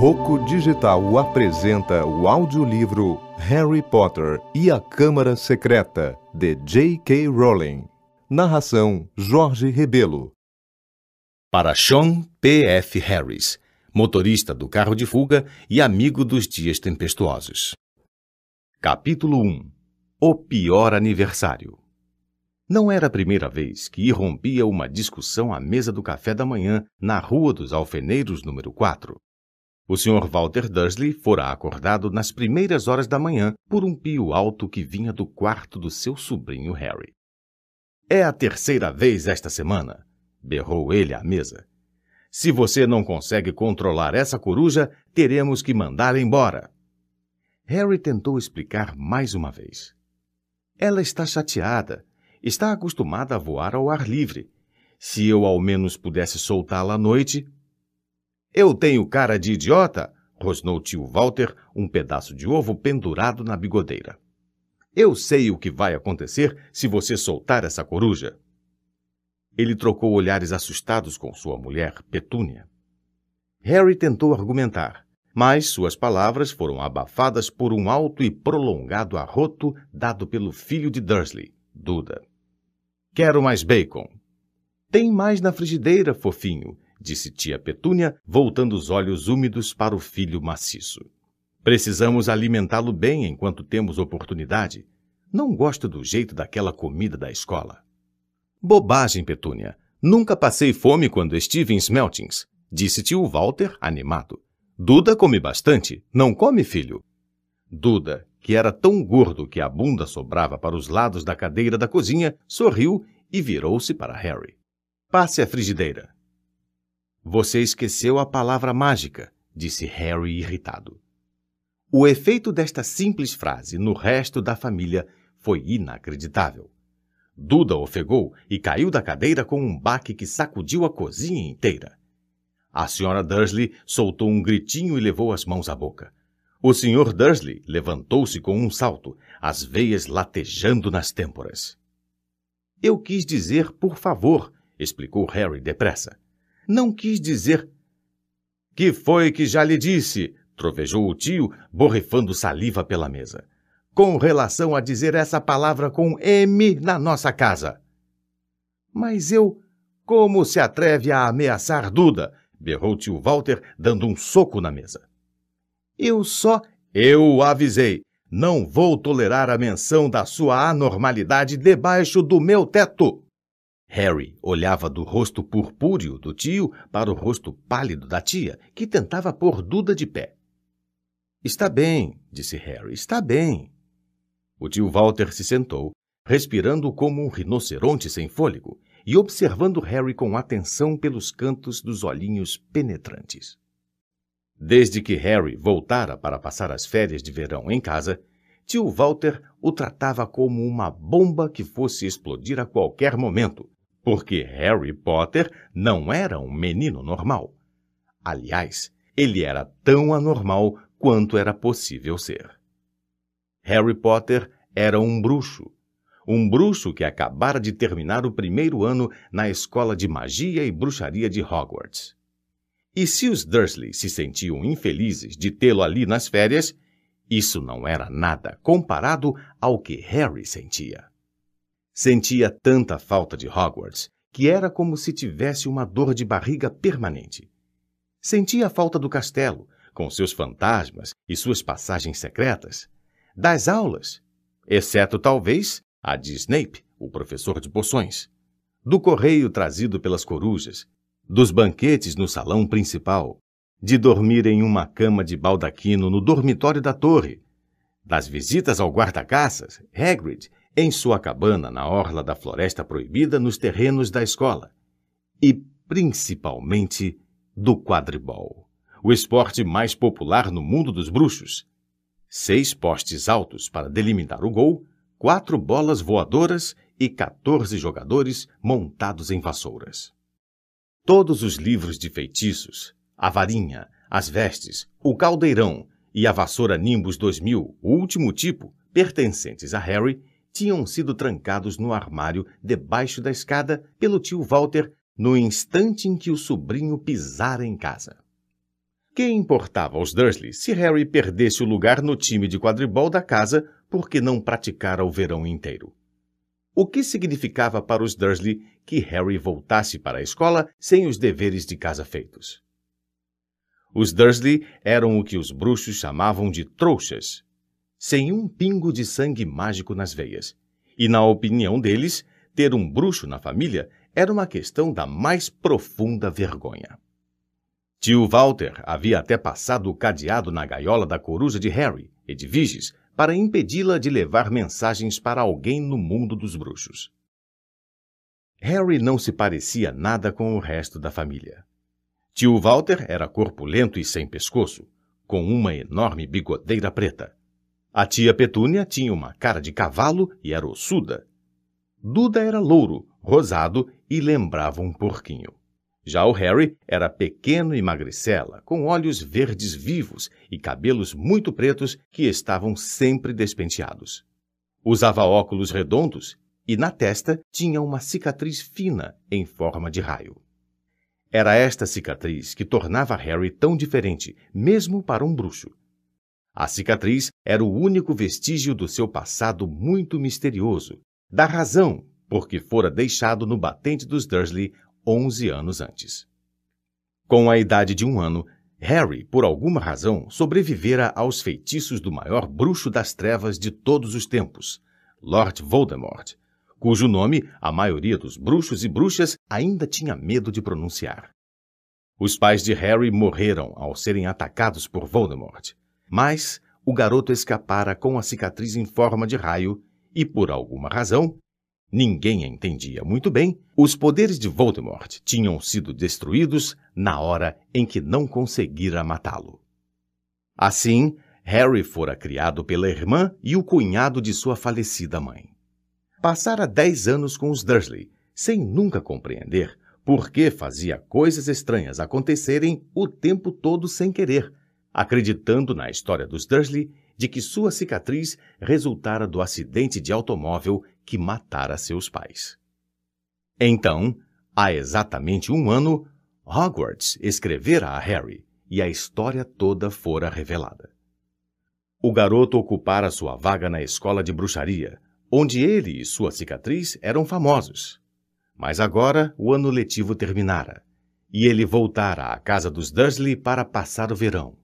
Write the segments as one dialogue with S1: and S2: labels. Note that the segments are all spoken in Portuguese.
S1: Roco Digital apresenta o audiolivro Harry Potter e a Câmara Secreta, de J.K. Rowling. Narração Jorge Rebelo.
S2: Para Sean P.F. Harris, motorista do carro de fuga e amigo dos dias tempestuosos. Capítulo 1 O pior aniversário. Não era a primeira vez que irrompia uma discussão à mesa do café da manhã na Rua dos Alfeneiros, número 4. O Sr. Walter Dursley fora acordado nas primeiras horas da manhã por um pio alto que vinha do quarto do seu sobrinho Harry. É a terceira vez esta semana, berrou ele à mesa. Se você não consegue controlar essa coruja, teremos que mandá-la embora. Harry tentou explicar mais uma vez. Ela está chateada. Está acostumada a voar ao ar livre. Se eu ao menos pudesse soltá-la à noite, eu tenho cara de idiota? rosnou tio Walter, um pedaço de ovo pendurado na bigodeira. Eu sei o que vai acontecer se você soltar essa coruja. Ele trocou olhares assustados com sua mulher, Petúnia. Harry tentou argumentar, mas suas palavras foram abafadas por um alto e prolongado arroto dado pelo filho de Dursley, Duda. Quero mais bacon. Tem mais na frigideira, fofinho, disse tia Petúnia, voltando os olhos úmidos para o filho maciço. Precisamos alimentá-lo bem enquanto temos oportunidade. Não gosto do jeito daquela comida da escola. Bobagem, Petúnia. Nunca passei fome quando estive em Smeltings, disse tio Walter, animado. Duda come bastante. Não come, filho? Duda, que era tão gordo que a bunda sobrava para os lados da cadeira da cozinha, sorriu e virou-se para Harry. Passe a frigideira. Você esqueceu a palavra mágica, disse Harry irritado. O efeito desta simples frase no resto da família foi inacreditável. Duda ofegou e caiu da cadeira com um baque que sacudiu a cozinha inteira. A senhora Dursley soltou um gritinho e levou as mãos à boca. O senhor Dursley levantou-se com um salto, as veias latejando nas têmporas. Eu quis dizer por favor, explicou Harry depressa. Não quis dizer. Que foi que já lhe disse? trovejou o tio, borrifando saliva pela mesa. Com relação a dizer essa palavra com M na nossa casa. Mas eu. Como se atreve a ameaçar Duda? berrou tio Walter, dando um soco na mesa. Eu só. Eu avisei. Não vou tolerar a menção da sua anormalidade debaixo do meu teto. Harry olhava do rosto purpúreo do tio para o rosto pálido da tia, que tentava pôr Duda de pé. Está bem, disse Harry, está bem. O tio Walter se sentou, respirando como um rinoceronte sem fôlego e observando Harry com atenção pelos cantos dos olhinhos penetrantes. Desde que Harry voltara para passar as férias de verão em casa, tio Walter o tratava como uma bomba que fosse explodir a qualquer momento, porque Harry Potter não era um menino normal. Aliás, ele era tão anormal quanto era possível ser. Harry Potter era um bruxo. Um bruxo que acabara de terminar o primeiro ano na escola de magia e bruxaria de Hogwarts. E se os Dursley se sentiam infelizes de tê-lo ali nas férias, isso não era nada comparado ao que Harry sentia. Sentia tanta falta de Hogwarts que era como se tivesse uma dor de barriga permanente. Sentia a falta do castelo, com seus fantasmas e suas passagens secretas, das aulas, exceto talvez a de Snape, o professor de poções, do correio trazido pelas corujas, dos banquetes no salão principal, de dormir em uma cama de baldaquino no dormitório da torre, das visitas ao guarda-caças, Hagrid em sua cabana na orla da Floresta Proibida nos terrenos da escola. E, principalmente, do quadribol, o esporte mais popular no mundo dos bruxos. Seis postes altos para delimitar o gol, quatro bolas voadoras e 14 jogadores montados em vassouras. Todos os livros de feitiços, a varinha, as vestes, o caldeirão e a vassoura Nimbus 2000, o último tipo, pertencentes a Harry, tinham sido trancados no armário debaixo da escada pelo tio Walter no instante em que o sobrinho pisara em casa. Que importava aos Dursley se Harry perdesse o lugar no time de quadribol da casa porque não praticara o verão inteiro? O que significava para os Dursley que Harry voltasse para a escola sem os deveres de casa feitos? Os Dursley eram o que os bruxos chamavam de trouxas, sem um pingo de sangue mágico nas veias. E, na opinião deles, ter um bruxo na família era uma questão da mais profunda vergonha. Tio Walter havia até passado o cadeado na gaiola da coruja de Harry, Edviges, para impedi-la de levar mensagens para alguém no mundo dos bruxos. Harry não se parecia nada com o resto da família. Tio Walter era corpulento e sem pescoço, com uma enorme bigodeira preta. A tia Petúnia tinha uma cara de cavalo e era ossuda. Duda era louro, rosado e lembrava um porquinho. Já o Harry era pequeno e magricela, com olhos verdes vivos e cabelos muito pretos que estavam sempre despenteados. Usava óculos redondos e na testa tinha uma cicatriz fina em forma de raio. Era esta cicatriz que tornava Harry tão diferente, mesmo para um bruxo. A cicatriz era o único vestígio do seu passado muito misterioso, da razão por que fora deixado no batente dos Dursley onze anos antes. Com a idade de um ano, Harry, por alguma razão, sobrevivera aos feitiços do maior bruxo das trevas de todos os tempos, Lord Voldemort, cujo nome a maioria dos bruxos e bruxas ainda tinha medo de pronunciar. Os pais de Harry morreram ao serem atacados por Voldemort, mas o garoto escapara com a cicatriz em forma de raio e, por alguma razão, ninguém entendia muito bem, os poderes de Voldemort tinham sido destruídos na hora em que não conseguira matá-lo. Assim, Harry fora criado pela irmã e o cunhado de sua falecida mãe. Passara dez anos com os Dursley, sem nunca compreender por que fazia coisas estranhas acontecerem o tempo todo sem querer, acreditando na história dos Dursley de que sua cicatriz resultara do acidente de automóvel que matara seus pais. Então, há exatamente um ano, Hogwarts escrevera a Harry e a história toda fora revelada. O garoto ocupara sua vaga na escola de bruxaria, onde ele e sua cicatriz eram famosos. Mas agora o ano letivo terminara, e ele voltara à casa dos Dursley para passar o verão.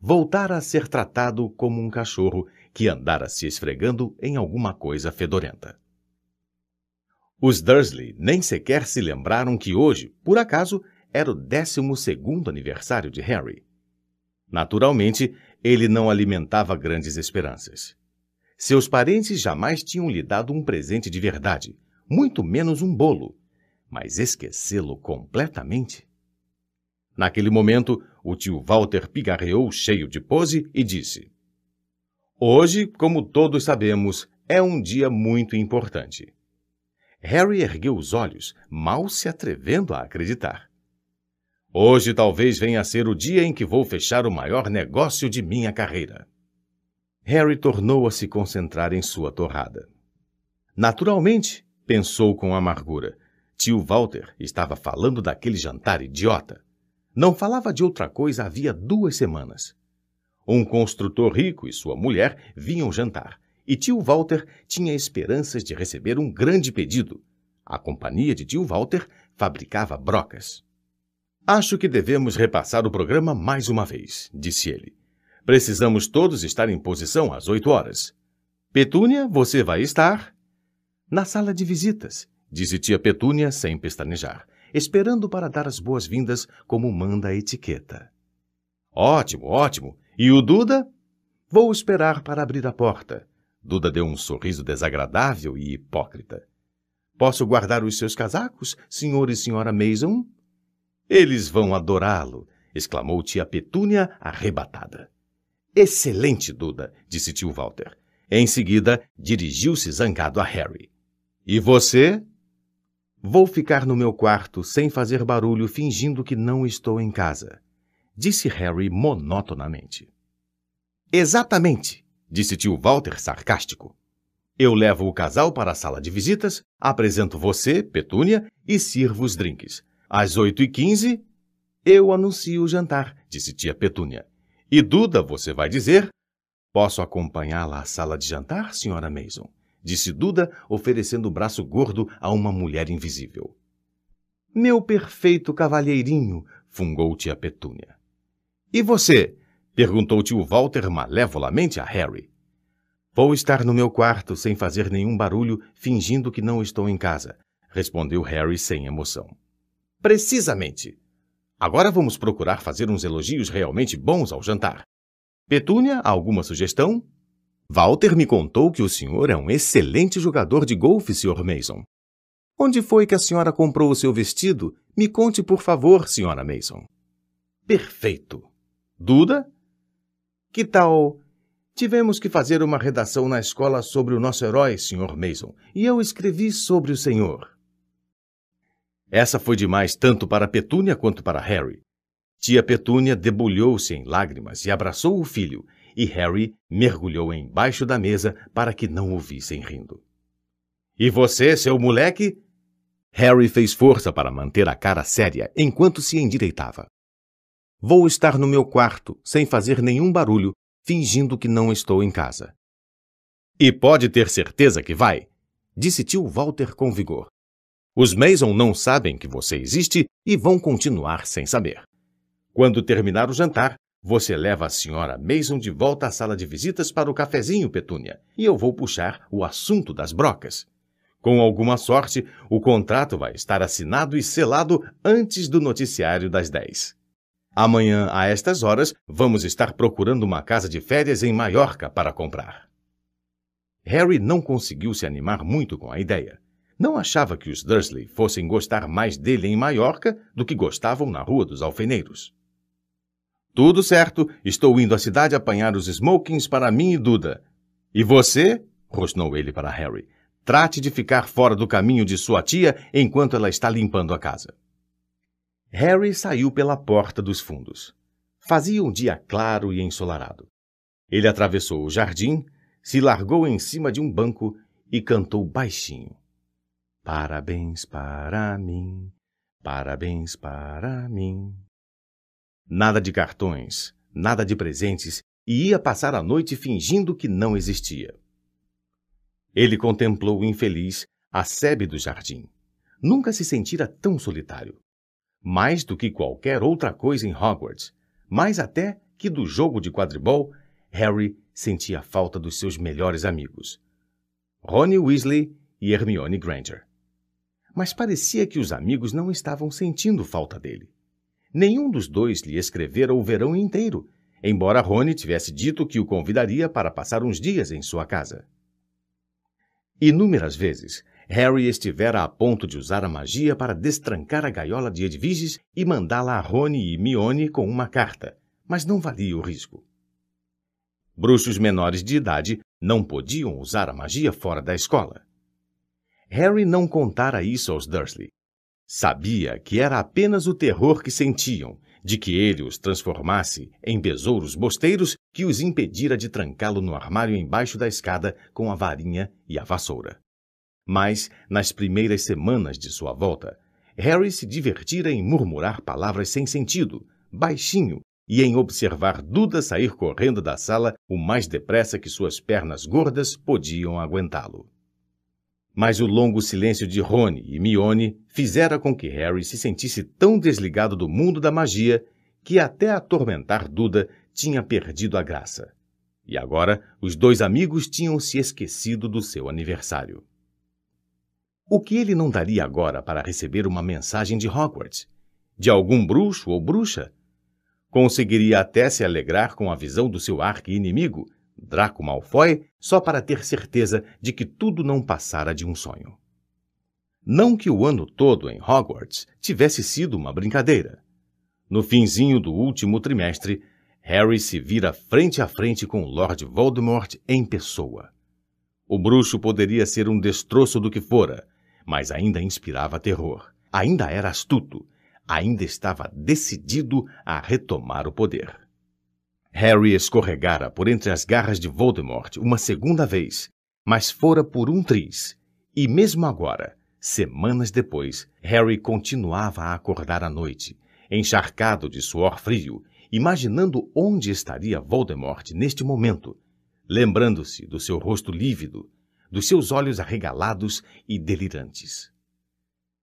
S2: Voltara a ser tratado como um cachorro que andara se esfregando em alguma coisa fedorenta. Os Dursley nem sequer se lembraram que hoje, por acaso, era o décimo segundo aniversário de Harry. Naturalmente, ele não alimentava grandes esperanças. Seus parentes jamais tinham lhe dado um presente de verdade, muito menos um bolo. Mas esquecê-lo completamente? Naquele momento, o tio Walter pigarreou cheio de pose e disse: Hoje, como todos sabemos, é um dia muito importante. Harry ergueu os olhos, mal se atrevendo a acreditar. Hoje talvez venha a ser o dia em que vou fechar o maior negócio de minha carreira. Harry tornou a se concentrar em sua torrada. Naturalmente, pensou com amargura, tio Walter estava falando daquele jantar idiota. Não falava de outra coisa havia duas semanas. Um construtor rico e sua mulher vinham jantar, e tio Walter tinha esperanças de receber um grande pedido. A companhia de tio Walter fabricava brocas. Acho que devemos repassar o programa mais uma vez, disse ele. Precisamos todos estar em posição às oito horas. Petúnia, você vai estar? Na sala de visitas, disse tia Petúnia sem pestanejar, esperando para dar as boas-vindas como manda a etiqueta. Ótimo, ótimo. E o Duda? Vou esperar para abrir a porta. Duda deu um sorriso desagradável e hipócrita. Posso guardar os seus casacos, senhor e senhora Mason? Eles vão adorá-lo, exclamou tia Petúnia arrebatada. Excelente, Duda, disse tio Walter. Em seguida, dirigiu-se zangado a Harry. E você? Vou ficar no meu quarto sem fazer barulho, fingindo que não estou em casa, disse Harry monotonamente. Exatamente, disse tio Walter sarcástico. Eu levo o casal para a sala de visitas, apresento você, Petúnia, e sirvo os drinks. Às oito e quinze, eu anuncio o jantar, disse tia Petúnia. E Duda, você vai dizer? Posso acompanhá-la à sala de jantar, senhora Mason? Disse Duda, oferecendo o braço gordo a uma mulher invisível. Meu perfeito cavalheirinho, fungou tia Petúnia. E você? perguntou tio Walter malevolamente a Harry. Vou estar no meu quarto sem fazer nenhum barulho, fingindo que não estou em casa, respondeu Harry sem emoção. Precisamente. Agora vamos procurar fazer uns elogios realmente bons ao jantar. Petúnia, alguma sugestão? Walter me contou que o senhor é um excelente jogador de golfe, Sr. Mason. Onde foi que a senhora comprou o seu vestido? Me conte, por favor, senhora Mason. Perfeito. Duda? Que tal Tivemos que fazer uma redação na escola sobre o nosso herói, Sr. Mason, e eu escrevi sobre o senhor. Essa foi demais tanto para Petúnia quanto para Harry. Tia Petúnia debulhou-se em lágrimas e abraçou o filho, e Harry mergulhou embaixo da mesa para que não o vissem rindo. E você, seu moleque? Harry fez força para manter a cara séria enquanto se endireitava. Vou estar no meu quarto, sem fazer nenhum barulho, fingindo que não estou em casa. E pode ter certeza que vai, disse tio Walter com vigor. Os Mason não sabem que você existe e vão continuar sem saber. Quando terminar o jantar, você leva a senhora Mason de volta à sala de visitas para o cafezinho, Petúnia, e eu vou puxar o assunto das brocas. Com alguma sorte, o contrato vai estar assinado e selado antes do noticiário das 10. Amanhã, a estas horas, vamos estar procurando uma casa de férias em Maiorca para comprar. Harry não conseguiu se animar muito com a ideia. Não achava que os Dursley fossem gostar mais dele em Maiorca do que gostavam na Rua dos Alfeneiros. Tudo certo, estou indo à cidade apanhar os smokings para mim e Duda. E você? rosnou ele para Harry. Trate de ficar fora do caminho de sua tia enquanto ela está limpando a casa. Harry saiu pela porta dos fundos. Fazia um dia claro e ensolarado. Ele atravessou o jardim, se largou em cima de um banco e cantou baixinho. Parabéns para mim, parabéns para mim. Nada de cartões, nada de presentes, e ia passar a noite fingindo que não existia. Ele contemplou infeliz a sebe do jardim. Nunca se sentira tão solitário mais do que qualquer outra coisa em Hogwarts, mais até que do jogo de quadribol, Harry sentia falta dos seus melhores amigos, Ronnie Weasley e Hermione Granger. Mas parecia que os amigos não estavam sentindo falta dele. Nenhum dos dois lhe escrevera o verão inteiro, embora Rony tivesse dito que o convidaria para passar uns dias em sua casa. Inúmeras vezes, Harry estivera a ponto de usar a magia para destrancar a gaiola de Edviges e mandá-la a Rony e Mione com uma carta, mas não valia o risco. Bruxos menores de idade não podiam usar a magia fora da escola. Harry não contara isso aos Dursley. Sabia que era apenas o terror que sentiam de que ele os transformasse em besouros bosteiros que os impedira de trancá-lo no armário embaixo da escada com a varinha e a vassoura. Mas, nas primeiras semanas de sua volta, Harry se divertira em murmurar palavras sem sentido, baixinho, e em observar Duda sair correndo da sala o mais depressa que suas pernas gordas podiam aguentá-lo. Mas o longo silêncio de Rony e Mione fizera com que Harry se sentisse tão desligado do mundo da magia que até atormentar Duda tinha perdido a graça. E agora os dois amigos tinham se esquecido do seu aniversário. O que ele não daria agora para receber uma mensagem de Hogwarts? De algum bruxo ou bruxa? Conseguiria até se alegrar com a visão do seu arqui-inimigo, Draco Malfoy, só para ter certeza de que tudo não passara de um sonho. Não que o ano todo em Hogwarts tivesse sido uma brincadeira. No finzinho do último trimestre, Harry se vira frente a frente com Lord Voldemort em pessoa. O bruxo poderia ser um destroço do que fora, mas ainda inspirava terror. Ainda era astuto. Ainda estava decidido a retomar o poder. Harry escorregara por entre as garras de Voldemort uma segunda vez, mas fora por um triz. E mesmo agora, Semanas depois, Harry continuava a acordar à noite, encharcado de suor frio, imaginando onde estaria Voldemort neste momento, lembrando-se do seu rosto lívido, dos seus olhos arregalados e delirantes.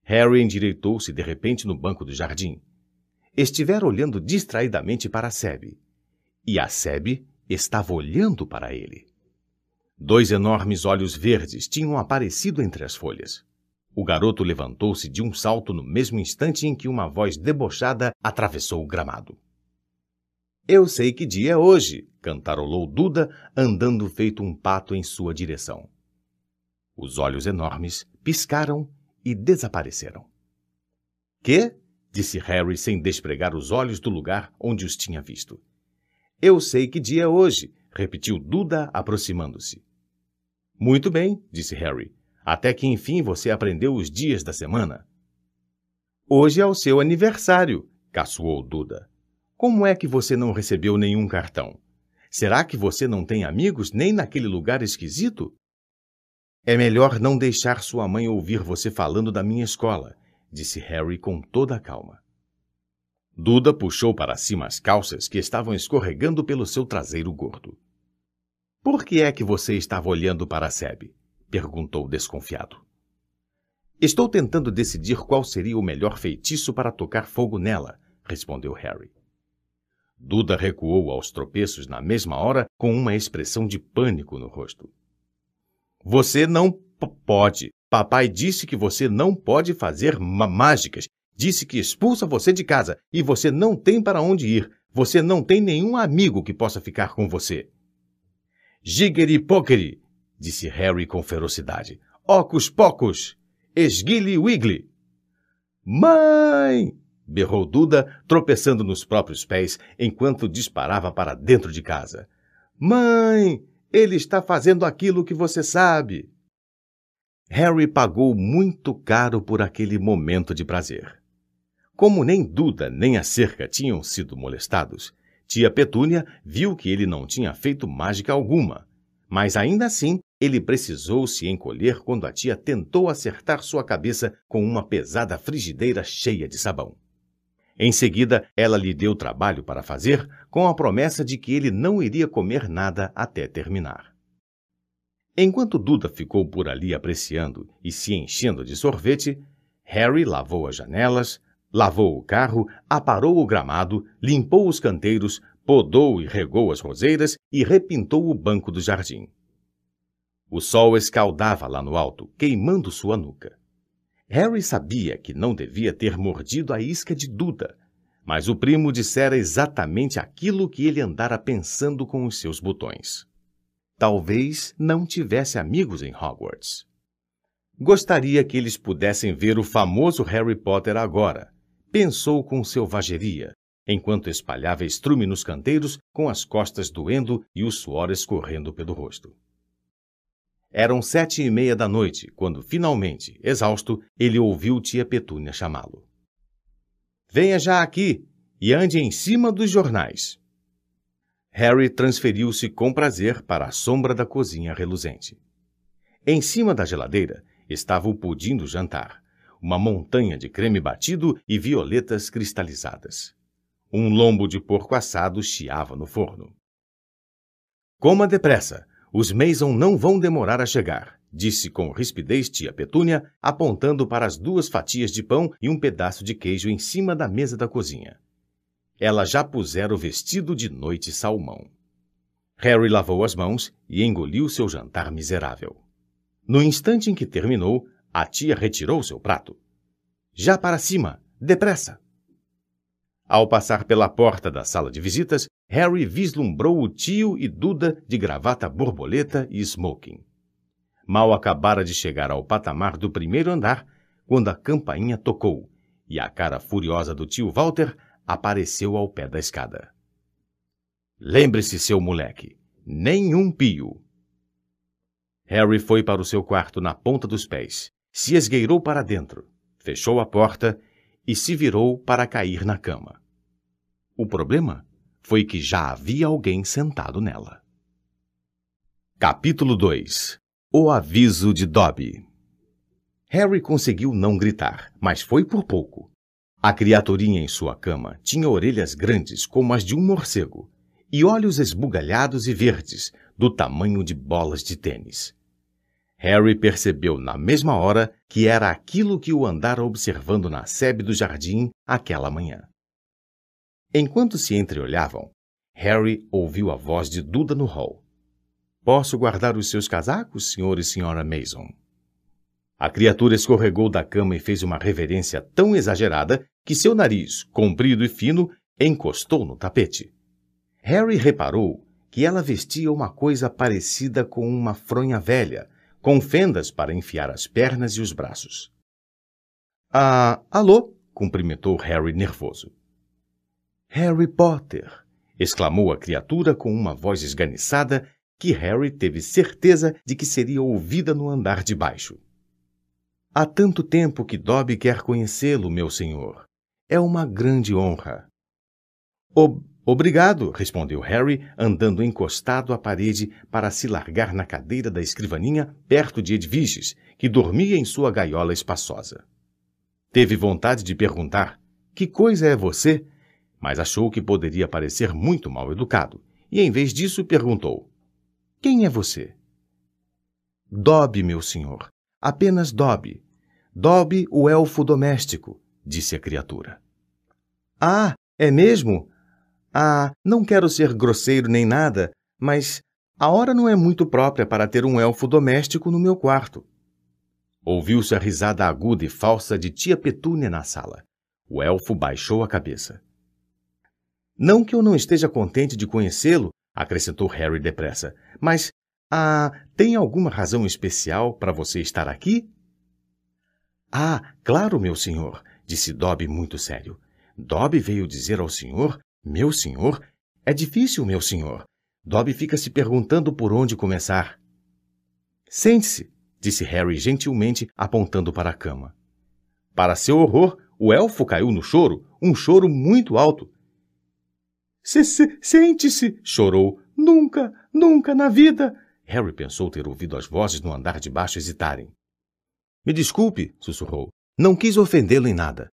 S2: Harry endireitou-se de repente no banco do jardim. Estivera olhando distraidamente para a Sebe. E a Sebe estava olhando para ele. Dois enormes olhos verdes tinham aparecido entre as folhas. O garoto levantou-se de um salto no mesmo instante em que uma voz debochada atravessou o gramado. Eu sei que dia é hoje, cantarolou Duda, andando feito um pato em sua direção. Os olhos enormes piscaram e desapareceram. Que? disse Harry sem despregar os olhos do lugar onde os tinha visto. Eu sei que dia é hoje, repetiu Duda, aproximando-se. Muito bem, disse Harry. Até que enfim você aprendeu os dias da semana. Hoje é o seu aniversário, caçoou Duda. Como é que você não recebeu nenhum cartão? Será que você não tem amigos nem naquele lugar esquisito? É melhor não deixar sua mãe ouvir você falando da minha escola, disse Harry com toda a calma. Duda puxou para cima as calças que estavam escorregando pelo seu traseiro gordo. Por que é que você estava olhando para a Sebe? perguntou desconfiado. Estou tentando decidir qual seria o melhor feitiço para tocar fogo nela, respondeu Harry. Duda recuou aos tropeços na mesma hora com uma expressão de pânico no rosto. Você não pode. Papai disse que você não pode fazer mágicas. Disse que expulsa você de casa e você não tem para onde ir. Você não tem nenhum amigo que possa ficar com você. Giggeri pokeri, disse Harry com ferocidade. Ocus pocos! Esguile wiggly! Mãe! berrou Duda, tropeçando nos próprios pés enquanto disparava para dentro de casa. Mãe! Ele está fazendo aquilo que você sabe! Harry pagou muito caro por aquele momento de prazer. Como nem Duda nem a cerca tinham sido molestados, tia Petúnia viu que ele não tinha feito mágica alguma, mas ainda assim ele precisou se encolher quando a tia tentou acertar sua cabeça com uma pesada frigideira cheia de sabão. Em seguida, ela lhe deu trabalho para fazer, com a promessa de que ele não iria comer nada até terminar. Enquanto Duda ficou por ali apreciando e se enchendo de sorvete, Harry lavou as janelas, lavou o carro, aparou o gramado, limpou os canteiros, podou e regou as roseiras e repintou o banco do jardim. O sol escaldava lá no alto, queimando sua nuca. Harry sabia que não devia ter mordido a isca de Duda, mas o primo dissera exatamente aquilo que ele andara pensando com os seus botões. Talvez não tivesse amigos em Hogwarts. Gostaria que eles pudessem ver o famoso Harry Potter agora, pensou com selvageria, enquanto espalhava estrume nos canteiros com as costas doendo e o suor escorrendo pelo rosto. Eram sete e meia da noite, quando, finalmente, exausto, ele ouviu tia Petúnia chamá-lo. Venha já aqui e ande em cima dos jornais. Harry transferiu-se com prazer para a sombra da cozinha reluzente. Em cima da geladeira estava o pudim do jantar, uma montanha de creme batido e violetas cristalizadas. Um lombo de porco assado chiava no forno. Coma depressa, os Mason não vão demorar a chegar, disse com rispidez tia Petúnia, apontando para as duas fatias de pão e um pedaço de queijo em cima da mesa da cozinha. Ela já pusera o vestido de noite salmão. Harry lavou as mãos e engoliu seu jantar miserável. No instante em que terminou, a tia retirou seu prato. Já para cima, depressa! Ao passar pela porta da sala de visitas, Harry vislumbrou o tio e Duda de gravata borboleta e smoking. Mal acabara de chegar ao patamar do primeiro andar quando a campainha tocou e a cara furiosa do tio Walter apareceu ao pé da escada. Lembre-se, seu moleque, nenhum pio. Harry foi para o seu quarto na ponta dos pés, se esgueirou para dentro, fechou a porta e se virou para cair na cama. O problema foi que já havia alguém sentado nela. Capítulo 2 O aviso de Dobby Harry conseguiu não gritar, mas foi por pouco. A criaturinha em sua cama tinha orelhas grandes como as de um morcego e olhos esbugalhados e verdes, do tamanho de bolas de tênis. Harry percebeu na mesma hora que era aquilo que o andara observando na sebe do jardim aquela manhã. Enquanto se entreolhavam, Harry ouviu a voz de Duda no hall. Posso guardar os seus casacos, senhor e senhora Mason? A criatura escorregou da cama e fez uma reverência tão exagerada que seu nariz, comprido e fino, encostou no tapete. Harry reparou que ela vestia uma coisa parecida com uma fronha velha, com fendas para enfiar as pernas e os braços. Ah, alô? cumprimentou Harry nervoso. Harry Potter! exclamou a criatura com uma voz esganiçada que Harry teve certeza de que seria ouvida no andar de baixo. Há tanto tempo que Dobby quer conhecê-lo, meu senhor. É uma grande honra. Ob obrigado, respondeu Harry, andando encostado à parede para se largar na cadeira da escrivaninha perto de Edviges, que dormia em sua gaiola espaçosa. Teve vontade de perguntar: Que coisa é você? Mas achou que poderia parecer muito mal educado, e em vez disso perguntou: Quem é você? Dobby, meu senhor. Apenas Dobby. Dobby, o elfo doméstico, disse a criatura. Ah, é mesmo? Ah, não quero ser grosseiro nem nada, mas a hora não é muito própria para ter um elfo doméstico no meu quarto. Ouviu-se a risada aguda e falsa de tia Petúnia na sala. O elfo baixou a cabeça. Não que eu não esteja contente de conhecê-lo, acrescentou Harry depressa, mas ah, tem alguma razão especial para você estar aqui? Ah, claro, meu senhor, disse Dobby muito sério. Dobby veio dizer ao senhor, meu senhor, é difícil, meu senhor. Dobby fica se perguntando por onde começar. Sente-se, disse Harry gentilmente, apontando para a cama. Para seu horror, o elfo caiu no choro, um choro muito alto. Sente-se, chorou. Nunca, nunca na vida. Harry pensou ter ouvido as vozes no andar de baixo hesitarem. Me desculpe, sussurrou. Não quis ofendê-lo em nada.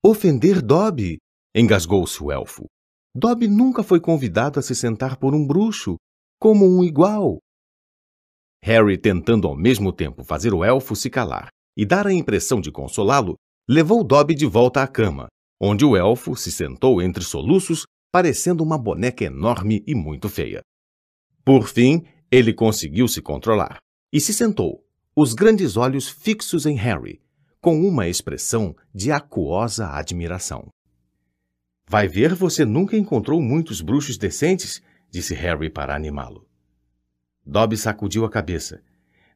S2: Ofender Dobby? engasgou-se o elfo. Dobby nunca foi convidado a se sentar por um bruxo, como um igual. Harry, tentando ao mesmo tempo fazer o elfo se calar e dar a impressão de consolá-lo, levou Dobby de volta à cama, onde o elfo se sentou entre soluços, parecendo uma boneca enorme e muito feia. Por fim, ele conseguiu se controlar e se sentou, os grandes olhos fixos em Harry, com uma expressão de aquosa admiração. Vai ver, você nunca encontrou muitos bruxos decentes, disse Harry para animá-lo. Dobby sacudiu a cabeça.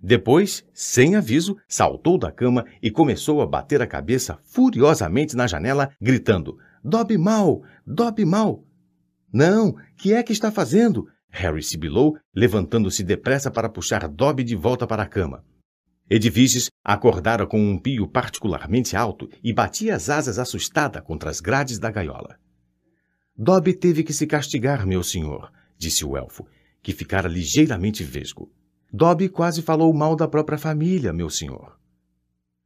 S2: Depois, sem aviso, saltou da cama e começou a bater a cabeça furiosamente na janela, gritando: Dobby mal! Dobby mal! Não, que é que está fazendo? Harry sibilou, levantando-se depressa para puxar Dobby de volta para a cama. Edviges acordara com um pio particularmente alto e batia as asas assustada contra as grades da gaiola. Dobby teve que se castigar, meu senhor, disse o elfo, que ficara ligeiramente vesgo. Dobby quase falou mal da própria família, meu senhor.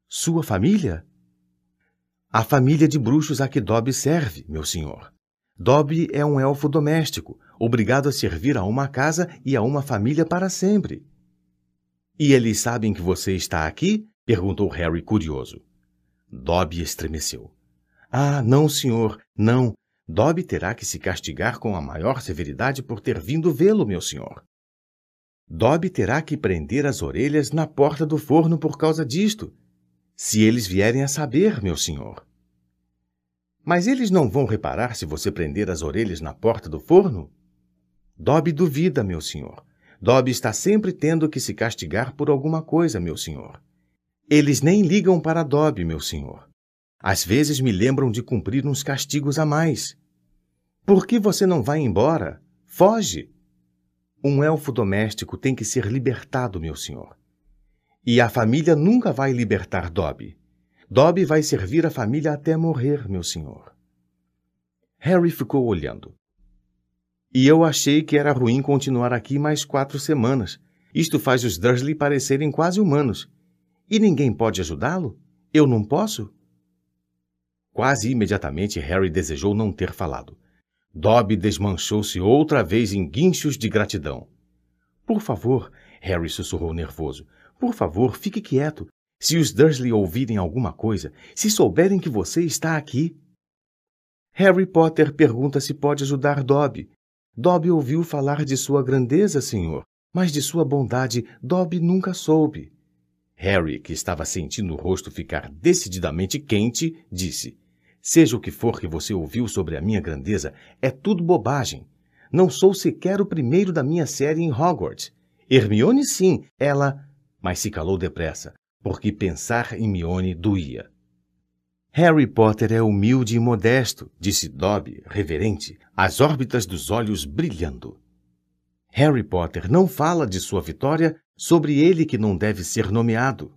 S2: Sua família? A família de bruxos a que Dobby serve, meu senhor. Dobby é um elfo doméstico, obrigado a servir a uma casa e a uma família para sempre. E eles sabem que você está aqui? perguntou Harry curioso. Dobby estremeceu. Ah, não, senhor, não. Dobby terá que se castigar com a maior severidade por ter vindo vê-lo, meu senhor. Dobby terá que prender as orelhas na porta do forno por causa disto, se eles vierem a saber, meu senhor. Mas eles não vão reparar se você prender as orelhas na porta do forno? Dobby duvida, meu senhor. Dobby está sempre tendo que se castigar por alguma coisa, meu senhor. Eles nem ligam para Dobby, meu senhor. Às vezes me lembram de cumprir uns castigos a mais. Por que você não vai embora? Foge! Um elfo doméstico tem que ser libertado, meu senhor. E a família nunca vai libertar Dobby. Dobby vai servir a família até morrer, meu senhor. Harry ficou olhando. E eu achei que era ruim continuar aqui mais quatro semanas. Isto faz os Dursley parecerem quase humanos. E ninguém pode ajudá-lo? Eu não posso? Quase imediatamente Harry desejou não ter falado. Dobby desmanchou-se outra vez em guinchos de gratidão. Por favor, Harry sussurrou nervoso. Por favor, fique quieto. Se os Dursley ouvirem alguma coisa, se souberem que você está aqui. Harry Potter pergunta se pode ajudar Dobby. Dobby ouviu falar de sua grandeza, senhor, mas de sua bondade Dobby nunca soube. Harry, que estava sentindo o rosto ficar decididamente quente, disse: Seja o que for que você ouviu sobre a minha grandeza, é tudo bobagem. Não sou sequer o primeiro da minha série em Hogwarts. Hermione, sim, ela. Mas se calou depressa, porque pensar em Mione doía. Harry Potter é humilde e modesto, disse Dobby, reverente, as órbitas dos olhos brilhando. Harry Potter não fala de sua vitória sobre ele que não deve ser nomeado.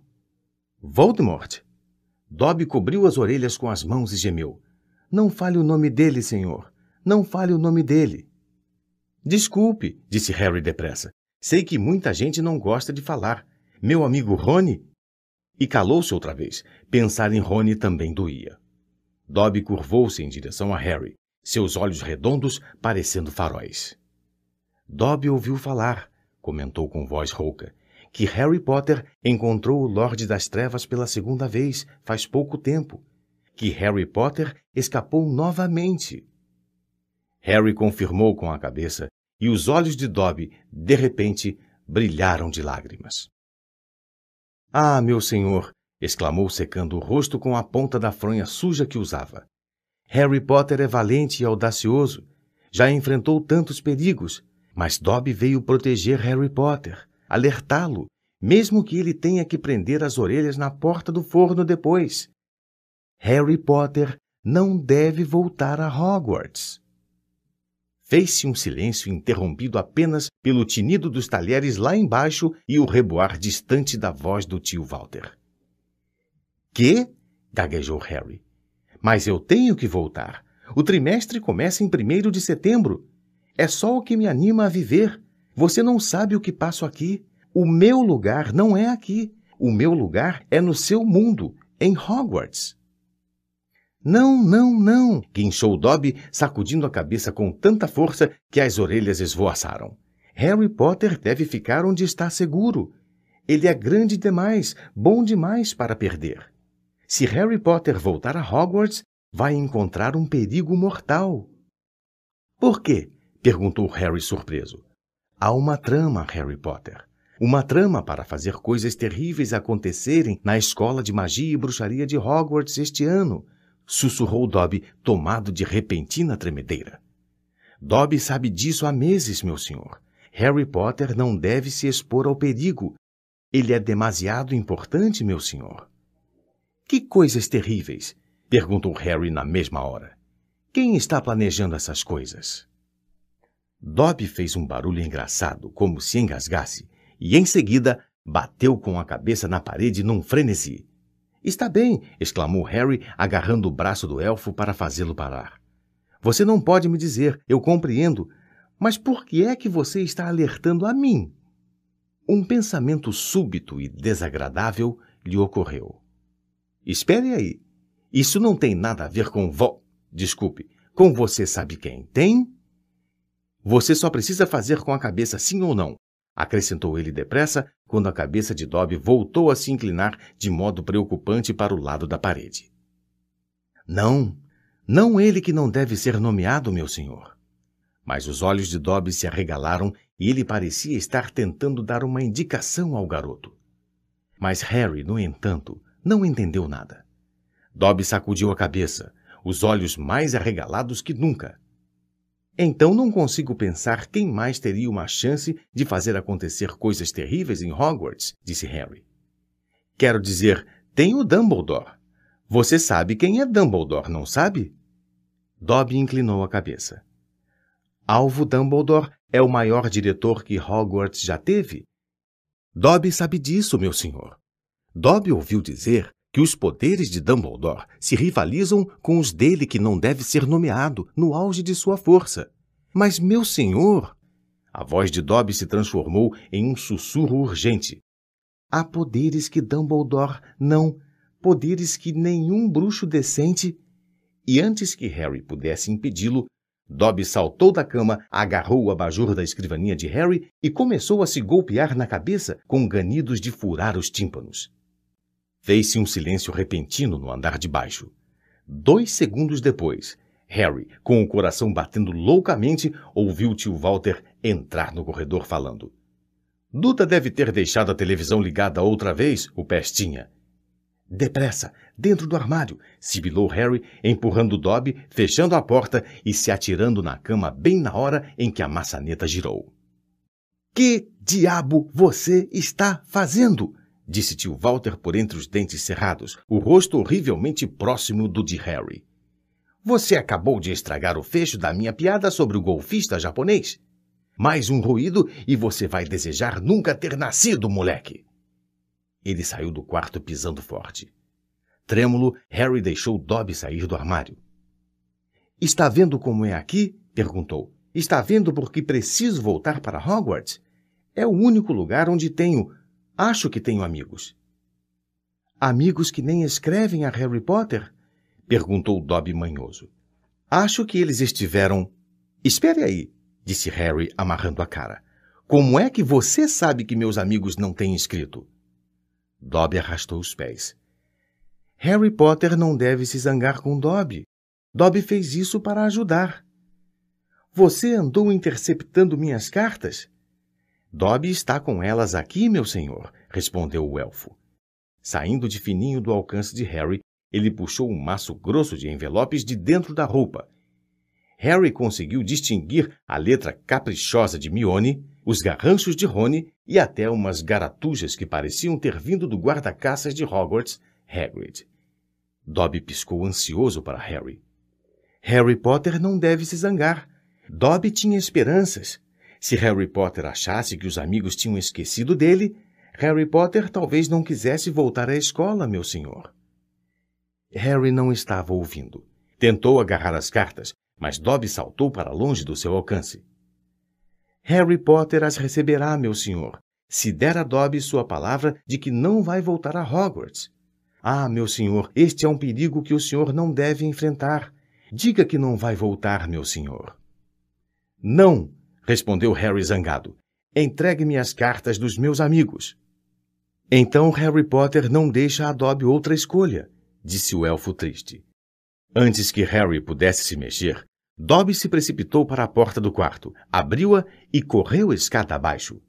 S2: Voldemort, Dobby cobriu as orelhas com as mãos e gemeu. Não fale o nome dele, senhor. Não fale o nome dele. Desculpe, disse Harry depressa. Sei que muita gente não gosta de falar. Meu amigo Rony? E calou-se outra vez. Pensar em Rony também doía. Dobby curvou-se em direção a Harry, seus olhos redondos parecendo faróis. Dobby ouviu falar, comentou com voz rouca, que Harry Potter encontrou o Lorde das Trevas pela segunda vez, faz pouco tempo. Que Harry Potter escapou novamente. Harry confirmou com a cabeça e os olhos de Dobby, de repente, brilharam de lágrimas. Ah, meu senhor! exclamou, secando o rosto com a ponta da fronha suja que usava. Harry Potter é valente e audacioso. Já enfrentou tantos perigos, mas Dobby veio proteger Harry Potter alertá-lo, mesmo que ele tenha que prender as orelhas na porta do forno depois. Harry Potter não deve voltar a Hogwarts. Fez-se um silêncio interrompido apenas pelo tinido dos talheres lá embaixo e o reboar distante da voz do tio Walter. Que? gaguejou Harry. Mas eu tenho que voltar. O trimestre começa em primeiro de setembro. É só o que me anima a viver. Você não sabe o que passo aqui. O meu lugar não é aqui. O meu lugar é no seu mundo, em Hogwarts. Não, não, não, guinchou Dobby, sacudindo a cabeça com tanta força que as orelhas esvoaçaram. Harry Potter deve ficar onde está seguro. Ele é grande demais, bom demais para perder. Se Harry Potter voltar a Hogwarts, vai encontrar um perigo mortal. Por quê? perguntou Harry surpreso. Há uma trama, Harry Potter. Uma trama para fazer coisas terríveis acontecerem na escola de magia e bruxaria de Hogwarts este ano, sussurrou Dobby, tomado de repentina tremedeira. Dobby sabe disso há meses, meu senhor. Harry Potter não deve se expor ao perigo. Ele é demasiado importante, meu senhor. Que coisas terríveis? perguntou Harry na mesma hora. Quem está planejando essas coisas? Dobby fez um barulho engraçado, como se engasgasse, e em seguida bateu com a cabeça na parede num frenesi. Está bem, exclamou Harry, agarrando o braço do elfo para fazê-lo parar. Você não pode me dizer, eu compreendo, mas por que é que você está alertando a mim? Um pensamento súbito e desagradável lhe ocorreu. Espere aí. Isso não tem nada a ver com vo... Desculpe, com você sabe quem? Tem? Você só precisa fazer com a cabeça sim ou não, acrescentou ele depressa, quando a cabeça de Dobby voltou a se inclinar de modo preocupante para o lado da parede. Não, não ele que não deve ser nomeado, meu senhor. Mas os olhos de Dobby se arregalaram e ele parecia estar tentando dar uma indicação ao garoto. Mas Harry, no entanto, não entendeu nada. Dobby sacudiu a cabeça, os olhos mais arregalados que nunca. Então não consigo pensar quem mais teria uma chance de fazer acontecer coisas terríveis em Hogwarts, disse Harry. Quero dizer, tem o Dumbledore. Você sabe quem é Dumbledore, não sabe? Dobby inclinou a cabeça. Alvo Dumbledore é o maior diretor que Hogwarts já teve? Dobby sabe disso, meu senhor. Dobby ouviu dizer que os poderes de Dumbledore se rivalizam com os dele que não deve ser nomeado no auge de sua força. Mas, meu senhor! A voz de Dobby se transformou em um sussurro urgente. Há poderes que Dumbledore não, poderes que nenhum bruxo decente. E antes que Harry pudesse impedi-lo, Dobby saltou da cama, agarrou o abajur da escrivaninha de Harry e começou a se golpear na cabeça com ganidos de furar os tímpanos. Fez-se um silêncio repentino no andar de baixo. Dois segundos depois, Harry, com o coração batendo loucamente, ouviu tio Walter entrar no corredor falando. Duda deve ter deixado a televisão ligada outra vez, o pestinha. Depressa, dentro do armário, sibilou Harry, empurrando Dobby, fechando a porta e se atirando na cama bem na hora em que a maçaneta girou. Que diabo você está fazendo? Disse tio Walter por entre os dentes cerrados, o rosto horrivelmente próximo do de Harry. Você acabou de estragar o fecho da minha piada sobre o golfista japonês. Mais um ruído e você vai desejar nunca ter nascido, moleque. Ele saiu do quarto pisando forte. Trêmulo, Harry deixou Dobby sair do armário. Está vendo como é aqui? perguntou. Está vendo por que preciso voltar para Hogwarts? É o único lugar onde tenho. Acho que tenho amigos. Amigos que nem escrevem a Harry Potter? perguntou Dobby manhoso. Acho que eles estiveram. Espere aí, disse Harry, amarrando a cara. Como é que você sabe que meus amigos não têm escrito? Dobby arrastou os pés. Harry Potter não deve se zangar com Dobby. Dobby fez isso para ajudar. Você andou interceptando minhas cartas? Dobby está com elas aqui, meu senhor, respondeu o elfo. Saindo de fininho do alcance de Harry, ele puxou um maço grosso de envelopes de dentro da roupa. Harry conseguiu distinguir a letra caprichosa de Mione os garranchos de Rony e até umas garatujas que pareciam ter vindo do guarda-caças de Hogwarts, Hagrid. Dobby piscou ansioso para Harry. Harry Potter não deve se zangar. Dobby tinha esperanças. Se Harry Potter achasse que os amigos tinham esquecido dele, Harry Potter talvez não quisesse voltar à escola, meu senhor. Harry não estava ouvindo. Tentou agarrar as cartas, mas Dobby saltou para longe do seu alcance. Harry Potter as receberá, meu senhor, se der a Dobby sua palavra de que não vai voltar a Hogwarts. Ah, meu senhor, este é um perigo que o senhor não deve enfrentar. Diga que não vai voltar, meu senhor. Não, respondeu Harry zangado. Entregue-me as cartas dos meus amigos. Então Harry Potter não deixa a Dobby outra escolha, disse o elfo triste. Antes que Harry pudesse se mexer, Dobby se precipitou para a porta do quarto, abriu-a e correu escada abaixo.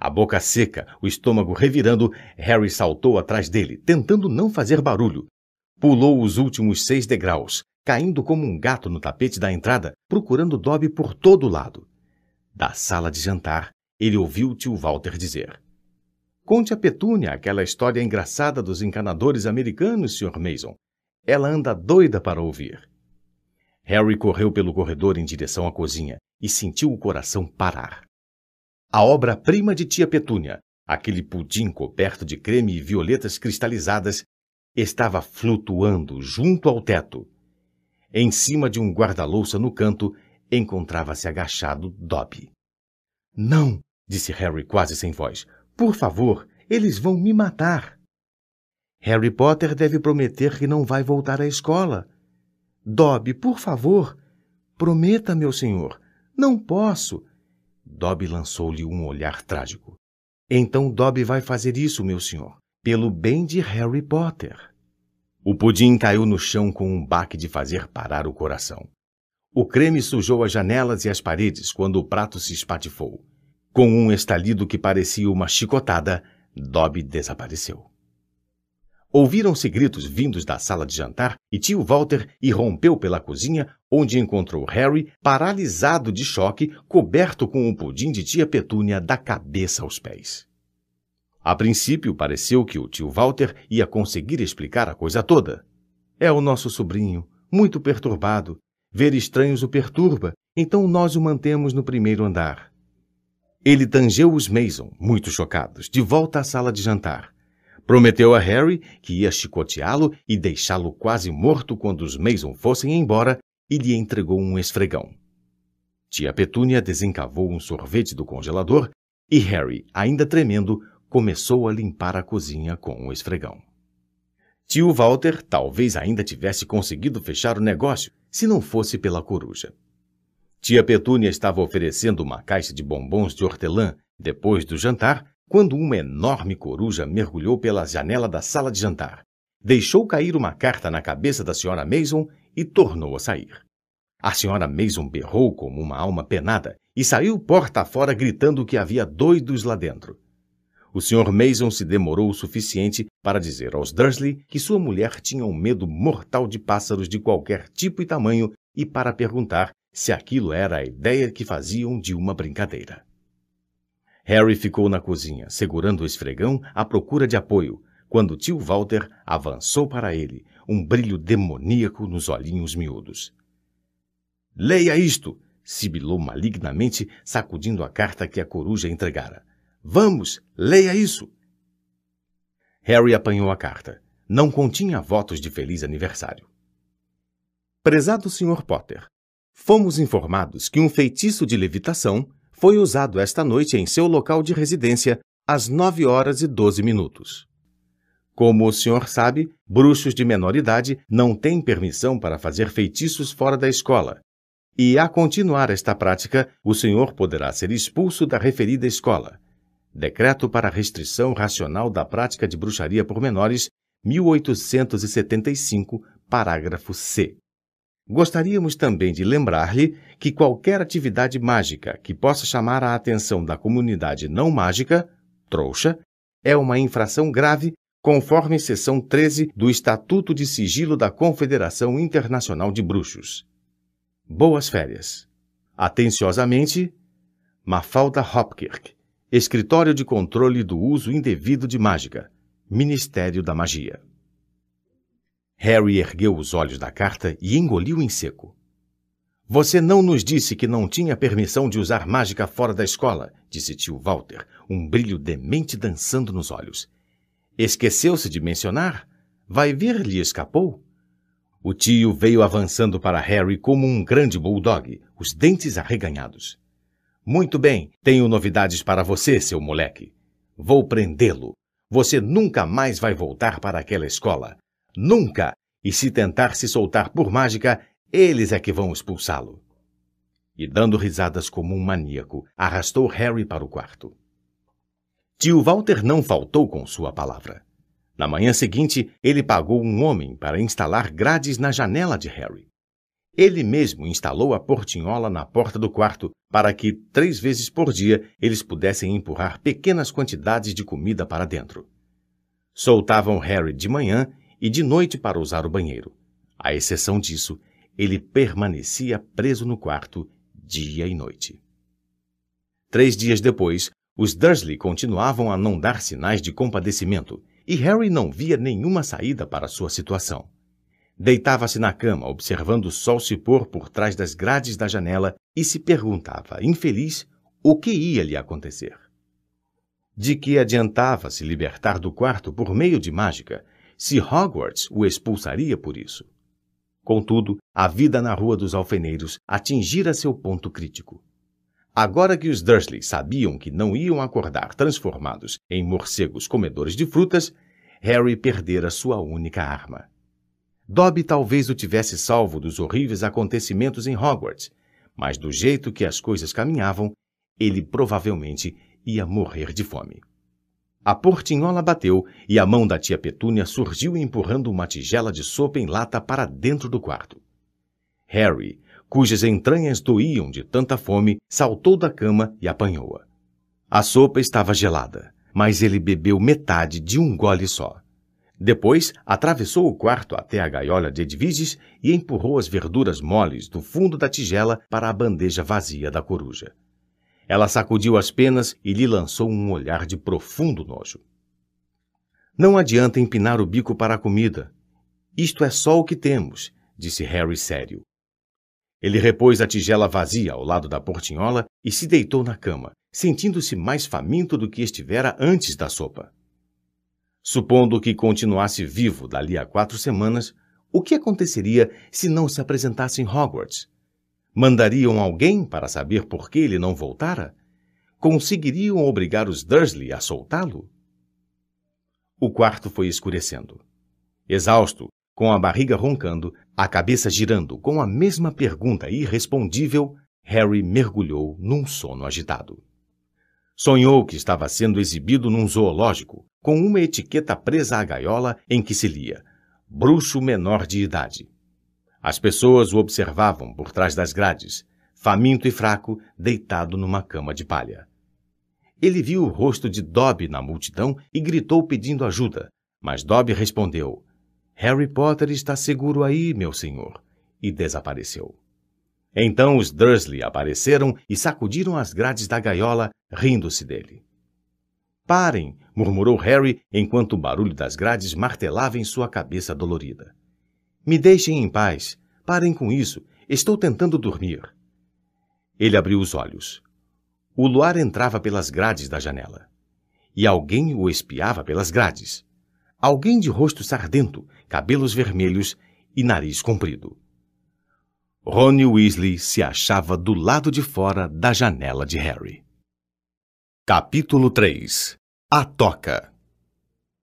S2: A boca seca, o estômago revirando, Harry saltou atrás dele, tentando não fazer barulho. Pulou os últimos seis degraus, caindo como um gato no tapete da entrada, procurando Dobby por todo lado. Da sala de jantar, ele ouviu tio Walter dizer: Conte a Petúnia aquela história engraçada dos encanadores americanos, Sr. Mason. Ela anda doida para ouvir. Harry correu pelo corredor em direção à cozinha e sentiu o coração parar. A obra-prima de tia Petúnia, aquele pudim coberto de creme e violetas cristalizadas, estava flutuando junto ao teto. Em cima de um guarda-louça no canto, encontrava-se agachado Dobby. Não, disse Harry quase sem voz. Por favor, eles vão me matar. Harry Potter deve prometer que não vai voltar à escola, Dobby, por favor, prometa, meu senhor. Não posso. Dobby lançou-lhe um olhar trágico. Então Dobby vai fazer isso, meu senhor, pelo bem de Harry Potter. O pudim caiu no chão com um baque de fazer parar o coração. O creme sujou as janelas e as paredes quando o prato se espatifou. Com um estalido que parecia uma chicotada, Dobby desapareceu. Ouviram-se gritos vindos da sala de jantar e tio Walter irrompeu pela cozinha, onde encontrou Harry paralisado de choque, coberto com um pudim de tia Petúnia da cabeça aos pés. A princípio, pareceu que o tio Walter ia conseguir explicar a coisa toda. É o nosso sobrinho, muito perturbado. Ver estranhos o perturba, então nós o mantemos no primeiro andar. Ele tangeu os Mason, muito chocados, de volta à sala de jantar. Prometeu a Harry que ia chicoteá-lo e deixá-lo quase morto quando os Mason fossem embora e lhe entregou um esfregão. Tia Petúnia desencavou um sorvete do congelador e Harry, ainda tremendo, começou a limpar a cozinha com o esfregão. Tio Walter talvez ainda tivesse conseguido fechar o negócio se não fosse pela coruja. Tia Petúnia estava oferecendo uma caixa de bombons de hortelã depois do jantar quando uma enorme coruja mergulhou pela janela da sala de jantar, deixou cair uma carta na cabeça da senhora Mason e tornou a sair. A senhora Mason berrou como uma alma penada e saiu porta afora gritando que havia doidos lá dentro. O Sr. Mason se demorou o suficiente para dizer aos Dursley que sua mulher tinha um medo mortal de pássaros de qualquer tipo e tamanho e para perguntar se aquilo era a ideia que faziam de uma brincadeira. Harry ficou na cozinha, segurando o esfregão à procura de apoio, quando tio Walter avançou para ele, um brilho demoníaco nos olhinhos miúdos. Leia isto! sibilou malignamente, sacudindo a carta que a coruja entregara. Vamos, leia isso! Harry apanhou a carta. Não continha votos de feliz aniversário. Prezado Sr. Potter, fomos informados que um feitiço de levitação foi usado esta noite em seu local de residência às nove horas e doze minutos. Como o senhor sabe, bruxos de menor idade não têm permissão para fazer feitiços fora da escola. E, a continuar esta prática, o senhor poderá ser expulso da referida escola. Decreto para Restrição Racional da Prática de Bruxaria por Menores, 1875, parágrafo C. Gostaríamos também de lembrar-lhe que qualquer atividade mágica que possa chamar a atenção da comunidade não mágica, trouxa, é uma infração grave conforme seção 13 do Estatuto de Sigilo da Confederação Internacional de Bruxos. Boas férias. Atenciosamente, Mafalda Hopkirk, Escritório de Controle do Uso Indevido de Mágica, Ministério da Magia. Harry ergueu os olhos da carta e engoliu em seco. Você não nos disse que não tinha permissão de usar mágica fora da escola, disse tio Walter, um brilho demente dançando nos olhos. Esqueceu-se de mencionar? Vai ver, lhe escapou? O tio veio avançando para Harry como um grande bulldog, os dentes arreganhados. Muito bem, tenho novidades para você, seu moleque. Vou prendê-lo. Você nunca mais vai voltar para aquela escola. Nunca! E se tentar se soltar por mágica, eles é que vão expulsá-lo. E dando risadas como um maníaco, arrastou Harry para o quarto. Tio Walter não faltou com sua palavra. Na manhã seguinte, ele pagou um homem para instalar grades na janela de Harry. Ele mesmo instalou a portinhola na porta do quarto para que, três vezes por dia, eles pudessem empurrar pequenas quantidades de comida para dentro. Soltavam Harry de manhã e de noite para usar o banheiro. À exceção disso, ele permanecia preso no quarto dia e noite. Três dias depois, os Dursley continuavam a não dar sinais de compadecimento e Harry não via nenhuma saída para sua situação. Deitava-se na cama, observando o sol se pôr por trás das grades da janela e se perguntava, infeliz, o que ia lhe acontecer. De que adiantava se libertar do quarto por meio de mágica, se Hogwarts o expulsaria por isso? Contudo, a vida na Rua dos Alfeneiros atingira seu ponto crítico. Agora que os Dursley sabiam que não iam acordar transformados em morcegos comedores de frutas, Harry perdera sua única arma. Dobby talvez o tivesse salvo dos horríveis acontecimentos em Hogwarts, mas do jeito que as coisas caminhavam, ele provavelmente ia morrer de fome. A portinhola bateu e a mão da tia Petúnia surgiu empurrando uma tigela de sopa em lata para dentro do quarto. Harry, cujas entranhas doíam de tanta fome, saltou da cama e apanhou-a. A sopa estava gelada, mas ele bebeu metade de um gole só. Depois, atravessou o quarto até a gaiola de Edviges e empurrou as verduras moles do fundo da tigela para a bandeja vazia da coruja. Ela sacudiu as penas e lhe lançou um olhar de profundo nojo. Não adianta empinar o bico para a comida. Isto é só o que temos, disse Harry sério. Ele repôs a tigela vazia ao lado da portinhola e se deitou na cama, sentindo-se mais faminto do que estivera antes da sopa. Supondo que continuasse vivo dali a quatro semanas, o que aconteceria se não se apresentasse em Hogwarts? Mandariam alguém para saber por que ele não voltara? Conseguiriam obrigar os Dursley a soltá-lo? o quarto foi escurecendo. Exausto, com a barriga roncando, a cabeça girando com a mesma pergunta irrespondível, Harry mergulhou num sono agitado. Sonhou que estava sendo exibido num zoológico, com uma etiqueta presa à gaiola em que se lia Bruxo menor de idade. As pessoas o observavam por trás das grades, faminto e fraco, deitado numa cama de palha. Ele viu o rosto de Dobby na multidão e gritou pedindo ajuda, mas Dobby respondeu: Harry Potter está seguro aí, meu senhor, e desapareceu. Então os Dursley apareceram e sacudiram as grades da gaiola, rindo-se dele. Parem! Murmurou Harry enquanto o barulho das grades martelava em sua cabeça dolorida. Me deixem em paz. Parem com isso. Estou tentando dormir. Ele abriu os olhos. O luar entrava pelas grades da janela. E alguém o espiava pelas grades. Alguém de rosto sardento, cabelos vermelhos e nariz comprido. Rony Weasley se achava do lado de fora da janela de Harry. Capítulo 3 A Toca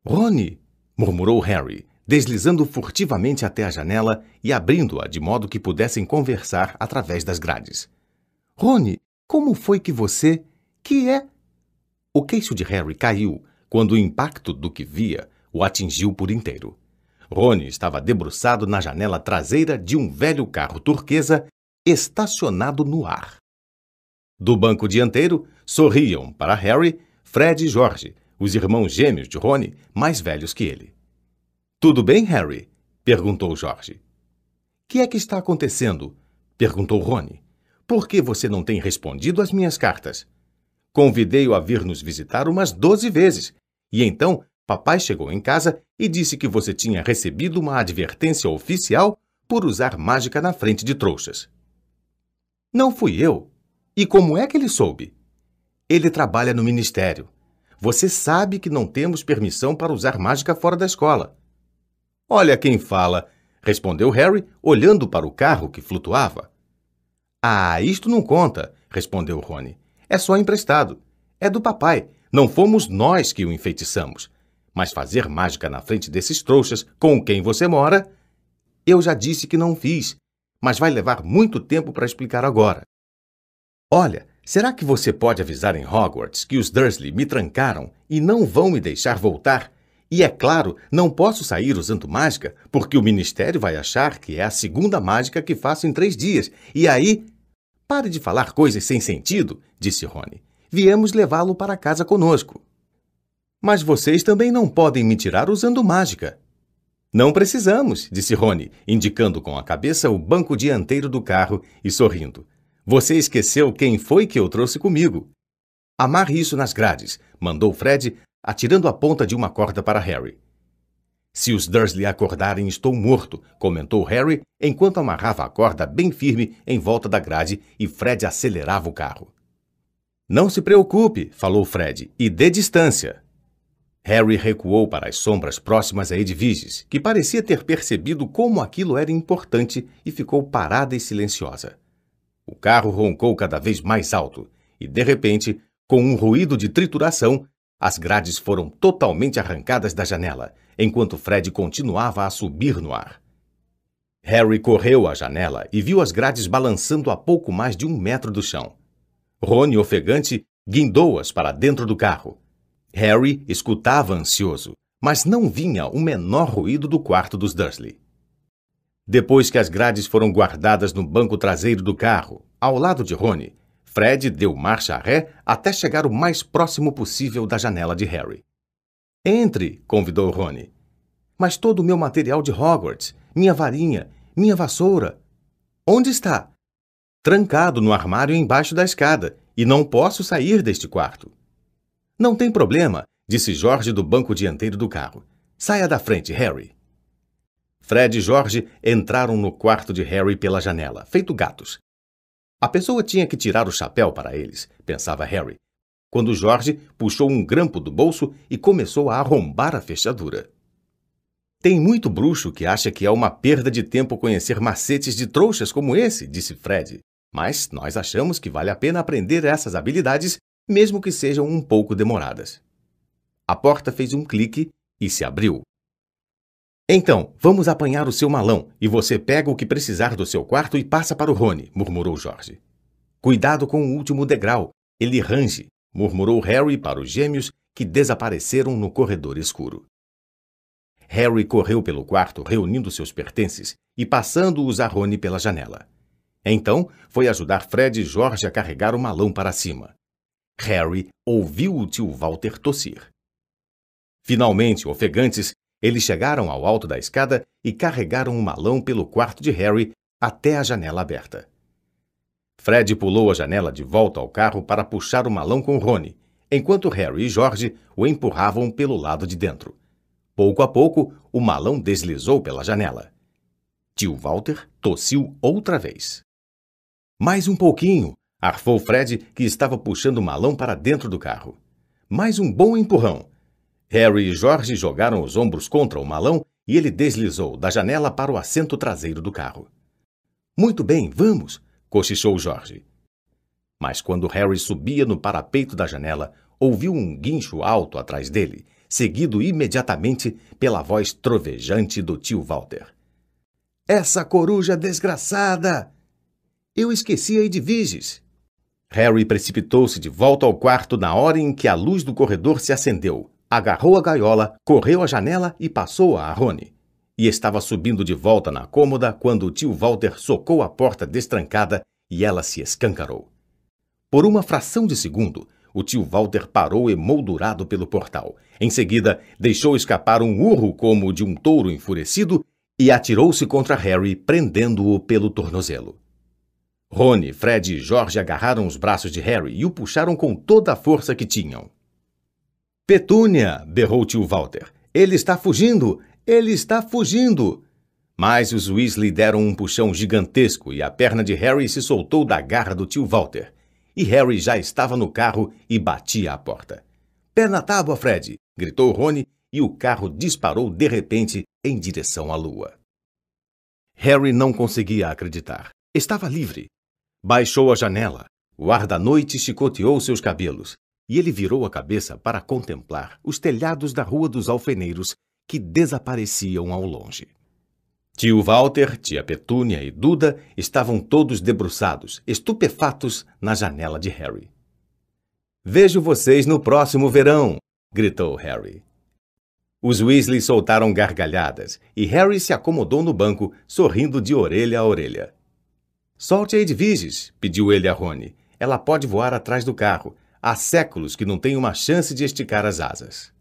S2: Rony, murmurou Harry, deslizando furtivamente até a janela e abrindo-a de modo que pudessem conversar através das grades. Rony, como foi que você. Que é. O queixo de Harry caiu quando o impacto do que via o atingiu por inteiro. Rony estava debruçado na janela traseira de um velho carro turquesa estacionado no ar. Do banco dianteiro sorriam para Harry, Fred e George, os irmãos gêmeos de Rony, mais velhos que ele. Tudo bem, Harry? perguntou George. Que é que está acontecendo? perguntou Rony. Por que você não tem respondido às minhas cartas? Convidei-o a vir nos visitar umas doze vezes. E então, papai chegou em casa e disse que você tinha recebido uma advertência oficial por usar mágica na frente de trouxas. Não fui eu. E como é que ele soube? Ele trabalha no ministério. Você sabe que não temos permissão para usar mágica fora da escola. Olha quem fala, respondeu Harry, olhando para o carro que flutuava. Ah, isto não conta, respondeu Rony. É só emprestado. É do papai. Não fomos nós que o enfeitiçamos. Mas fazer mágica na frente desses trouxas com quem você mora. Eu já disse que não fiz, mas vai levar muito tempo para explicar agora. Olha, será que você pode avisar em Hogwarts que os Dursley me trancaram e não vão me deixar voltar? E é claro, não posso sair usando mágica, porque o ministério vai achar que é a segunda mágica que faço em três dias. E aí Pare de falar coisas sem sentido, disse Rony. Viemos levá-lo para casa conosco. Mas vocês também não podem me tirar usando mágica. Não precisamos, disse Rony, indicando com a cabeça o banco dianteiro do carro e sorrindo. Você esqueceu quem foi que eu trouxe comigo. Amarre isso nas grades, mandou Fred, atirando a ponta de uma corda para Harry. Se os Dursley acordarem, estou morto, comentou Harry enquanto amarrava a corda bem firme em volta da grade e Fred acelerava o carro. Não se preocupe, falou Fred, e dê distância. Harry recuou para as sombras próximas a Edviges, que parecia ter percebido como aquilo era importante e ficou parada e silenciosa. O carro roncou cada vez mais alto e, de repente, com um ruído de trituração, as grades foram totalmente arrancadas da janela, enquanto Fred continuava a subir no ar. Harry correu à janela e viu as grades balançando a pouco mais de um metro do chão. Rony, ofegante, guindou-as para dentro do carro. Harry escutava ansioso, mas não vinha o menor ruído do quarto dos Dursley. Depois que as grades foram guardadas no banco traseiro do carro, ao lado de Rony, Fred deu marcha ré até chegar o mais próximo possível da janela de Harry. Entre, convidou Rony. Mas todo o meu material de Hogwarts, minha varinha, minha vassoura. Onde está? Trancado no armário embaixo da escada, e não posso sair deste quarto. Não tem problema, disse Jorge do banco dianteiro do carro. Saia da frente, Harry. Fred e Jorge entraram no quarto de Harry pela janela, feito gatos, a pessoa tinha que tirar o chapéu para eles, pensava Harry, quando Jorge puxou um grampo do bolso e começou a arrombar a fechadura. Tem muito bruxo que acha que é uma perda de tempo conhecer macetes de trouxas como esse, disse Fred. Mas nós achamos que vale a pena aprender essas habilidades, mesmo que sejam um pouco demoradas. A porta fez um clique e se abriu. Então, vamos apanhar o seu malão e você pega o que precisar do seu quarto e passa para o Rony, murmurou Jorge. Cuidado com o último degrau, ele range, murmurou Harry para os gêmeos que desapareceram no corredor escuro. Harry correu pelo quarto reunindo seus pertences e passando-os a Rony pela janela. Então, foi ajudar Fred e George a carregar o malão para cima. Harry ouviu o tio Walter tossir. Finalmente, ofegantes, eles chegaram ao alto da escada e carregaram o malão pelo quarto de Harry até a janela aberta. Fred pulou a janela de volta ao carro para puxar o malão com Rony, enquanto Harry e George o empurravam pelo lado de dentro. Pouco a pouco, o malão deslizou pela janela. Tio Walter tossiu outra vez. Mais um pouquinho, arfou Fred, que estava puxando o malão para dentro do carro. Mais um bom empurrão. Harry e George jogaram os ombros contra o malão e ele deslizou da janela para o assento traseiro do carro. Muito bem, vamos, cochichou George. Mas quando Harry subia no parapeito da janela, ouviu um guincho alto atrás dele, seguido imediatamente pela voz trovejante do tio Walter. Essa coruja desgraçada! Eu esqueci a Edviges. Harry precipitou-se de volta ao quarto na hora em que a luz do corredor se acendeu, agarrou a gaiola, correu à janela e passou-a a Rony. E estava subindo de volta na cômoda quando o tio Walter socou a porta destrancada e ela se escancarou. Por uma fração de segundo, o tio Walter parou emoldurado pelo portal. Em seguida, deixou escapar um urro como o de um touro enfurecido e atirou-se contra Harry, prendendo-o pelo tornozelo. Rony, Fred e George agarraram os braços de Harry e o puxaram com toda a força que tinham. Petúnia! berrou tio Walter. Ele está fugindo! Ele está fugindo! Mas os Weasley deram um puxão gigantesco e a perna de Harry se soltou da garra do tio Walter. E Harry já estava no carro e batia à porta. Pé na tábua, Fred! gritou Rony e o carro disparou de repente em direção à lua. Harry não conseguia acreditar. Estava livre. Baixou a janela. O ar da noite chicoteou seus cabelos e ele virou a cabeça para contemplar os telhados da Rua dos Alfeneiros que desapareciam ao longe. Tio Walter, tia Petúnia e Duda estavam todos debruçados, estupefatos, na janela de Harry. Vejo vocês no próximo verão! gritou Harry. Os Weasley soltaram gargalhadas e Harry se acomodou no banco, sorrindo de orelha a orelha. Solte a Edviges, pediu ele a Rony. Ela pode voar atrás do carro. Há séculos que não tem uma chance de esticar as asas.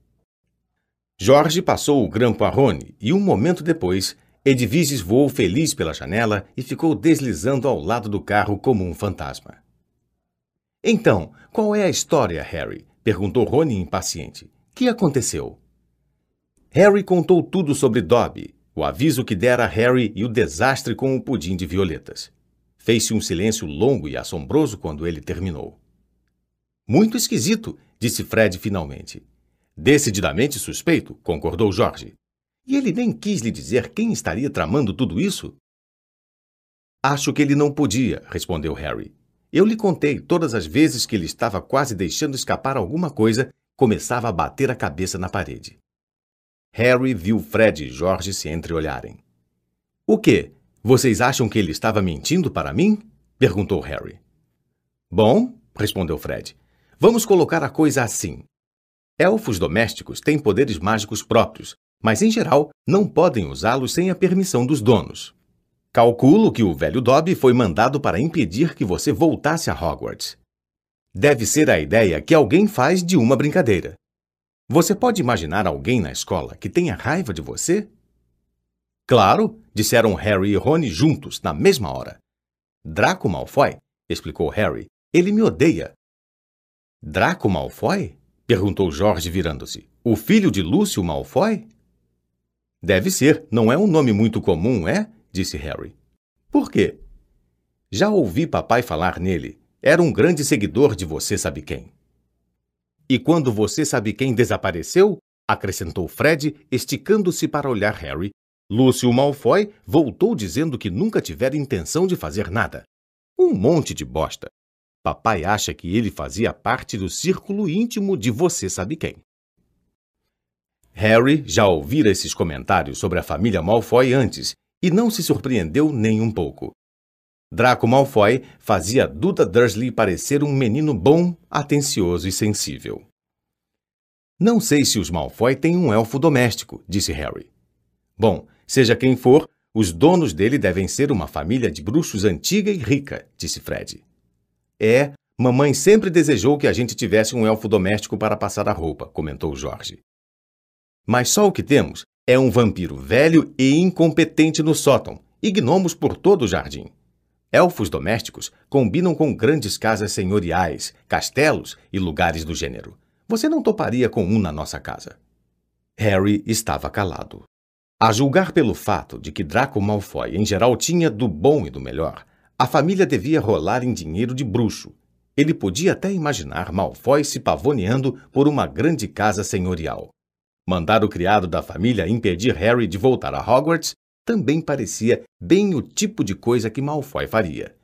S2: Jorge passou o grampo a Rony e um momento depois, Edviges voou feliz pela janela e ficou deslizando ao lado do carro como um fantasma. Então, qual é a história, Harry? perguntou Rony impaciente. Que aconteceu? Harry contou tudo sobre Dobby, o aviso que dera a Harry e o desastre com o pudim de violetas. Fez-se um silêncio longo e assombroso quando ele terminou. Muito esquisito, disse Fred finalmente. Decididamente suspeito, concordou Jorge. E ele nem quis lhe dizer quem estaria tramando tudo isso? Acho que ele não podia, respondeu Harry. Eu lhe contei todas as vezes que ele estava quase deixando escapar alguma coisa, começava a bater a cabeça na parede. Harry viu Fred e Jorge se entreolharem. O quê? Vocês acham que ele estava mentindo para mim? perguntou Harry. Bom, respondeu Fred, vamos colocar a coisa assim. Elfos domésticos têm poderes mágicos próprios, mas em geral não podem usá-los sem a permissão dos donos. Calculo que o velho Dobby foi mandado para impedir que você voltasse a Hogwarts. Deve ser a ideia que alguém faz de uma brincadeira. Você pode imaginar alguém na escola que tenha raiva de você? Claro, disseram Harry e Rony juntos, na mesma hora. Draco Malfoy, explicou Harry. Ele me odeia. Draco Malfoy? perguntou Jorge virando-se. O filho de Lúcio Malfoy? Deve ser, não é um nome muito comum, é? disse Harry. Por quê? Já ouvi papai falar nele. Era um grande seguidor de você sabe quem. E quando você sabe quem desapareceu? acrescentou Fred, esticando-se para olhar Harry, Lúcio Malfoy voltou dizendo que nunca tivera intenção de fazer nada. Um monte de bosta. Papai acha que ele fazia parte do círculo íntimo de você sabe quem. Harry já ouvira esses comentários sobre a família Malfoy antes e não se surpreendeu nem um pouco. Draco Malfoy fazia Duda Dursley parecer um menino bom, atencioso e sensível. Não sei se os Malfoy têm um elfo doméstico, disse Harry. Bom, seja quem for, os donos dele devem ser uma família de bruxos antiga e rica, disse Fred. É, mamãe sempre desejou que a gente tivesse um elfo doméstico para passar a roupa, comentou Jorge. Mas só o que temos é um vampiro velho e incompetente no sótão, e gnomos por todo o jardim. Elfos domésticos combinam com grandes casas senhoriais, castelos e lugares do gênero. Você não toparia com um na nossa casa. Harry estava calado. A julgar pelo fato de que Draco Malfoy em geral tinha do bom e do melhor, a família devia rolar em dinheiro de bruxo. Ele podia até imaginar Malfoy se pavoneando por uma grande casa senhorial. Mandar o criado da família impedir Harry de voltar a Hogwarts também parecia bem o tipo de coisa que Malfoy faria.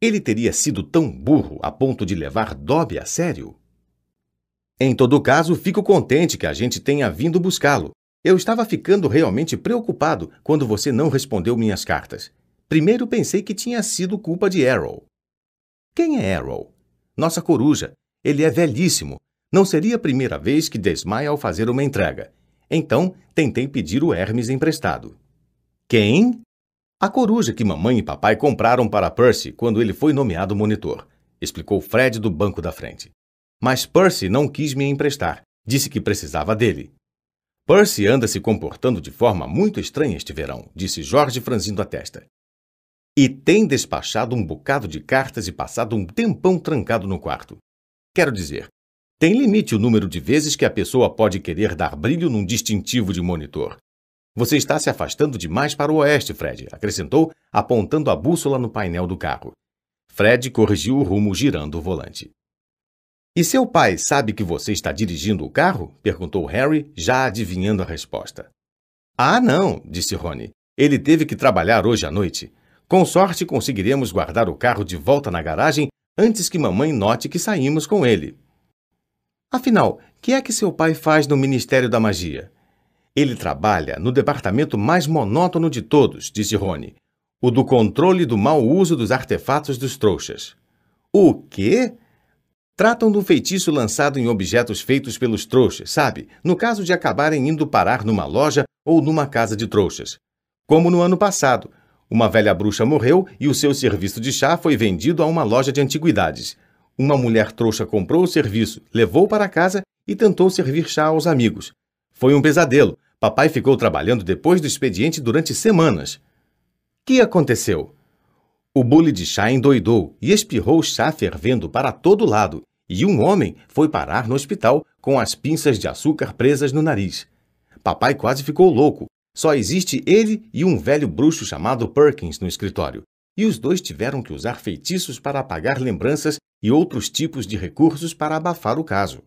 S2: Ele teria sido tão burro a ponto de levar Dobby a sério? Em todo caso, fico contente que a gente tenha vindo buscá-lo. Eu estava ficando realmente preocupado quando você não respondeu minhas cartas. Primeiro pensei que tinha sido culpa de Arrow. Quem é Arrow? Nossa coruja. Ele é velhíssimo. Não seria a primeira vez que desmaia ao fazer uma entrega. Então, tentei pedir o Hermes emprestado. Quem? A coruja que mamãe e papai compraram para Percy quando ele foi nomeado monitor, explicou Fred do banco da frente. Mas Percy não quis me emprestar, disse que precisava dele. Percy anda se comportando de forma muito estranha este verão, disse Jorge franzindo a testa. E tem despachado um bocado de cartas e passado um tempão trancado no quarto. Quero dizer, tem limite o número de vezes que a pessoa pode querer dar brilho num distintivo de monitor. Você está se afastando demais para o oeste, Fred, acrescentou, apontando a bússola no painel do carro. Fred corrigiu o rumo girando o volante. E seu pai sabe que você está dirigindo o carro? perguntou Harry, já adivinhando a resposta. Ah, não, disse Rony. Ele teve que trabalhar hoje à noite. Com sorte conseguiremos guardar o carro de volta na garagem antes que mamãe note que saímos com ele. Afinal, que é que seu pai faz no Ministério da Magia? Ele trabalha no departamento mais monótono de todos, disse Rony. O do controle do mau uso dos artefatos dos trouxas. O quê? Tratam do feitiço lançado em objetos feitos pelos trouxas, sabe? No caso de acabarem indo parar numa loja ou numa casa de trouxas. Como no ano passado. Uma velha bruxa morreu e o seu serviço de chá foi vendido a uma loja de antiguidades. Uma mulher trouxa comprou o serviço, levou para casa e tentou servir chá aos amigos. Foi um pesadelo, Papai ficou trabalhando depois do expediente durante semanas. Que aconteceu? O bule de chá endoidou e espirrou chá fervendo para todo lado, e um homem foi parar no hospital com as pinças de açúcar presas no nariz. Papai quase ficou louco. Só existe ele e um velho bruxo chamado Perkins no escritório, e os dois tiveram que usar feitiços para apagar lembranças e outros tipos de recursos para abafar o caso.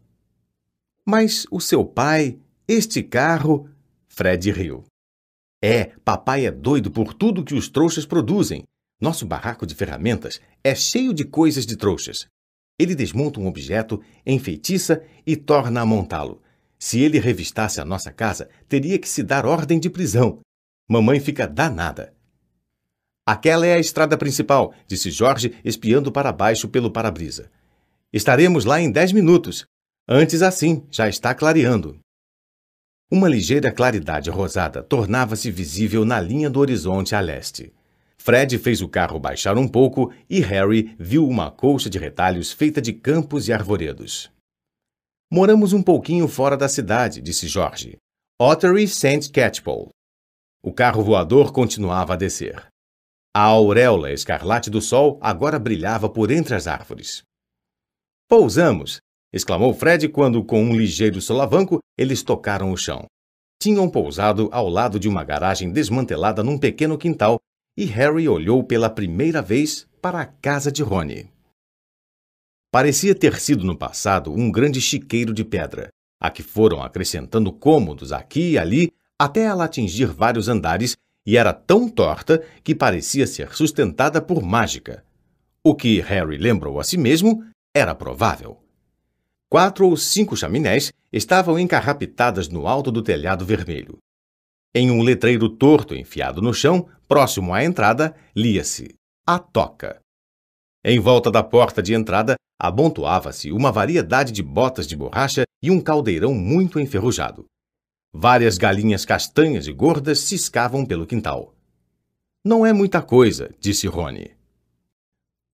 S2: Mas o seu pai, este carro, Fred riu. É, papai é doido por tudo que os trouxas produzem. Nosso barraco de ferramentas é cheio de coisas de trouxas. Ele desmonta um objeto, enfeitiça e torna a montá-lo. Se ele revistasse a nossa casa, teria que se dar ordem de prisão. Mamãe fica danada. Aquela é a estrada principal, disse Jorge, espiando para baixo pelo para-brisa. Estaremos lá em dez minutos. Antes assim, já está clareando. Uma ligeira claridade rosada tornava-se visível na linha do horizonte a leste. Fred fez o carro baixar um pouco e Harry viu uma colcha de retalhos feita de campos e arvoredos. Moramos um pouquinho fora da cidade, disse Jorge. Ottery St. Catchpole. O carro voador continuava a descer. A auréola escarlate do sol agora brilhava por entre as árvores. Pousamos, exclamou Fred quando, com um ligeiro solavanco, eles tocaram o chão. Tinham pousado ao lado de uma garagem desmantelada num pequeno quintal e Harry olhou pela primeira vez para a casa de Rony. Parecia ter sido no passado um grande chiqueiro de pedra, a que foram acrescentando cômodos aqui e ali até ela atingir vários andares e era tão torta que parecia ser sustentada por mágica. O que Harry lembrou a si mesmo era provável. Quatro ou cinco chaminés estavam encarrapitadas no alto do telhado vermelho. Em um letreiro torto enfiado no chão, próximo à entrada, lia-se A Toca. Em volta da porta de entrada, amontoava-se uma variedade de botas de borracha e um caldeirão muito enferrujado. Várias galinhas castanhas e gordas ciscavam pelo quintal. Não é muita coisa, disse Rony.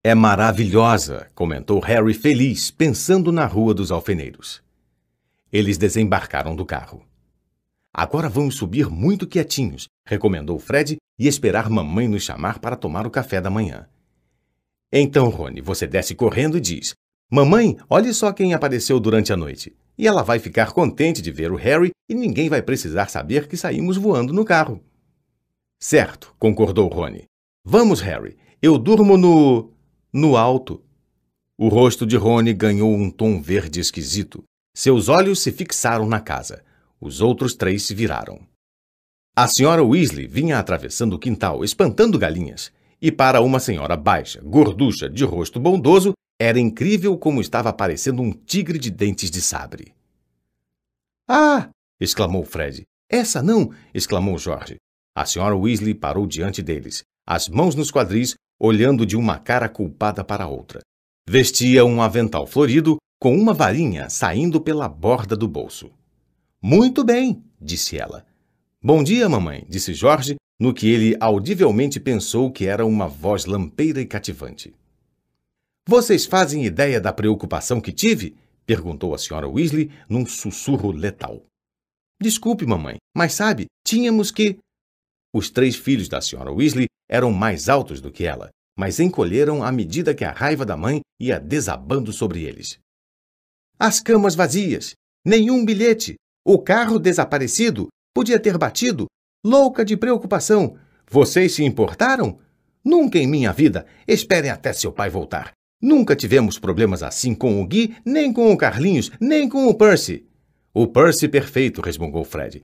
S2: É maravilhosa, comentou Harry feliz, pensando na Rua dos Alfeneiros. Eles desembarcaram do carro. Agora vamos subir muito quietinhos, recomendou Fred, e esperar mamãe nos chamar para tomar o café da manhã. Então, Rony, você desce correndo e diz: Mamãe, olhe só quem apareceu durante a noite. E ela vai ficar contente de ver o Harry e ninguém vai precisar saber que saímos voando no carro. Certo, concordou Rony. Vamos, Harry. Eu durmo no no alto. O rosto de Rony ganhou um tom verde esquisito. Seus olhos se fixaram na casa. Os outros três se viraram. A senhora Weasley vinha atravessando o quintal, espantando galinhas. E para uma senhora baixa, gorducha, de rosto bondoso, era incrível como estava parecendo um tigre de dentes de sabre. Ah! exclamou Fred. Essa não! exclamou Jorge. A senhora Weasley parou diante deles, as mãos nos quadris, olhando de uma cara culpada para outra. Vestia um avental florido com uma varinha saindo pela borda do bolso. Muito bem, disse ela. Bom dia, mamãe, disse Jorge, no que ele audivelmente pensou que era uma voz lampeira e cativante. Vocês fazem ideia da preocupação que tive? perguntou a senhora Weasley num sussurro letal. Desculpe, mamãe, mas sabe, tínhamos que. Os três filhos da senhora Weasley eram mais altos do que ela, mas encolheram à medida que a raiva da mãe ia desabando sobre eles. As camas vazias, nenhum bilhete, o carro desaparecido, podia ter batido, louca de preocupação. Vocês se importaram? Nunca em minha vida. Esperem até seu pai voltar. Nunca tivemos problemas assim com o Gui, nem com o Carlinhos, nem com o Percy. O Percy perfeito, resmungou Fred.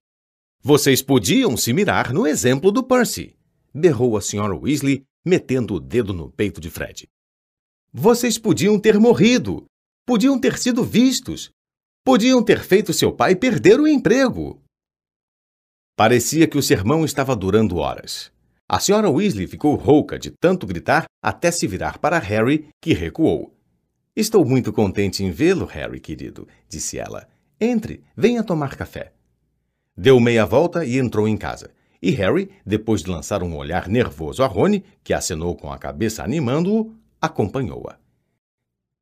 S2: Vocês podiam se mirar no exemplo do Percy, berrou a senhora Weasley, metendo o dedo no peito de Fred. Vocês podiam ter morrido, podiam ter sido vistos, podiam ter feito seu pai perder o emprego. Parecia que o sermão estava durando horas. A senhora Weasley ficou rouca de tanto gritar até se virar para Harry, que recuou. Estou muito contente em vê-lo, Harry, querido, disse ela. Entre, venha tomar café. Deu meia volta e entrou em casa. E Harry, depois de lançar um olhar nervoso a Rony, que acenou com a cabeça animando-o, acompanhou-a.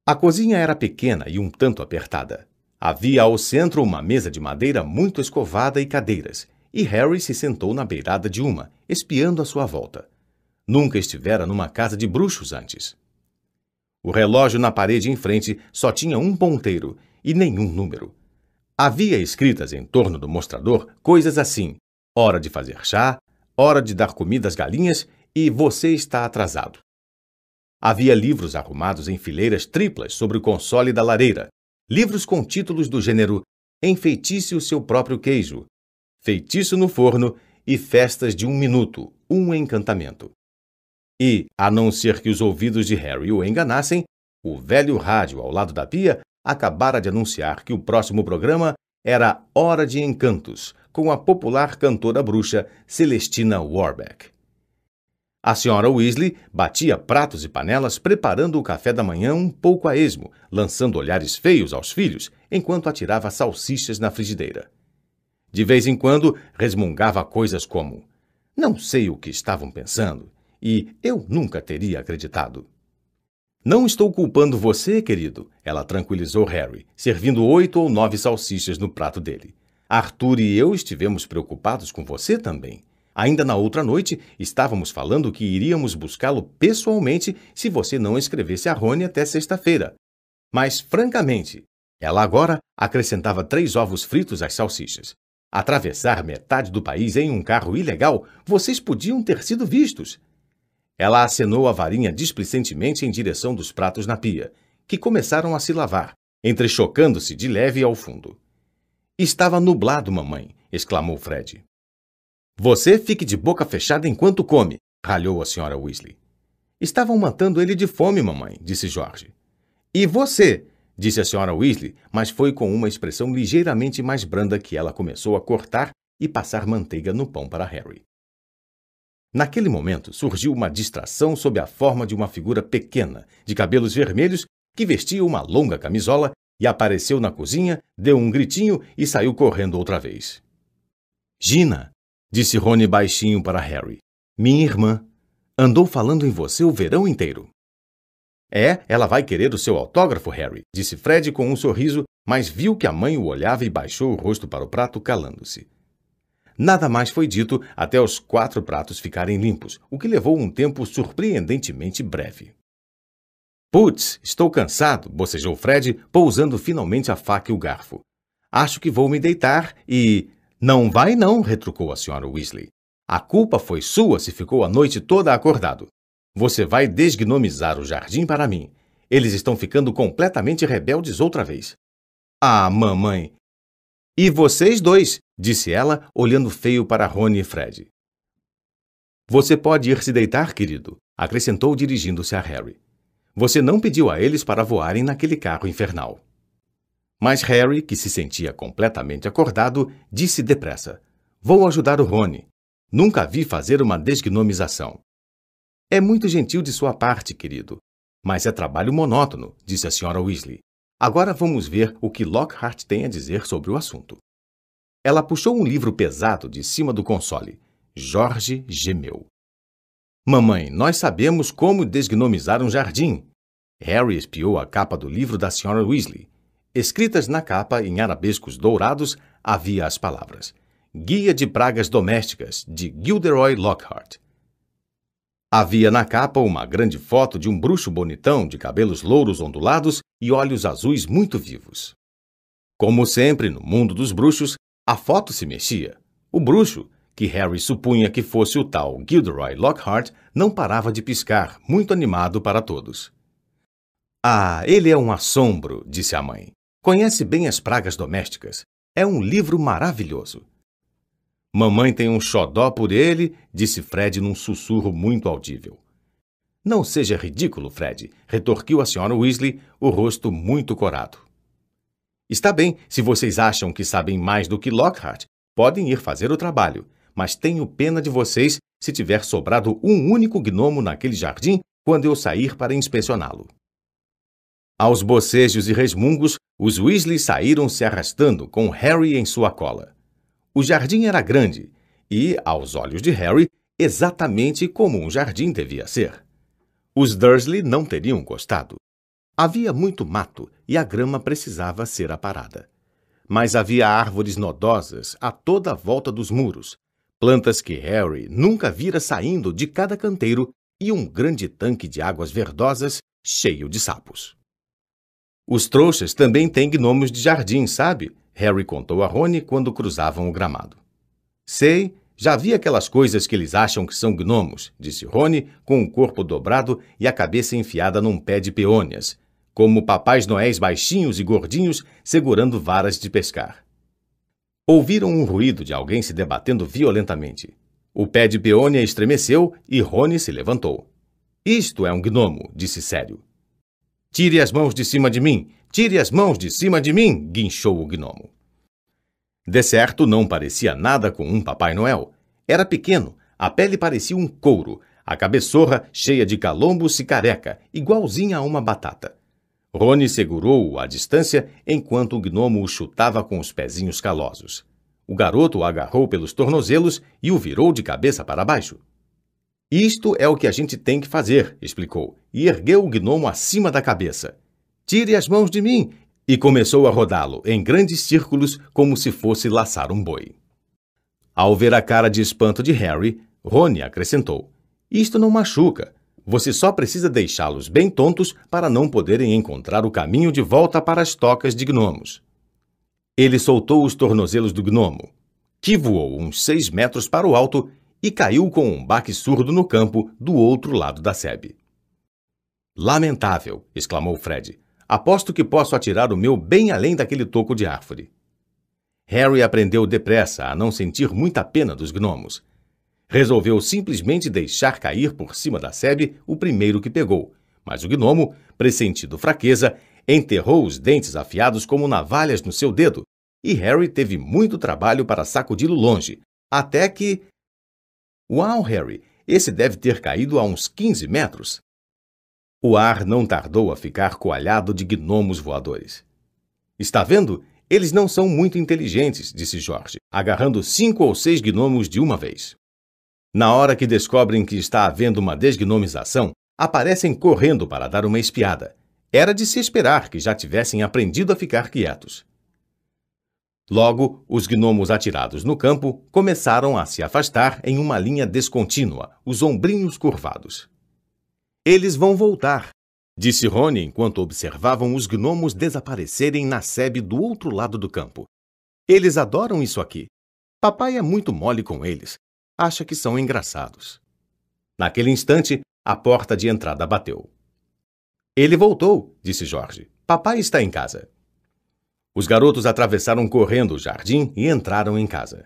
S2: A cozinha era pequena e um tanto apertada. Havia ao centro uma mesa de madeira muito escovada e cadeiras, e Harry se sentou na beirada de uma, espiando à sua volta. Nunca estivera numa casa de bruxos antes. O relógio na parede em frente só tinha um ponteiro e nenhum número. Havia escritas em torno do mostrador coisas assim: hora de fazer chá, hora de dar comida às galinhas e você está atrasado. Havia livros arrumados em fileiras triplas sobre o console da lareira, livros com títulos do gênero Enfeitice o seu próprio queijo, Feitiço no forno e Festas de um minuto, um encantamento. E, a não ser que os ouvidos de Harry o enganassem, o velho rádio ao lado da pia acabara de anunciar que o próximo programa era Hora de Encantos, com a popular cantora bruxa Celestina Warbeck. A senhora Weasley batia pratos e panelas preparando o café da manhã um pouco a esmo, lançando olhares feios aos filhos, enquanto atirava salsichas na frigideira. De vez em quando, resmungava coisas como: Não sei o que estavam pensando, e eu nunca teria acreditado. Não estou culpando você, querido, ela tranquilizou Harry, servindo oito ou nove salsichas no prato dele. Arthur e eu estivemos preocupados com você também. Ainda na outra noite, estávamos falando que iríamos buscá-lo pessoalmente se você não escrevesse a Rony até sexta-feira. Mas, francamente, ela agora acrescentava três ovos fritos às salsichas. Atravessar metade do país em um carro ilegal, vocês podiam ter sido vistos. Ela acenou a varinha displicentemente em direção dos pratos na pia, que começaram a se lavar, entrechocando-se de leve ao fundo. Estava nublado, mamãe, exclamou Fred. Você fique de boca fechada enquanto come, ralhou a senhora Weasley. Estavam matando ele de fome, mamãe, disse Jorge. E você? Disse a senhora Weasley, mas foi com uma expressão ligeiramente mais branda que ela começou a cortar e passar manteiga no pão para Harry. Naquele momento, surgiu uma distração sob a forma de uma figura pequena, de cabelos vermelhos, que vestia uma longa camisola e apareceu na cozinha, deu um gritinho e saiu correndo outra vez. Gina, disse Rony baixinho para Harry, minha irmã, andou falando em você o verão inteiro. É, ela vai querer o seu autógrafo, Harry, disse Fred com um sorriso, mas viu que a mãe o olhava e baixou o rosto para o prato, calando-se. Nada mais foi dito até os quatro pratos ficarem limpos, o que levou um tempo surpreendentemente breve. Putz, estou cansado, bocejou Fred, pousando finalmente a faca e o garfo. Acho que vou me deitar e. Não vai, não, retrucou a senhora Weasley. A culpa foi sua se ficou a noite toda acordado. Você vai desgnomizar o jardim para mim. Eles estão ficando completamente rebeldes outra vez. Ah, mamãe, e vocês dois, disse ela, olhando feio para Rony e Fred. Você pode ir se deitar, querido, acrescentou dirigindo-se a Harry. Você não pediu a eles para voarem naquele carro infernal. Mas Harry, que se sentia completamente acordado, disse depressa: Vou ajudar o Rony. Nunca vi fazer uma desgnomização. É muito gentil de sua parte, querido. Mas é trabalho monótono, disse a senhora Weasley. Agora vamos ver o que Lockhart tem a dizer sobre o assunto. Ela puxou um livro pesado de cima do console. Jorge gemeu. Mamãe, nós sabemos como desgnomizar um jardim. Harry espiou a capa do livro da Sra. Weasley. Escritas na capa, em arabescos dourados, havia as palavras: Guia de Pragas Domésticas, de Gilderoy Lockhart. Havia na capa uma grande foto de um bruxo bonitão de cabelos louros ondulados e olhos azuis muito vivos. Como sempre no mundo dos bruxos, a foto se mexia. O bruxo, que Harry supunha que fosse o tal Gilderoy Lockhart, não parava de piscar, muito animado para todos. Ah, ele é um assombro, disse a mãe. Conhece bem as pragas domésticas. É um livro maravilhoso. Mamãe tem um xodó por ele, disse Fred num sussurro muito audível. Não seja ridículo, Fred, retorquiu a senhora Weasley, o rosto muito corado. Está bem, se vocês acham que sabem mais do que Lockhart, podem ir fazer o trabalho, mas tenho pena de vocês se tiver sobrado um único gnomo naquele jardim quando eu sair para inspecioná-lo. Aos bocejos e resmungos, os Weasley saíram se arrastando com Harry em sua cola. O jardim era grande e, aos olhos de Harry, exatamente como um jardim devia ser. Os Dursley não teriam gostado. Havia muito mato e a grama precisava ser aparada. Mas havia árvores nodosas a toda a volta dos muros, plantas que Harry nunca vira saindo de cada canteiro e um grande tanque de águas verdosas cheio de sapos. Os trouxas também têm gnomos de jardim, sabe? Harry contou a Rony quando cruzavam o gramado. Sei, já vi aquelas coisas que eles acham que são gnomos, disse Rony, com o corpo dobrado e a cabeça enfiada num pé de peônias, como papais noéis baixinhos e gordinhos segurando varas de pescar. Ouviram um ruído de alguém se debatendo violentamente. O pé de peônia estremeceu e Rony se levantou. Isto é um gnomo, disse sério. Tire as mãos de cima de mim, Tire as mãos de cima de mim! guinchou o gnomo. De certo, não parecia nada com um Papai Noel. Era pequeno, a pele parecia um couro, a cabeçorra cheia de calombos e careca, igualzinha a uma batata. Rony segurou-o à distância enquanto o gnomo o chutava com os pezinhos calosos. O garoto o agarrou pelos tornozelos e o virou de cabeça para baixo. Isto é o que a gente tem que fazer, explicou, e ergueu o gnomo acima da cabeça. Tire as mãos de mim! E começou a rodá-lo em grandes círculos como se fosse laçar um boi. Ao ver a cara de espanto de Harry, Rony acrescentou: Isto não machuca. Você só precisa deixá-los bem tontos para não poderem encontrar o caminho de volta para as tocas de gnomos. Ele soltou os tornozelos do gnomo, que voou uns seis metros para o alto e caiu com um baque surdo no campo do outro lado da sebe. Lamentável! exclamou Fred. Aposto que posso atirar o meu bem além daquele toco de árvore. Harry aprendeu depressa a não sentir muita pena dos gnomos. Resolveu simplesmente deixar cair por cima da sebe o primeiro que pegou, mas o gnomo, pressentindo fraqueza, enterrou os dentes afiados como navalhas no seu dedo, e Harry teve muito trabalho para sacudi-lo longe, até que. Uau, Harry! Esse deve ter caído a uns 15 metros. O ar não tardou a ficar coalhado de gnomos voadores. Está vendo? Eles não são muito inteligentes, disse Jorge, agarrando cinco ou seis gnomos de uma vez. Na hora que descobrem que está havendo uma desgnomização, aparecem correndo para dar uma espiada. Era de se esperar que já tivessem aprendido a ficar quietos. Logo, os gnomos atirados no campo começaram a se afastar em uma linha descontínua, os ombrinhos curvados. Eles vão voltar, disse Rony enquanto observavam os gnomos desaparecerem na sebe do outro lado do campo. Eles adoram isso aqui. Papai é muito mole com eles. Acha que são engraçados. Naquele instante, a porta de entrada bateu. Ele voltou, disse Jorge. Papai está em casa. Os garotos atravessaram correndo o jardim e entraram em casa.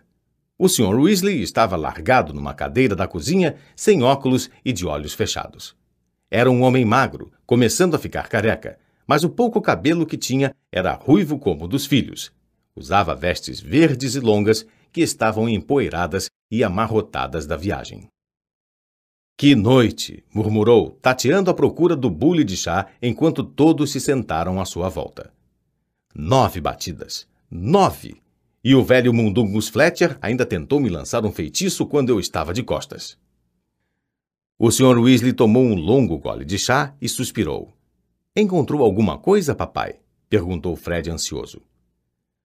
S2: O Sr. Weasley estava largado numa cadeira da cozinha, sem óculos e de olhos fechados. Era um homem magro, começando a ficar careca, mas o pouco cabelo que tinha era ruivo como o dos filhos. Usava vestes verdes e longas que estavam empoeiradas e amarrotadas da viagem. Que noite! murmurou, tateando à procura do bule de chá enquanto todos se sentaram à sua volta. Nove batidas. Nove! E o velho Mundungus Fletcher ainda tentou me lançar um feitiço quando eu estava de costas. O Sr. Weasley tomou um longo gole de chá e suspirou. Encontrou alguma coisa, papai? perguntou Fred ansioso.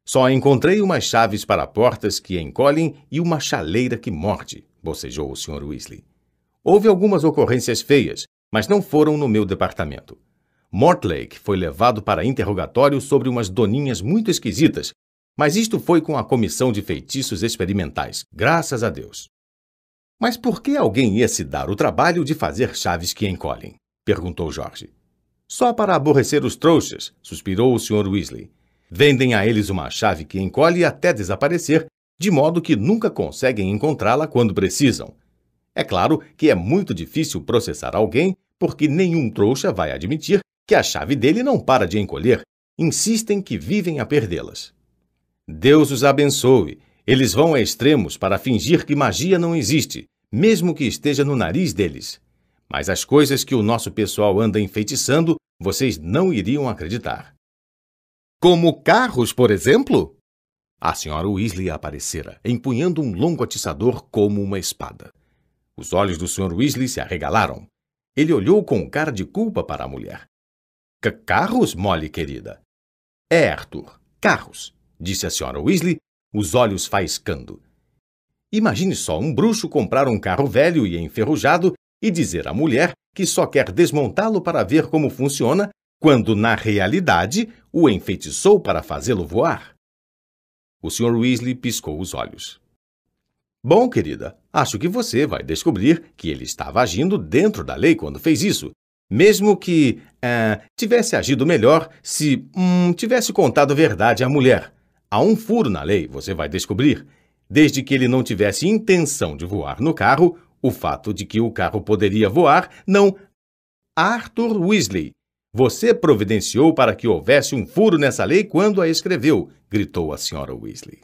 S2: Só encontrei umas chaves para portas que encolhem e uma chaleira que morde, bocejou o Sr. Weasley. Houve algumas ocorrências feias, mas não foram no meu departamento. Mortlake foi levado para interrogatório sobre umas doninhas muito esquisitas, mas isto foi com a comissão de feitiços experimentais, graças a Deus. Mas por que alguém ia se dar o trabalho de fazer chaves que encolhem? perguntou Jorge. Só para aborrecer os trouxas, suspirou o Sr. Weasley. Vendem a eles uma chave que encolhe até desaparecer, de modo que nunca conseguem encontrá-la quando precisam. É claro que é muito difícil processar alguém, porque nenhum trouxa vai admitir que a chave dele não para de encolher, insistem que vivem a perdê-las. Deus os abençoe. Eles vão a extremos para fingir que magia não existe, mesmo que esteja no nariz deles. Mas as coisas que o nosso pessoal anda enfeitiçando, vocês não iriam acreditar. Como carros, por exemplo? A senhora Weasley aparecera, empunhando um longo atiçador como uma espada. Os olhos do Sr. Weasley se arregalaram. Ele olhou com cara de culpa para a mulher. Carros, Molly querida? É, Arthur, carros, disse a senhora Weasley, os olhos faiscando. Imagine só um bruxo comprar um carro velho e enferrujado e dizer à mulher que só quer desmontá-lo para ver como funciona, quando, na realidade, o enfeitiçou para fazê-lo voar. O Sr. Weasley piscou os olhos. Bom, querida, acho que você vai descobrir que ele estava agindo dentro da lei quando fez isso, mesmo que uh, tivesse agido melhor se um, tivesse contado a verdade à mulher. Há um furo na lei, você vai descobrir. Desde que ele não tivesse intenção de voar no carro, o fato de que o carro poderia voar não. Arthur Weasley, você providenciou para que houvesse um furo nessa lei quando a escreveu, gritou a senhora Weasley.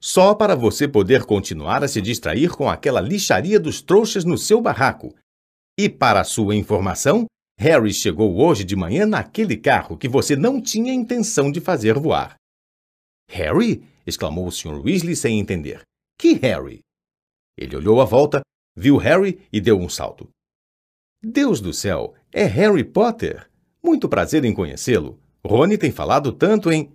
S2: Só para você poder continuar a se distrair com aquela lixaria dos trouxas no seu barraco, e para sua informação, Harry chegou hoje de manhã naquele carro que você não tinha intenção de fazer voar. Harry? exclamou o Sr. Weasley sem entender. Que Harry? Ele olhou à volta, viu Harry e deu um salto. Deus do céu, é Harry Potter! Muito prazer em conhecê-lo. Rony tem falado tanto em.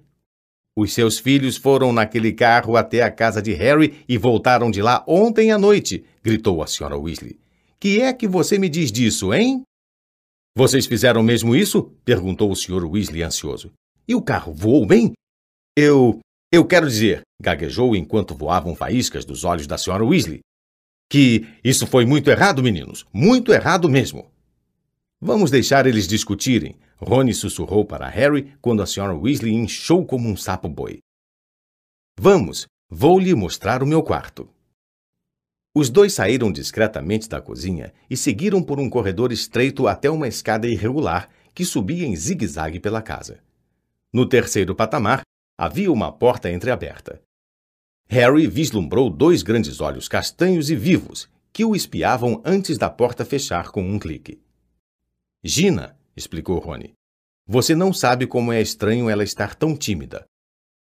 S2: Os seus filhos foram naquele carro até a casa de Harry e voltaram de lá ontem à noite, gritou a Sra. Weasley. Que é que você me diz disso, hein? Vocês fizeram mesmo isso? perguntou o Sr. Weasley ansioso. E o carro voou bem? Eu. Eu quero dizer, gaguejou enquanto voavam faíscas dos olhos da Sra. Weasley, que isso foi muito errado, meninos. Muito errado mesmo. Vamos deixar eles discutirem. Rony sussurrou para Harry quando a Sra. Weasley inchou como um sapo-boi. Vamos, vou lhe mostrar o meu quarto. Os dois saíram discretamente da cozinha e seguiram por um corredor estreito até uma escada irregular que subia em zigue-zague pela casa. No terceiro patamar, havia uma porta entreaberta. Harry vislumbrou dois grandes olhos castanhos e vivos que o espiavam antes da porta fechar com um clique. Gina, explicou Rony, você não sabe como é estranho ela estar tão tímida.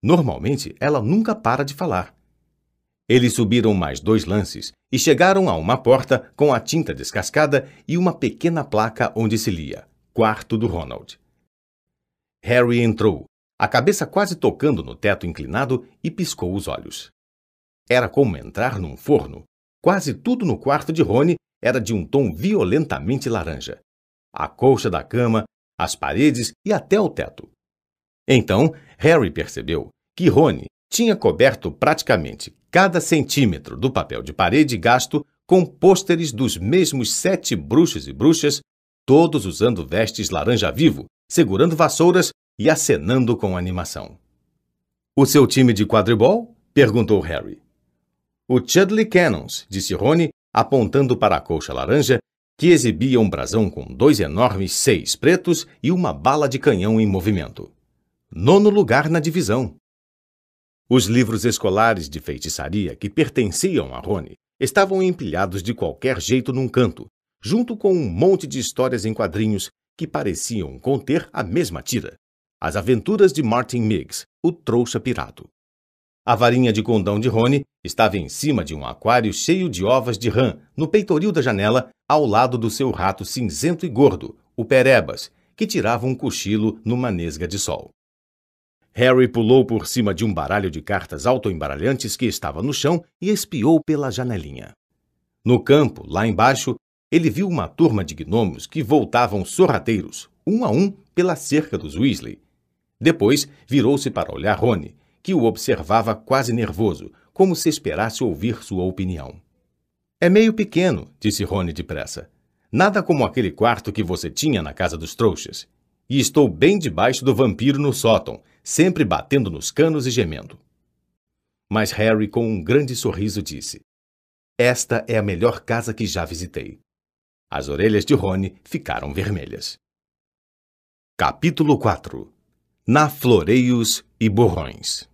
S2: Normalmente, ela nunca para de falar. Eles subiram mais dois lances e chegaram a uma porta com a tinta descascada e uma pequena placa onde se lia: Quarto do Ronald. Harry entrou, a cabeça quase tocando no teto inclinado, e piscou os olhos. Era como entrar num forno. Quase tudo no quarto de Rony era de um tom violentamente laranja. A colcha da cama, as paredes e até o teto. Então, Harry percebeu que Rony tinha coberto praticamente cada centímetro do papel de parede gasto com pôsteres dos mesmos sete bruxos e bruxas, todos usando vestes laranja vivo, segurando vassouras e acenando com animação. O seu time de quadribol? perguntou Harry. O Chudley Cannons, disse Rony, apontando para a colcha laranja, que exibia um brasão com dois enormes seis pretos e uma bala de canhão em movimento. Nono lugar na divisão. Os livros escolares de feitiçaria que pertenciam a Rony estavam empilhados de qualquer jeito num canto, junto com um monte de histórias em quadrinhos que pareciam conter a mesma tira. As aventuras de Martin Miggs, o trouxa pirado. A varinha de condão de Rony estava em cima de um aquário cheio de ovas de rã, no peitoril da janela, ao lado do seu rato cinzento e gordo, o Perebas, que tirava um cochilo numa nesga de sol. Harry pulou por cima de um baralho de cartas autoembaralhantes que estava no chão e espiou pela janelinha. No campo, lá embaixo, ele viu uma turma de gnomos que voltavam sorrateiros, um a um, pela cerca dos Weasley. Depois virou-se para olhar Rony, que o observava quase nervoso, como se esperasse ouvir sua opinião. É meio pequeno, disse Rony depressa. Nada como aquele quarto que você tinha na casa dos trouxas. E estou bem debaixo do vampiro no sótão, sempre batendo nos canos e gemendo. Mas Harry, com um grande sorriso, disse: Esta é a melhor casa que já visitei. As orelhas de Rony ficaram vermelhas. Capítulo 4 Na Floreios e Borrões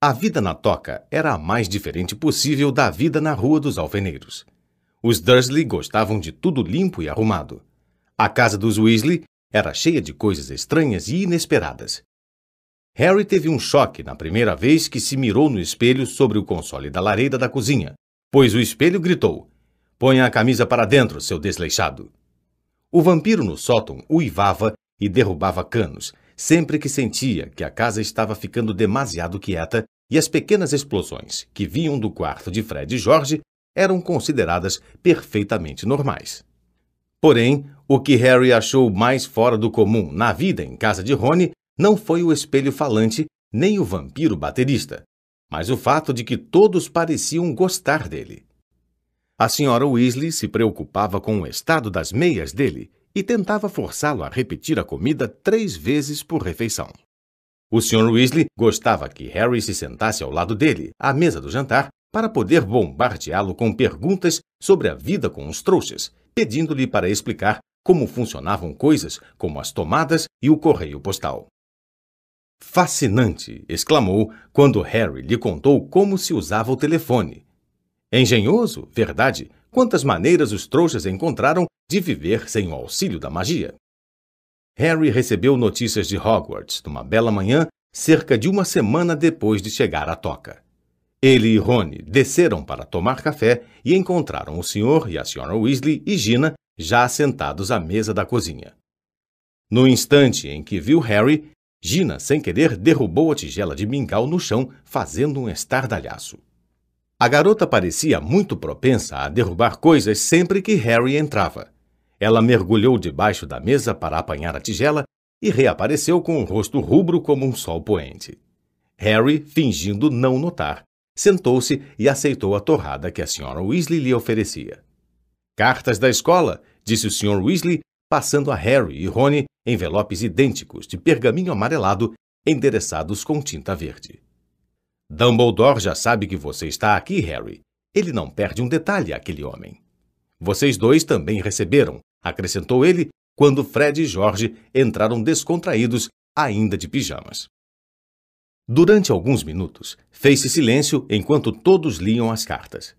S2: A vida na toca era a mais diferente possível da vida na Rua dos Alfeneiros. Os Dursley gostavam de tudo limpo e arrumado. A casa dos Weasley era cheia de coisas estranhas e inesperadas. Harry teve um choque na primeira vez que se mirou no espelho sobre o console da lareira da cozinha, pois o espelho gritou: Ponha a camisa para dentro, seu desleixado. O vampiro no sótão uivava e derrubava canos, sempre que sentia que a casa estava ficando demasiado quieta e as pequenas explosões que vinham do quarto de Fred e George eram consideradas perfeitamente normais. Porém, o que Harry achou mais fora do comum na vida em casa de Rony não foi o espelho falante nem o vampiro baterista, mas o fato de que todos pareciam gostar dele. A senhora Weasley se preocupava com o estado das meias dele e tentava forçá-lo a repetir a comida três vezes por refeição. O Sr. Weasley gostava que Harry se sentasse ao lado dele, à mesa do jantar, para poder bombardeá-lo com perguntas sobre a vida com os trouxas, pedindo-lhe para explicar como funcionavam coisas como as tomadas e o correio postal. Fascinante! exclamou quando Harry lhe contou como se usava o telefone. Engenhoso, verdade, quantas maneiras os trouxas encontraram de viver sem o auxílio da magia. Harry recebeu notícias de Hogwarts numa bela manhã, cerca de uma semana depois de chegar à toca. Ele e Rony desceram para tomar café e encontraram o Sr. e a Sra. Weasley e Gina já sentados à mesa da cozinha. No instante em que viu Harry, Gina, sem querer, derrubou a tigela de mingau no chão, fazendo um estardalhaço. A garota parecia muito propensa a derrubar coisas sempre que Harry entrava. Ela mergulhou debaixo da mesa para apanhar a tigela e reapareceu com o rosto rubro como um sol poente. Harry, fingindo não notar, sentou-se e aceitou a torrada que a Sra. Weasley lhe oferecia. Cartas da escola, disse o Sr. Weasley, passando a Harry e Rony envelopes idênticos de pergaminho amarelado endereçados com tinta verde. Dumbledore já sabe que você está aqui, Harry. Ele não perde um detalhe, aquele homem. Vocês dois também receberam, acrescentou ele, quando Fred e George entraram descontraídos, ainda de pijamas. Durante alguns minutos, fez-se silêncio enquanto todos liam as cartas.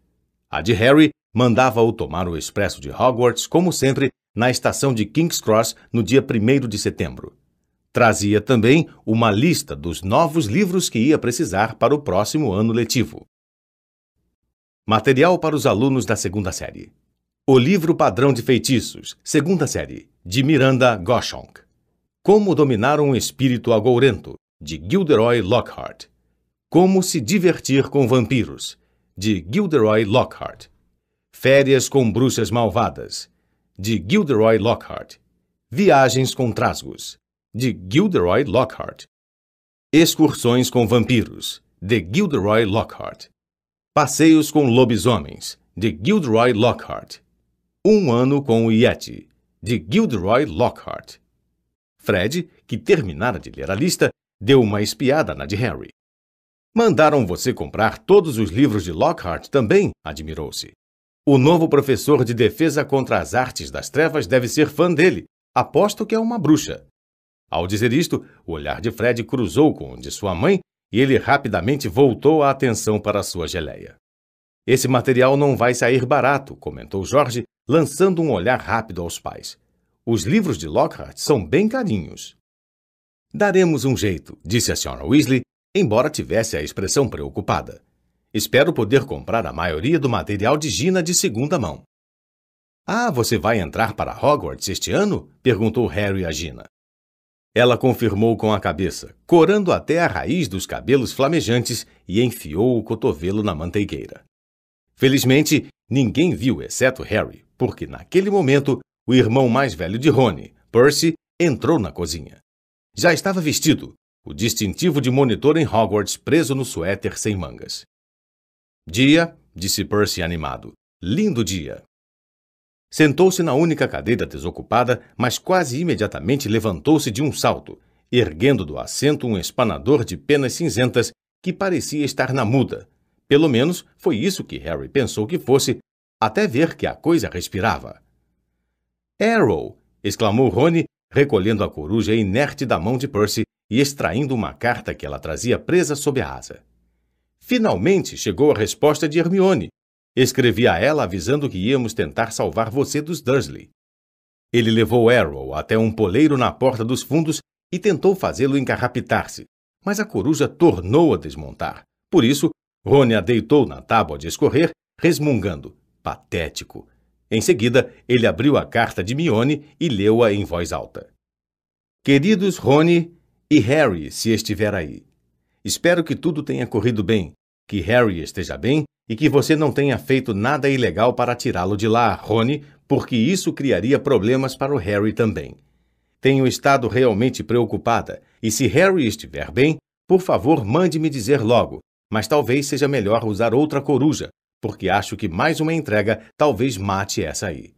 S2: A de Harry mandava-o tomar o expresso de Hogwarts, como sempre, na estação de King's Cross no dia 1 de setembro. Trazia também uma lista dos novos livros que ia precisar para o próximo ano letivo. Material para os alunos da segunda série. O livro Padrão de Feitiços, segunda série, de Miranda Goshonk. Como dominar um espírito agourento, de Gilderoy Lockhart. Como se divertir com vampiros, de Gilderoy Lockhart. Férias com bruxas malvadas, de Gilderoy Lockhart. Viagens com trasgos, de Gilderoy Lockhart. Excursões com vampiros, de Gilderoy Lockhart. Passeios com lobisomens, de Gilderoy Lockhart. Um ano com o Yeti, de Gilderoy Lockhart. Fred, que terminara de ler a lista, deu uma espiada na de Harry. Mandaram você comprar todos os livros de Lockhart também? admirou-se. O novo professor de defesa contra as artes das trevas deve ser fã dele. Aposto que é uma bruxa. Ao dizer isto, o olhar de Fred cruzou com o de sua mãe e ele rapidamente voltou a atenção para sua geleia. Esse material não vai sair barato, comentou Jorge, lançando um olhar rápido aos pais. Os livros de Lockhart são bem carinhos. Daremos um jeito, disse a Sra. Weasley, embora tivesse a expressão preocupada. Espero poder comprar a maioria do material de Gina de segunda mão. Ah, você vai entrar para Hogwarts este ano? perguntou Harry a Gina. Ela confirmou com a cabeça, corando até a raiz dos cabelos flamejantes e enfiou o cotovelo na manteigueira. Felizmente, ninguém viu exceto Harry, porque naquele momento o irmão mais velho de Rony, Percy, entrou na cozinha. Já estava vestido, o distintivo de monitor em Hogwarts preso no suéter sem mangas. Dia, disse Percy animado. Lindo dia. Sentou-se na única cadeira desocupada, mas quase imediatamente levantou-se de um salto, erguendo do assento um espanador de penas cinzentas que parecia estar na muda. Pelo menos foi isso que Harry pensou que fosse, até ver que a coisa respirava. Arrow! exclamou Rony, recolhendo a coruja inerte da mão de Percy e extraindo uma carta que ela trazia presa sob a asa. Finalmente chegou a resposta de Hermione. Escrevi a ela avisando que íamos tentar salvar você dos Dursley. Ele levou Arrow até um poleiro na porta dos fundos e tentou fazê-lo encarrapitar-se, mas a coruja tornou a desmontar. Por isso, Rony a deitou na tábua de escorrer, resmungando. Patético. Em seguida, ele abriu a carta de Mione e leu-a em voz alta. Queridos Rony e Harry, se estiver aí. Espero que tudo tenha corrido bem, que Harry esteja bem e que você não tenha feito nada ilegal para tirá-lo de lá, Rony, porque isso criaria problemas para o Harry também. Tenho estado realmente preocupada, e se Harry estiver bem, por favor, mande-me dizer logo, mas talvez seja melhor usar outra coruja, porque acho que mais uma entrega talvez mate essa aí.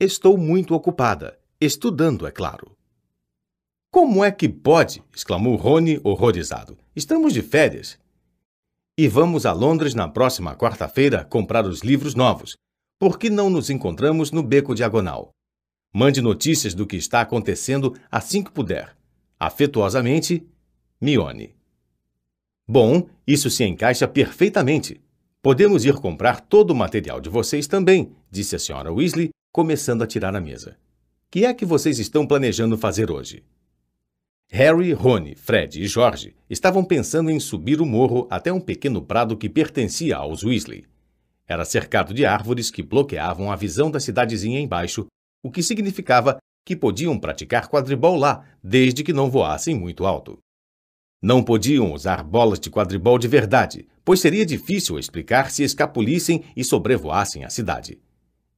S2: Estou muito ocupada, estudando, é claro. Como é que pode? exclamou Rony, horrorizado. Estamos de férias. E vamos a Londres na próxima quarta-feira comprar os livros novos. Por que não nos encontramos no Beco Diagonal? Mande notícias do que está acontecendo assim que puder. Afetuosamente, Mione. Bom, isso se encaixa perfeitamente. Podemos ir comprar todo o material de vocês também, disse a senhora Weasley, começando a tirar a mesa. Que é que vocês estão planejando fazer hoje? Harry, Rony, Fred e George estavam pensando em subir o morro até um pequeno prado que pertencia aos Weasley. Era cercado de árvores que bloqueavam a visão da cidadezinha embaixo, o que significava que podiam praticar quadribol lá, desde que não voassem muito alto. Não podiam usar bolas de quadribol de verdade, pois seria difícil explicar se escapulissem e sobrevoassem a cidade.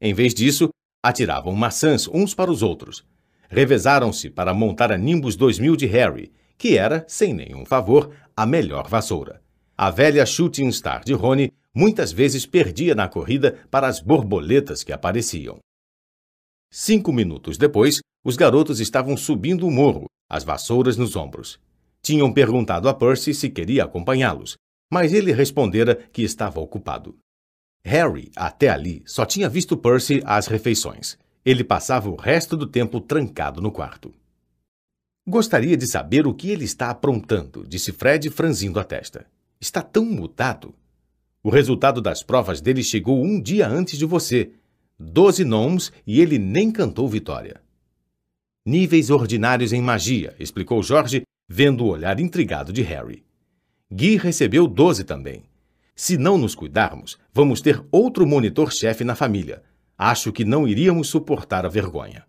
S2: Em vez disso, atiravam maçãs uns para os outros. Revezaram-se para montar a Nimbus 2000 de Harry, que era, sem nenhum favor, a melhor vassoura. A velha Shooting Star de Rony muitas vezes perdia na corrida para as borboletas que apareciam. Cinco minutos depois, os garotos estavam subindo o morro, as vassouras nos ombros. Tinham perguntado a Percy se queria acompanhá-los, mas ele respondera que estava ocupado. Harry, até ali, só tinha visto Percy às refeições. Ele passava o resto do tempo trancado no quarto. Gostaria de saber o que ele está aprontando, disse Fred, franzindo a testa. Está tão mudado. O resultado das provas dele chegou um dia antes de você. Doze nomes e ele nem cantou vitória. Níveis ordinários em magia, explicou Jorge, vendo o olhar intrigado de Harry. Guy recebeu doze também. Se não nos cuidarmos, vamos ter outro monitor-chefe na família. Acho que não iríamos suportar a vergonha.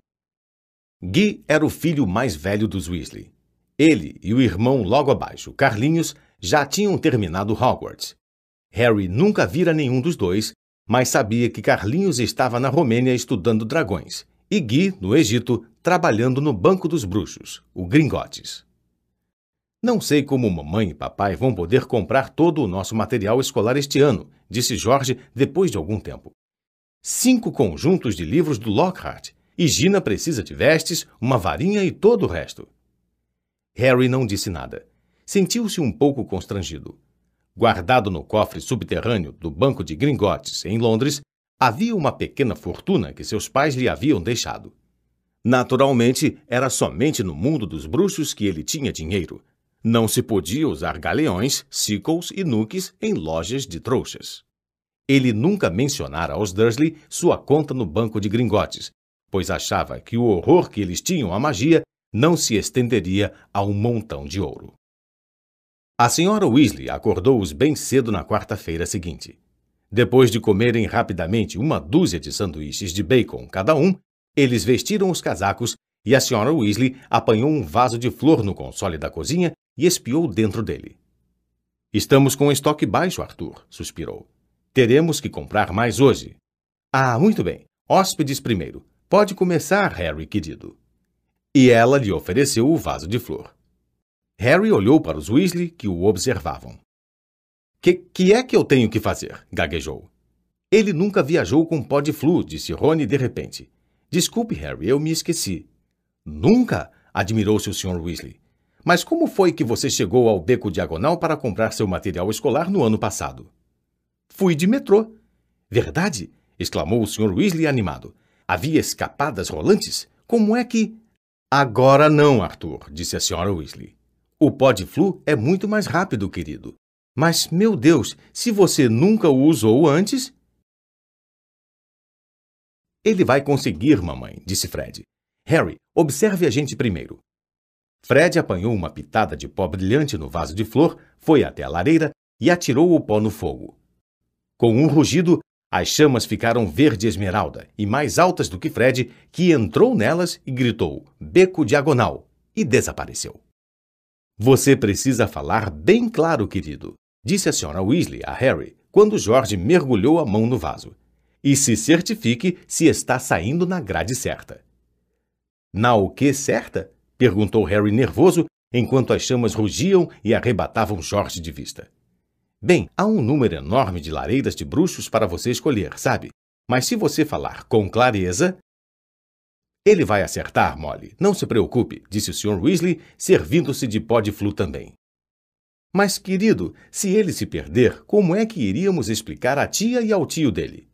S2: Guy era o filho mais velho dos Weasley. Ele e o irmão logo abaixo, Carlinhos, já tinham terminado Hogwarts. Harry nunca vira nenhum dos dois, mas sabia que Carlinhos estava na Romênia estudando dragões e Guy, no Egito, trabalhando no Banco dos Bruxos, o Gringotes. Não sei como mamãe e papai vão poder comprar todo o nosso material escolar este ano, disse Jorge depois de algum tempo. Cinco conjuntos de livros do Lockhart e Gina precisa de vestes, uma varinha e todo o resto. Harry não disse nada. Sentiu-se um pouco constrangido. Guardado no cofre subterrâneo do Banco de Gringotes, em Londres, havia uma pequena fortuna que seus pais lhe haviam deixado. Naturalmente, era somente no mundo dos bruxos que ele tinha dinheiro. Não se podia usar galeões, sickles e nuques em lojas de trouxas. Ele nunca mencionara aos Dursley sua conta no banco de Gringotes, pois achava que o horror que eles tinham à magia não se estenderia a um montão de ouro. A senhora Weasley acordou-os bem cedo na quarta-feira seguinte. Depois de comerem rapidamente uma dúzia de sanduíches de bacon cada um, eles vestiram os casacos e a senhora Weasley apanhou um vaso de flor no console da cozinha e espiou dentro dele. Estamos com estoque baixo, Arthur, suspirou. Teremos que comprar mais hoje. Ah, muito bem. Hóspedes primeiro. Pode começar, Harry, querido. E ela lhe ofereceu o vaso de flor. Harry olhou para os Weasley, que o observavam. Que, que é que eu tenho que fazer? gaguejou. Ele nunca viajou com pó de flu, disse Rony de repente. Desculpe, Harry, eu me esqueci. Nunca? admirou-se o Sr. Weasley. Mas como foi que você chegou ao beco diagonal para comprar seu material escolar no ano passado? Fui de metrô. Verdade? exclamou o Sr. Weasley animado. Havia escapadas rolantes? Como é que. Agora não, Arthur, disse a senhora Weasley. O pó de flu é muito mais rápido, querido. Mas, meu Deus, se você nunca o usou antes. Ele vai conseguir, mamãe, disse Fred. Harry, observe a gente primeiro. Fred apanhou uma pitada de pó brilhante no vaso de flor, foi até a lareira e atirou o pó no fogo. Com um rugido, as chamas ficaram verde esmeralda e mais altas do que Fred, que entrou nelas e gritou: Beco diagonal! e desapareceu. Você precisa falar bem claro, querido, disse a senhora Weasley a Harry quando George mergulhou a mão no vaso. E se certifique se está saindo na grade certa. Na o que certa? perguntou Harry nervoso enquanto as chamas rugiam e arrebatavam George de vista. Bem, há um número enorme de lareiras de bruxos para você escolher, sabe? Mas se você falar com clareza. Ele vai acertar, Molly. Não se preocupe, disse o Sr. Weasley, servindo-se de pó de flu também. Mas, querido, se ele se perder, como é que iríamos explicar à tia e ao tio dele?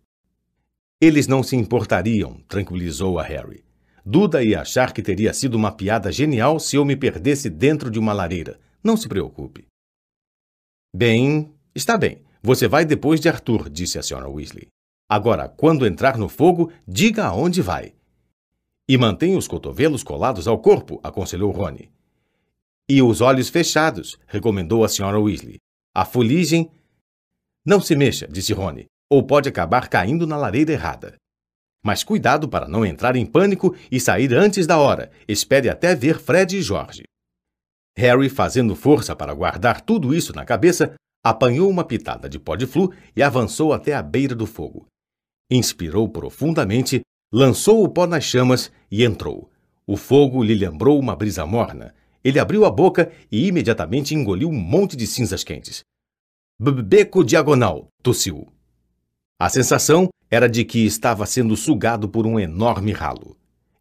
S2: Eles não se importariam, tranquilizou a Harry. Duda ia achar que teria sido uma piada genial se eu me perdesse dentro de uma lareira. Não se preocupe. Bem, Está bem, você vai depois de Arthur, disse a senhora Weasley. Agora, quando entrar no fogo, diga aonde vai. E mantenha os cotovelos colados ao corpo, aconselhou Rony. E os olhos fechados, recomendou a senhora Weasley. A fuligem. Não se mexa, disse Rony, ou pode acabar caindo na lareira errada. Mas cuidado para não entrar em pânico e sair antes da hora. Espere até ver Fred e Jorge. Harry, fazendo força para guardar tudo isso na cabeça, apanhou uma pitada de pó de flu e avançou até a beira do fogo. Inspirou profundamente, lançou o pó nas chamas e entrou. O fogo lhe lembrou uma brisa morna. Ele abriu a boca e imediatamente engoliu um monte de cinzas quentes. Beco diagonal, tossiu. A sensação era de que estava sendo sugado por um enorme ralo.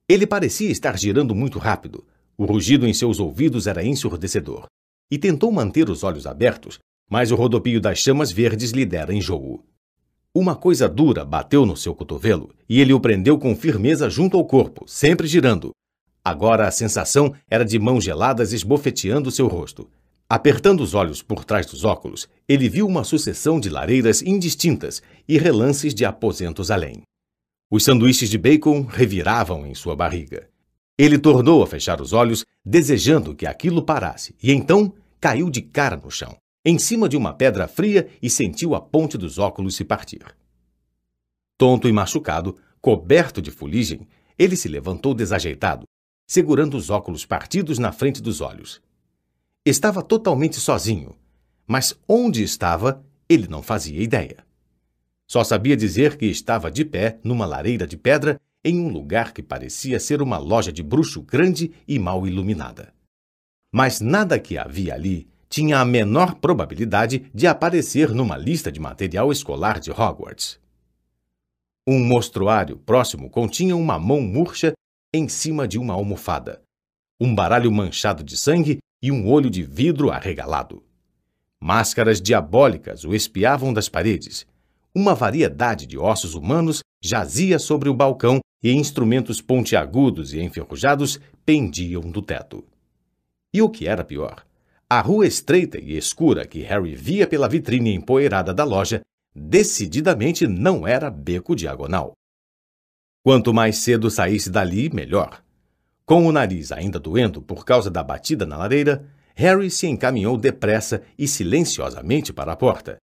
S2: Ele parecia estar girando muito rápido. O rugido em seus ouvidos era ensurdecedor. E tentou manter os olhos abertos, mas o rodopio das chamas verdes lhe dera enjoo. Uma coisa dura bateu no seu cotovelo e ele o prendeu com firmeza junto ao corpo, sempre girando. Agora a sensação era de mãos geladas esbofeteando seu rosto. Apertando os olhos por trás dos óculos, ele viu uma sucessão de lareiras indistintas e relances de aposentos além. Os sanduíches de bacon reviravam em sua barriga. Ele tornou a fechar os olhos, desejando que aquilo parasse, e então caiu de cara no chão em cima de uma pedra fria e sentiu a ponte dos óculos se partir. Tonto e machucado, coberto de fuligem, ele se levantou desajeitado, segurando os óculos partidos na frente dos olhos. Estava totalmente sozinho, mas onde estava, ele não fazia ideia. Só sabia dizer que estava de pé numa lareira de pedra em um lugar que parecia ser uma loja de bruxo grande e mal iluminada. Mas nada que havia ali tinha a menor probabilidade de aparecer numa lista de material escolar de Hogwarts. Um mostruário próximo continha uma mão murcha em cima de uma almofada, um baralho manchado de sangue e um olho de vidro arregalado. Máscaras diabólicas o espiavam das paredes. Uma variedade de ossos humanos jazia sobre o balcão e instrumentos pontiagudos e enferrujados pendiam do teto. E o que era pior, a rua estreita e escura que Harry via pela vitrine empoeirada da loja decididamente não era beco diagonal. Quanto mais cedo saísse dali, melhor. Com o nariz ainda doendo por causa da batida na lareira, Harry se encaminhou depressa e silenciosamente para a porta.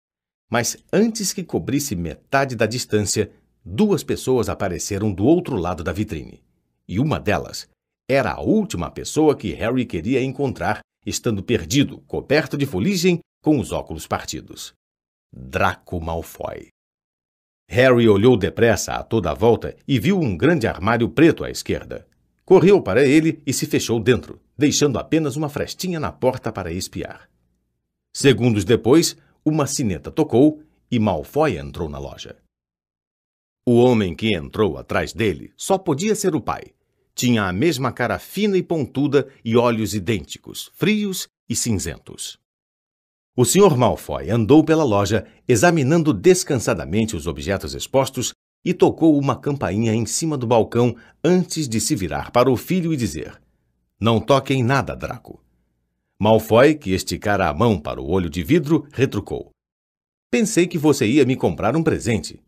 S2: Mas antes que cobrisse metade da distância, duas pessoas apareceram do outro lado da vitrine. E uma delas era a última pessoa que Harry queria encontrar estando perdido, coberto de fuligem, com os óculos partidos. Draco Malfoy. Harry olhou depressa a toda a volta e viu um grande armário preto à esquerda. Correu para ele e se fechou dentro, deixando apenas uma frestinha na porta para espiar. Segundos depois, uma sineta tocou e Malfoy entrou na loja. O homem que entrou atrás dele só podia ser o pai, tinha a mesma cara fina e pontuda e olhos idênticos, frios e cinzentos. O Sr. Malfoy andou pela loja, examinando descansadamente os objetos expostos e tocou uma campainha em cima do balcão antes de se virar para o filho e dizer: Não toque em nada, Draco. Malfoy, que esticara a mão para o olho de vidro, retrucou: Pensei que você ia me comprar um presente.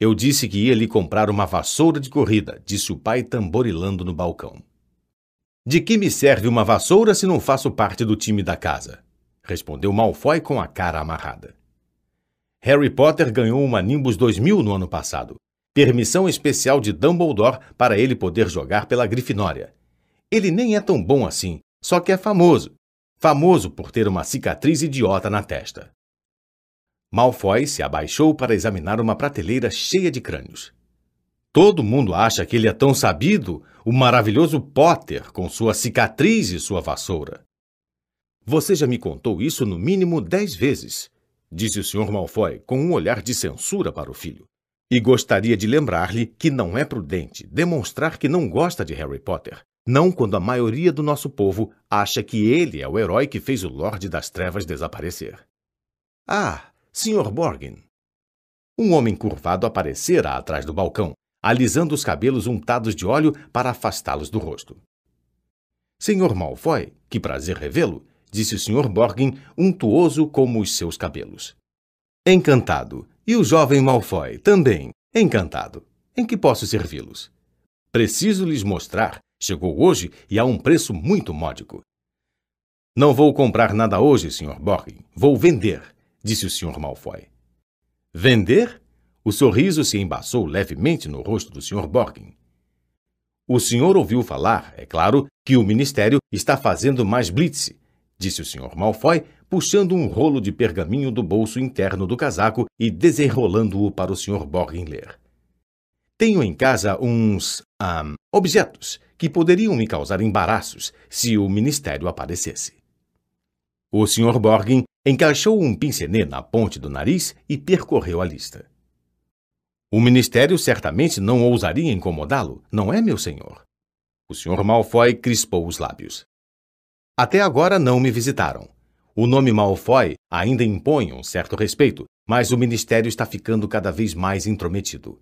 S2: Eu disse que ia lhe comprar uma vassoura de corrida, disse o pai tamborilando no balcão. De que me serve uma vassoura se não faço parte do time da casa? Respondeu Malfoy com a cara amarrada. Harry Potter ganhou uma Nimbus 2000 no ano passado. Permissão especial de Dumbledore para ele poder jogar pela Grifinória. Ele nem é tão bom assim, só que é famoso. Famoso por ter uma cicatriz idiota na testa. Malfoy se abaixou para examinar uma prateleira cheia de crânios. Todo mundo acha que ele é tão sabido, o maravilhoso Potter, com sua cicatriz e sua vassoura. Você já me contou isso no mínimo dez vezes, disse o Sr. Malfoy com um olhar de censura para o filho. E gostaria de lembrar-lhe que não é prudente demonstrar que não gosta de Harry Potter, não quando a maioria do nosso povo acha que ele é o herói que fez o Lorde das Trevas desaparecer. Ah, Sr. Borgin. Um homem curvado aparecera atrás do balcão, alisando os cabelos untados de óleo para afastá-los do rosto. Senhor Malfoy, que prazer revê-lo, disse o Sr. Borgin, untuoso como os seus cabelos. Encantado. E o jovem Malfoy também. Encantado. Em que posso servi-los? Preciso lhes mostrar. Chegou hoje e a um preço muito módico. Não vou comprar nada hoje, Sr. Borgin. Vou vender disse o Sr. Malfoy. Vender? O sorriso se embaçou levemente no rosto do Sr. Borgin. O senhor ouviu falar, é claro, que o Ministério está fazendo mais blitz, disse o Sr. Malfoy, puxando um rolo de pergaminho do bolso interno do casaco e desenrolando-o para o Sr. Borgin ler. Tenho em casa uns um, objetos que poderiam me causar embaraços se o Ministério aparecesse. O Sr. Borgin encaixou um pincenê na ponte do nariz e percorreu a lista. O ministério certamente não ousaria incomodá-lo, não é, meu senhor? O Sr. Malfoy crispou os lábios. Até agora não me visitaram. O nome Malfoy ainda impõe um certo respeito, mas o ministério está ficando cada vez mais intrometido.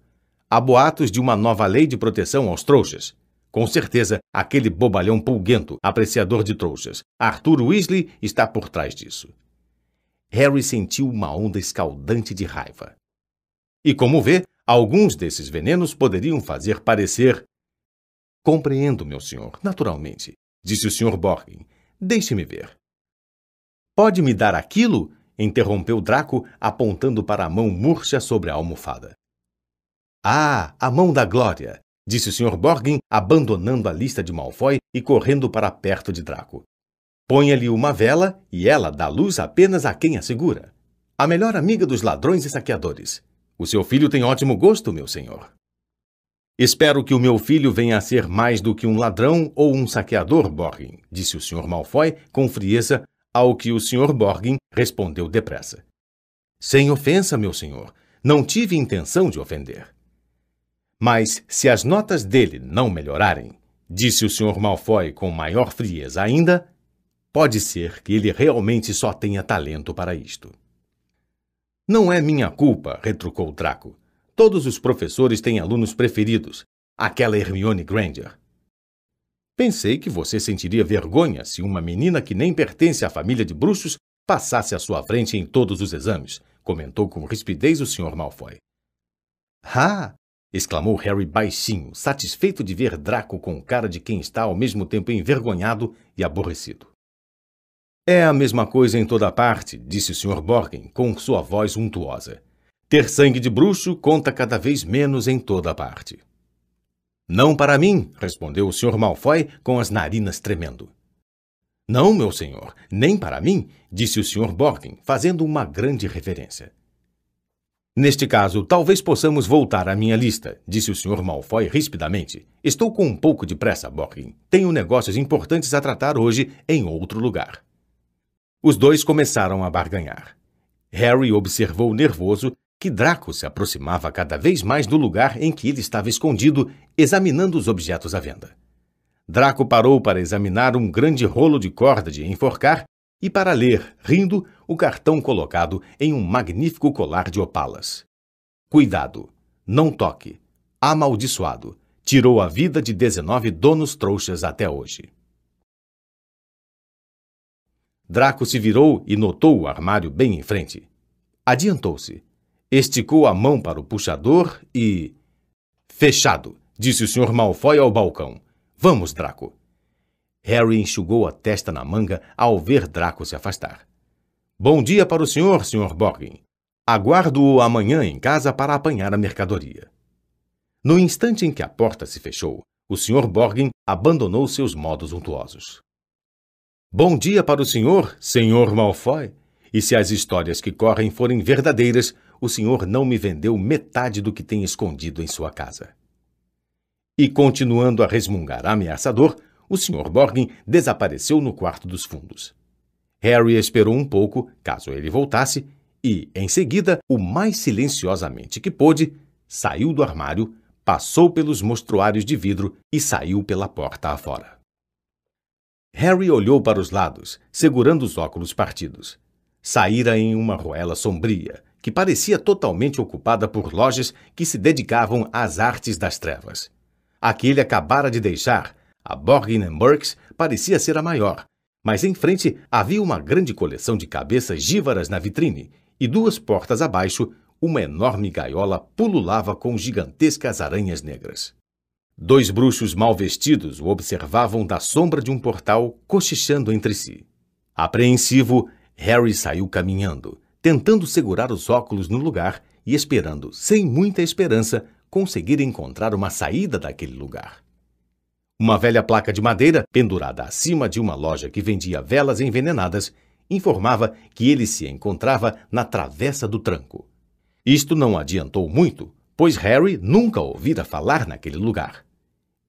S2: Há boatos de uma nova lei de proteção aos trouxas. Com certeza, aquele bobalhão pulguento, apreciador de trouxas, Arthur Weasley, está por trás disso. Harry sentiu uma onda escaldante de raiva. E como vê, alguns desses venenos poderiam fazer parecer. Compreendo, meu senhor, naturalmente, disse o Sr. Borgin. Deixe-me ver. Pode me dar aquilo? interrompeu Draco, apontando para a mão murcha sobre a almofada. Ah, a mão da glória! disse o Sr. Borgin, abandonando a lista de Malfoy e correndo para perto de Draco. Ponha-lhe uma vela e ela dá luz apenas a quem a segura. A melhor amiga dos ladrões e saqueadores. O seu filho tem ótimo gosto, meu senhor. Espero que o meu filho venha a ser mais do que um ladrão ou um saqueador, Borgin, disse o Sr. Malfoy com frieza, ao que o Sr. Borgin respondeu depressa. Sem ofensa, meu senhor. Não tive intenção de ofender. Mas se as notas dele não melhorarem, disse o Sr. Malfoy com maior frieza ainda, pode ser que ele realmente só tenha talento para isto. Não é minha culpa, retrucou Draco. Todos os professores têm alunos preferidos. Aquela Hermione Granger. Pensei que você sentiria vergonha se uma menina que nem pertence à família de bruxos passasse à sua frente em todos os exames, comentou com rispidez o Sr. Malfoy. Ah! exclamou Harry baixinho, satisfeito de ver Draco com cara de quem está ao mesmo tempo envergonhado e aborrecido. É a mesma coisa em toda parte, disse o Sr. Borgin com sua voz untuosa. Ter sangue de bruxo conta cada vez menos em toda parte. Não para mim, respondeu o Sr. Malfoy com as narinas tremendo. Não, meu senhor, nem para mim, disse o Sr. Borgin, fazendo uma grande reverência. Neste caso, talvez possamos voltar à minha lista, disse o Sr. Malfoy rispidamente. Estou com um pouco de pressa, Borgin. Tenho negócios importantes a tratar hoje em outro lugar. Os dois começaram a barganhar. Harry observou nervoso que Draco se aproximava cada vez mais do lugar em que ele estava escondido, examinando os objetos à venda. Draco parou para examinar um grande rolo de corda de enforcar e para ler, rindo, o cartão colocado em um magnífico colar de opalas. Cuidado! Não toque! Amaldiçoado! Tirou a vida de 19 donos trouxas até hoje. Draco se virou e notou o armário bem em frente. Adiantou-se esticou a mão para o puxador e. Fechado, disse o Sr. Malfoy ao balcão. Vamos, Draco. Harry enxugou a testa na manga ao ver Draco se afastar. Bom dia para o senhor, Sr. Borgin. Aguardo-o amanhã em casa para apanhar a mercadoria. No instante em que a porta se fechou, o Sr. Borgin abandonou seus modos untuosos. Bom dia para o senhor, Sr. Malfoy. E se as histórias que correm forem verdadeiras, o senhor não me vendeu metade do que tem escondido em sua casa. E continuando a resmungar ameaçador, o Sr. Borgin desapareceu no quarto dos fundos. Harry esperou um pouco, caso ele voltasse, e, em seguida, o mais silenciosamente que pôde, saiu do armário, passou pelos mostruários de vidro e saiu pela porta afora. Harry olhou para os lados, segurando os óculos partidos. Saíra em uma ruela sombria, que parecia totalmente ocupada por lojas que se dedicavam às artes das trevas. A que ele acabara de deixar, a Borgin Burks, parecia ser a maior, mas em frente havia uma grande coleção de cabeças gívaras na vitrine e duas portas abaixo, uma enorme gaiola pululava com gigantescas aranhas negras. Dois bruxos mal vestidos o observavam da sombra de um portal, cochichando entre si. Apreensivo, Harry saiu caminhando, tentando segurar os óculos no lugar e esperando, sem muita esperança, conseguir encontrar uma saída daquele lugar. Uma velha placa de madeira, pendurada acima de uma loja que vendia velas envenenadas, informava que ele se encontrava na travessa do tranco. Isto não adiantou muito, pois Harry nunca ouvira falar naquele lugar.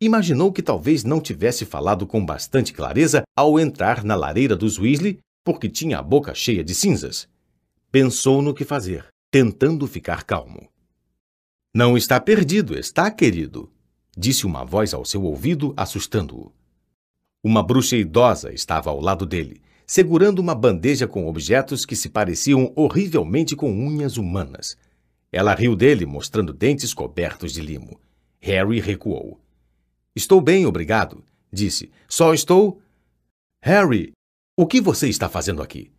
S2: Imaginou que talvez não tivesse falado com bastante clareza ao entrar na lareira dos Weasley, porque tinha a boca cheia de cinzas, Pensou no que fazer, tentando ficar calmo. Não está perdido, está, querido? Disse uma voz ao seu ouvido, assustando-o. Uma bruxa idosa estava ao lado dele, segurando uma bandeja com objetos que se pareciam horrivelmente com unhas humanas. Ela riu dele, mostrando dentes cobertos de limo. Harry recuou. Estou bem, obrigado, disse. Só estou. Harry, o que você está fazendo aqui?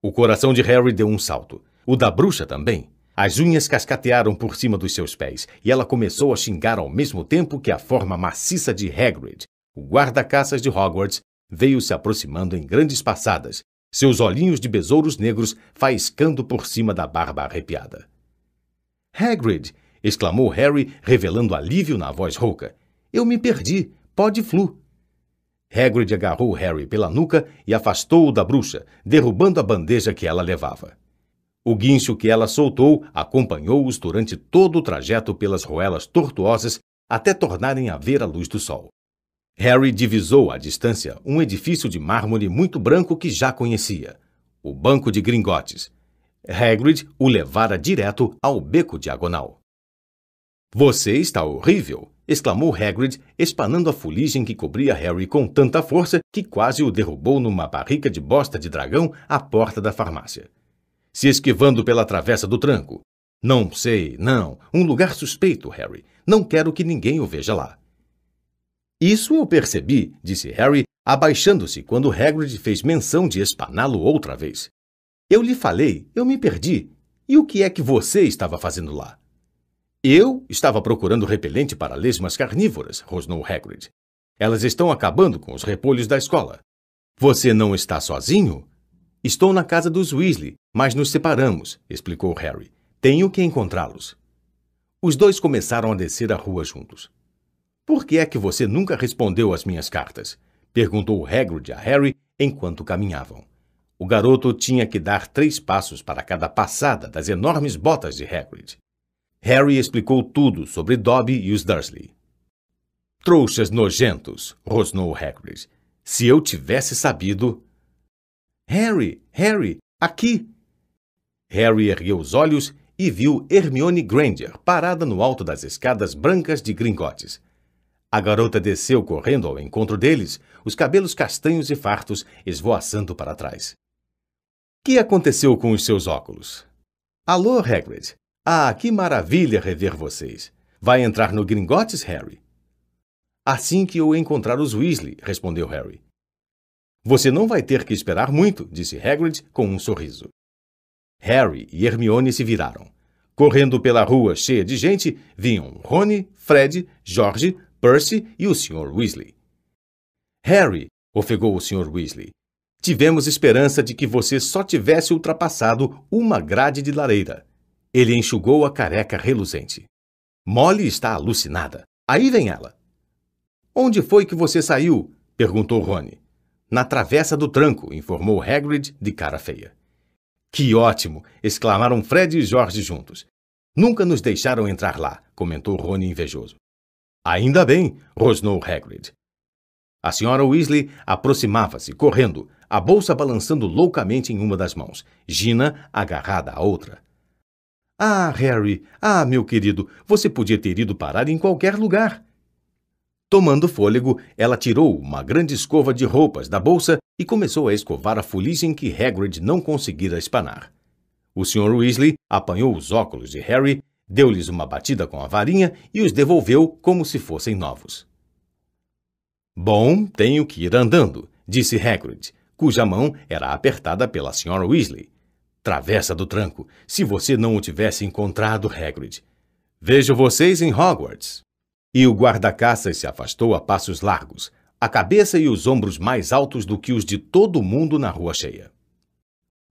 S2: O coração de Harry deu um salto. O da bruxa também. As unhas cascatearam por cima dos seus pés e ela começou a xingar ao mesmo tempo que a forma maciça de Hagrid, o guarda-caças de Hogwarts, veio se aproximando em grandes passadas, seus olhinhos de besouros negros faiscando por cima da barba arrepiada. Hagrid! exclamou Harry, revelando alívio na voz rouca. Eu me perdi. Pode flu. Hagrid agarrou Harry pela nuca e afastou-o da bruxa, derrubando a bandeja que ela levava. O guincho que ela soltou acompanhou-os durante todo o trajeto pelas roelas tortuosas até tornarem a ver a luz do sol. Harry divisou à distância um edifício de mármore muito branco que já conhecia, o Banco de Gringotes. Hagrid o levara direto ao beco diagonal. Você está horrível! Exclamou Hagrid, espanando a fuligem que cobria Harry com tanta força que quase o derrubou numa barrica de bosta de dragão à porta da farmácia se esquivando pela travessa do tranco. Não sei, não. Um lugar suspeito, Harry. Não quero que ninguém o veja lá. Isso eu percebi, disse Harry, abaixando-se quando Hagrid fez menção de espaná-lo outra vez. Eu lhe falei, eu me perdi. E o que é que você estava fazendo lá? Eu estava procurando repelente para lesmas carnívoras, rosnou Hagrid. Elas estão acabando com os repolhos da escola. Você não está sozinho? Estou na casa dos Weasley, mas nos separamos, explicou Harry. Tenho que encontrá-los. Os dois começaram a descer a rua juntos. Por que é que você nunca respondeu às minhas cartas? perguntou Hagrid a Harry enquanto caminhavam. O garoto tinha que dar três passos para cada passada das enormes botas de Hagrid. Harry explicou tudo sobre Dobby e os Dursley. Trouxas nojentos, rosnou Hagrid. Se eu tivesse sabido... Harry, Harry, aqui! Harry ergueu os olhos e viu Hermione Granger parada no alto das escadas brancas de Gringotes. A garota desceu correndo ao encontro deles, os cabelos castanhos e fartos esvoaçando para trás. Que aconteceu com os seus óculos? Alô, Hagrid. Ah, que maravilha rever vocês. Vai entrar no Gringotes, Harry? Assim que eu encontrar os Weasley, respondeu Harry. Você não vai ter que esperar muito, disse Hagrid com um sorriso. Harry e Hermione se viraram. Correndo pela rua cheia de gente, vinham Rony, Fred, George, Percy e o Sr. Weasley. Harry, ofegou o Sr. Weasley, tivemos esperança de que você só tivesse ultrapassado uma grade de lareira. Ele enxugou a careca reluzente. Molly está alucinada. Aí vem ela. Onde foi que você saiu? perguntou Rony. Na travessa do tranco, informou Hagrid de cara feia. Que ótimo! exclamaram Fred e George juntos. Nunca nos deixaram entrar lá, comentou Rony invejoso. Ainda bem, rosnou Hagrid. A senhora Weasley aproximava-se, correndo, a bolsa balançando loucamente em uma das mãos, Gina agarrada à outra. Ah, Harry, ah, meu querido, você podia ter ido parar em qualquer lugar. Tomando fôlego, ela tirou uma grande escova de roupas da bolsa e começou a escovar a fuligem que Hagrid não conseguira espanar. O Sr. Weasley apanhou os óculos de Harry, deu-lhes uma batida com a varinha e os devolveu como se fossem novos. Bom, tenho que ir andando, disse Hagrid, cuja mão era apertada pela Sra. Weasley. Travessa do tranco, se você não o tivesse encontrado, Hagrid. Vejo vocês em Hogwarts. E o guarda-caças se afastou a passos largos, a cabeça e os ombros mais altos do que os de todo mundo na rua cheia.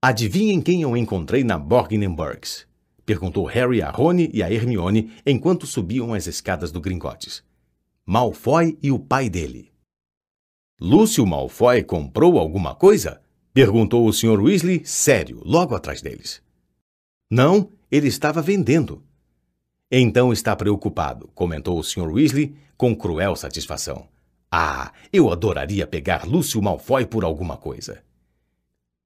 S2: Adivinhem quem eu encontrei na Borgnenburgs? Perguntou Harry a Rony e a Hermione enquanto subiam as escadas do Gringotes. Malfoy e o pai dele. Lúcio Malfoy comprou alguma coisa? Perguntou o Sr. Weasley, sério, logo atrás deles. Não, ele estava vendendo. Então está preocupado, comentou o Sr. Weasley com cruel satisfação. Ah, eu adoraria pegar Lúcio Malfoy por alguma coisa.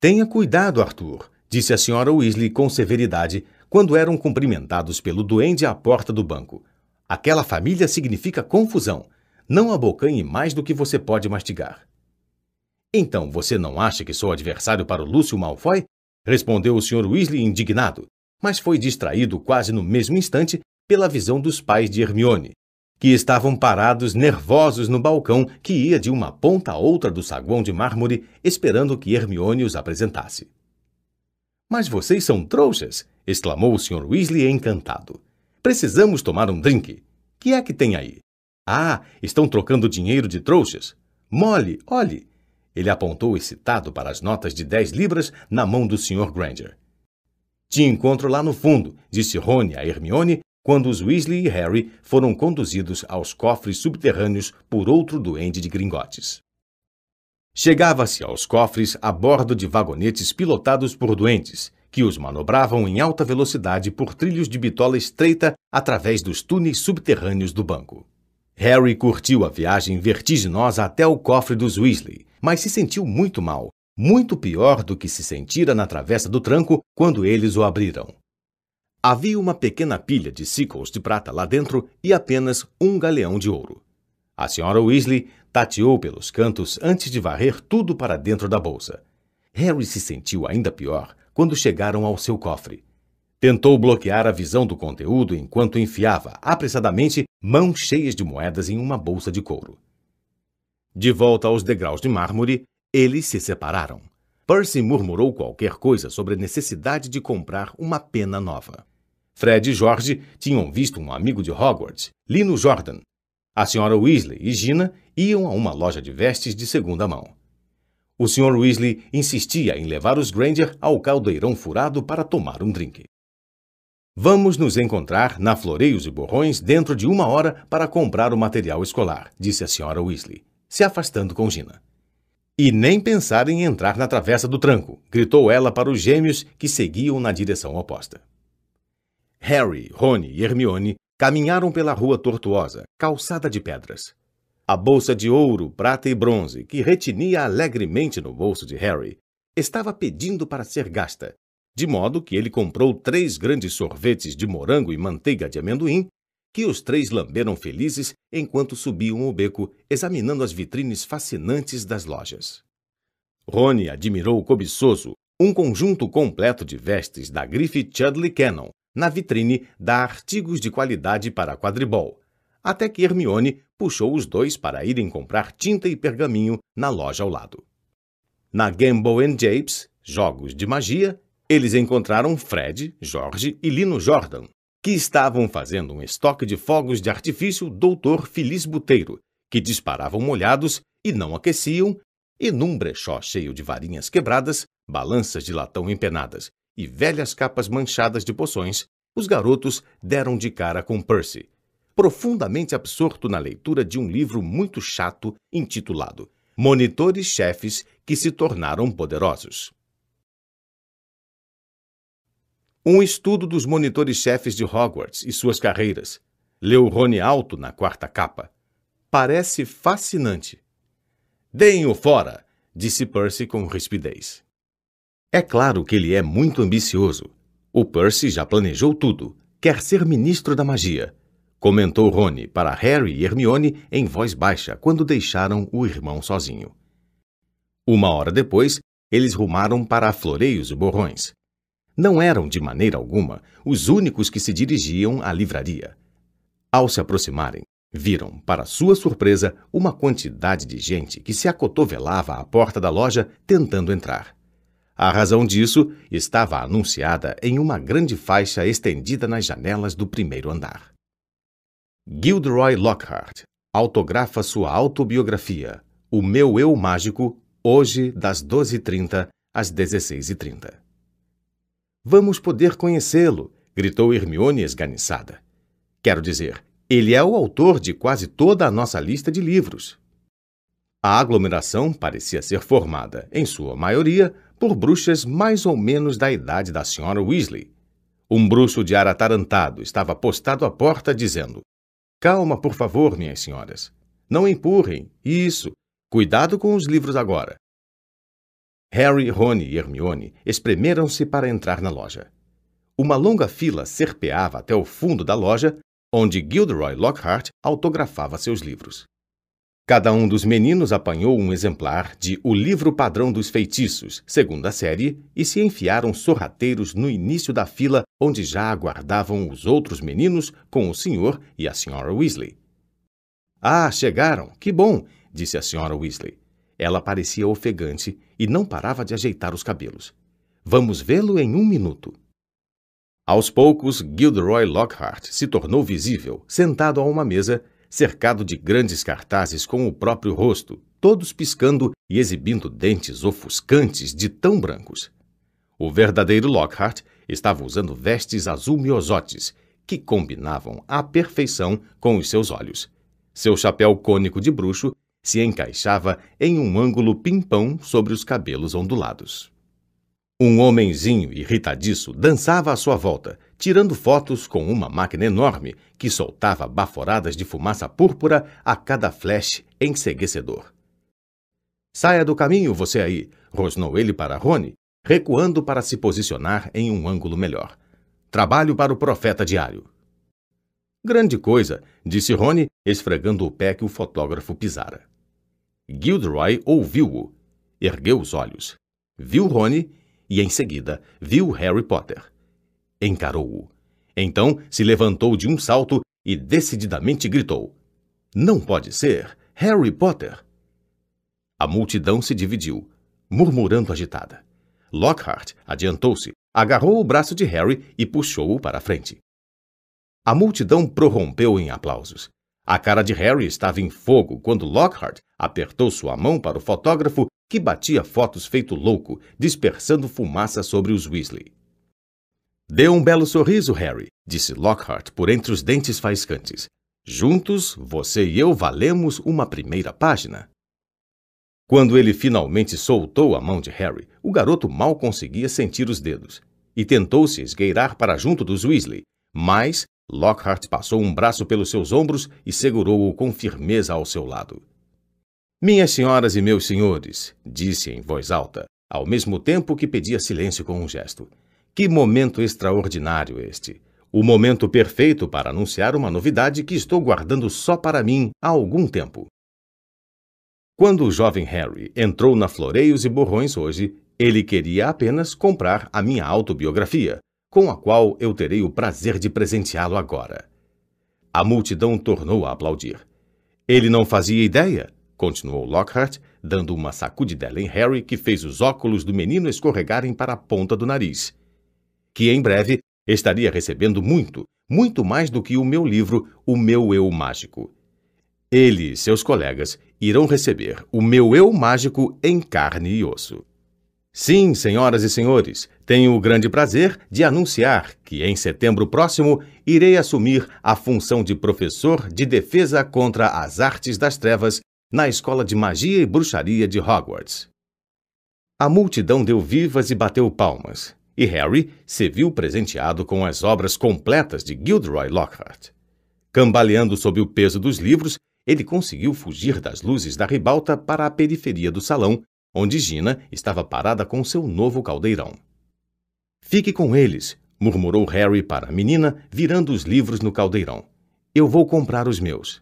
S2: Tenha cuidado, Arthur, disse a Sra. Weasley com severidade quando eram cumprimentados pelo duende à porta do banco. Aquela família significa confusão. Não abocanhe mais do que você pode mastigar. Então você não acha que sou adversário para o Lúcio Malfoy? Respondeu o Sr. Weasley indignado, mas foi distraído quase no mesmo instante pela visão dos pais de Hermione, que estavam parados nervosos no balcão que ia de uma ponta a outra do saguão de mármore, esperando que Hermione os apresentasse. Mas vocês são trouxas! exclamou o Sr. Weasley encantado. Precisamos tomar um drink. Que é que tem aí? Ah, estão trocando dinheiro de trouxas. Molly, olhe! Ele apontou excitado para as notas de dez libras na mão do Sr. Granger. Te encontro lá no fundo, disse Rony a Hermione quando os Weasley e Harry foram conduzidos aos cofres subterrâneos por outro duende de gringotes. Chegava-se aos cofres a bordo de vagonetes pilotados por duendes, que os manobravam em alta velocidade por trilhos de bitola estreita através dos túneis subterrâneos do banco. Harry curtiu a viagem vertiginosa até o cofre dos Weasley, mas se sentiu muito mal, muito pior do que se sentira na travessa do tranco quando eles o abriram. Havia uma pequena pilha de sickles de prata lá dentro e apenas um galeão de ouro. A senhora Weasley tateou pelos cantos antes de varrer tudo para dentro da bolsa. Harry se sentiu ainda pior quando chegaram ao seu cofre. Tentou bloquear a visão do conteúdo enquanto enfiava, apressadamente, mãos cheias de moedas em uma bolsa de couro. De volta aos degraus de mármore, eles se separaram. Percy murmurou qualquer coisa sobre a necessidade de comprar uma pena nova. Fred e George tinham visto um amigo de Hogwarts, Lino Jordan. A senhora Weasley e Gina iam a uma loja de vestes de segunda mão. O Sr. Weasley insistia em levar os Granger ao caldeirão furado para tomar um drink. Vamos nos encontrar na Floreios e Borrões dentro de uma hora para comprar o material escolar, disse a senhora Weasley, se afastando com Gina. E nem pensar em entrar na travessa do tranco, gritou ela para os gêmeos que seguiam na direção oposta. Harry, Rony e Hermione caminharam pela rua tortuosa, calçada de pedras. A bolsa de ouro, prata e bronze, que retinia alegremente no bolso de Harry, estava pedindo para ser gasta, de modo que ele comprou três grandes sorvetes de morango e manteiga de amendoim, que os três lamberam felizes enquanto subiam o beco, examinando as vitrines fascinantes das lojas. Rony admirou cobiçoso um conjunto completo de vestes da grife Chudley Cannon, na vitrine da artigos de qualidade para quadribol, até que Hermione puxou os dois para irem comprar tinta e pergaminho na loja ao lado. Na Gamble Japes, jogos de magia, eles encontraram Fred, George e Lino Jordan, que estavam fazendo um estoque de fogos de artifício Doutor Feliz Buteiro, que disparavam molhados e não aqueciam, e num brechó cheio de varinhas quebradas, balanças de latão empenadas e velhas capas manchadas de poções, os garotos deram de cara com Percy, profundamente absorto na leitura de um livro muito chato intitulado Monitores Chefes que se tornaram poderosos. Um estudo dos monitores chefes de Hogwarts e suas carreiras. Leu Rony alto na quarta capa. Parece fascinante. Deem-o fora, disse Percy com rispidez. É claro que ele é muito ambicioso. O Percy já planejou tudo. Quer ser ministro da magia. Comentou Rony para Harry e Hermione em voz baixa quando deixaram o irmão sozinho. Uma hora depois, eles rumaram para Floreios e Borrões. Não eram, de maneira alguma, os únicos que se dirigiam à livraria. Ao se aproximarem, viram, para sua surpresa, uma quantidade de gente que se acotovelava à porta da loja tentando entrar. A razão disso estava anunciada em uma grande faixa estendida nas janelas do primeiro andar. Gilderoy Lockhart autografa sua autobiografia, O Meu Eu Mágico, hoje das 12h30 às 16h30. Vamos poder conhecê-lo, gritou Hermione esganiçada. Quero dizer, ele é o autor de quase toda a nossa lista de livros. A aglomeração parecia ser formada, em sua maioria, por bruxas mais ou menos da idade da senhora Weasley. Um bruxo de ar atarantado estava postado à porta dizendo: Calma, por favor, minhas senhoras. Não empurrem. Isso. Cuidado com os livros agora. Harry, Rony e Hermione espremeram-se para entrar na loja. Uma longa fila serpeava até o fundo da loja, onde Gilderoy Lockhart autografava seus livros. Cada um dos meninos apanhou um exemplar de O Livro Padrão dos Feitiços, segunda série, e se enfiaram sorrateiros no início da fila onde já aguardavam os outros meninos com o senhor e a senhora Weasley. Ah, chegaram! Que bom! disse a senhora Weasley. Ela parecia ofegante e não parava de ajeitar os cabelos. Vamos vê-lo em um minuto. Aos poucos, Gilderoy Lockhart se tornou visível, sentado a uma mesa cercado de grandes cartazes com o próprio rosto, todos piscando e exibindo dentes ofuscantes de tão brancos. O verdadeiro Lockhart estava usando vestes azul miosotes, que combinavam à perfeição com os seus olhos. Seu chapéu cônico de bruxo se encaixava em um ângulo pimpão sobre os cabelos ondulados. Um homenzinho irritadiço dançava à sua volta, tirando fotos com uma máquina enorme que soltava baforadas de fumaça púrpura a cada flash enseguecedor. Saia do caminho, você aí, rosnou ele para Rony, recuando para se posicionar em um ângulo melhor. Trabalho para o profeta diário. Grande coisa, disse Rony, esfregando o pé que o fotógrafo pisara. Gilderoy ouviu-o, ergueu os olhos, viu Rony e, em seguida, viu Harry Potter encarou-o. Então se levantou de um salto e decididamente gritou: Não pode ser! Harry Potter! A multidão se dividiu, murmurando agitada. Lockhart adiantou-se, agarrou o braço de Harry e puxou-o para a frente. A multidão prorrompeu em aplausos. A cara de Harry estava em fogo quando Lockhart apertou sua mão para o fotógrafo que batia fotos feito louco, dispersando fumaça sobre os Weasley. Dê um belo sorriso, Harry, disse Lockhart por entre os dentes faiscantes. Juntos, você e eu valemos uma primeira página. Quando ele finalmente soltou a mão de Harry, o garoto mal conseguia sentir os dedos e tentou se esgueirar para junto dos Weasley, mas Lockhart passou um braço pelos seus ombros e segurou-o com firmeza ao seu lado. Minhas senhoras e meus senhores, disse em voz alta, ao mesmo tempo que pedia silêncio com um gesto. Que momento extraordinário este! O momento perfeito para anunciar uma novidade que estou guardando só para mim há algum tempo. Quando o jovem Harry entrou na Floreios e Borrões hoje, ele queria apenas comprar a minha autobiografia, com a qual eu terei o prazer de presenteá-lo agora. A multidão tornou a aplaudir. Ele não fazia ideia, continuou Lockhart, dando uma sacudidela em Harry que fez os óculos do menino escorregarem para a ponta do nariz que em breve estaria recebendo muito, muito mais do que o meu livro O Meu Eu Mágico. Ele e seus colegas irão receber o meu eu mágico em carne e osso. Sim, senhoras e senhores, tenho o grande prazer de anunciar que em setembro próximo irei assumir a função de professor de defesa contra as artes das trevas na Escola de Magia e Bruxaria de Hogwarts. A multidão deu vivas e bateu palmas, e Harry se viu presenteado com as obras completas de Gilderoy Lockhart. Cambaleando sob o peso dos livros, ele conseguiu fugir das luzes da ribalta para a periferia do salão, onde Gina estava parada com seu novo caldeirão. Fique com eles, murmurou Harry para a menina, virando os livros no caldeirão. Eu vou comprar os meus.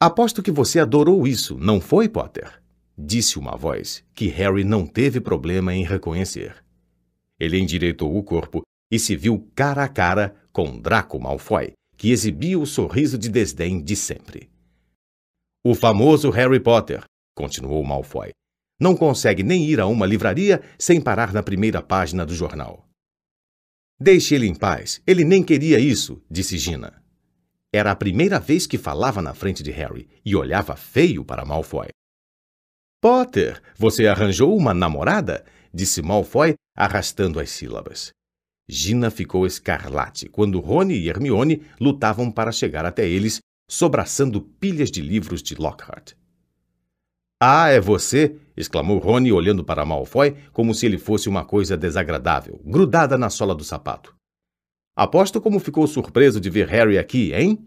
S2: Aposto que você adorou isso, não foi, Potter? Disse uma voz que Harry não teve problema em reconhecer. Ele endireitou o corpo e se viu cara a cara com Draco Malfoy, que exibia o sorriso de desdém de sempre. O famoso Harry Potter, continuou Malfoy, não consegue nem ir a uma livraria sem parar na primeira página do jornal. Deixe ele em paz, ele nem queria isso, disse Gina. Era a primeira vez que falava na frente de Harry e olhava feio para Malfoy. Potter, você arranjou uma namorada? disse Malfoy, arrastando as sílabas. Gina ficou escarlate quando Rony e Hermione lutavam para chegar até eles, sobraçando pilhas de livros de Lockhart. Ah, é você? exclamou Rony, olhando para Malfoy como se ele fosse uma coisa desagradável, grudada na sola do sapato. Aposto como ficou surpreso de ver Harry aqui, hein?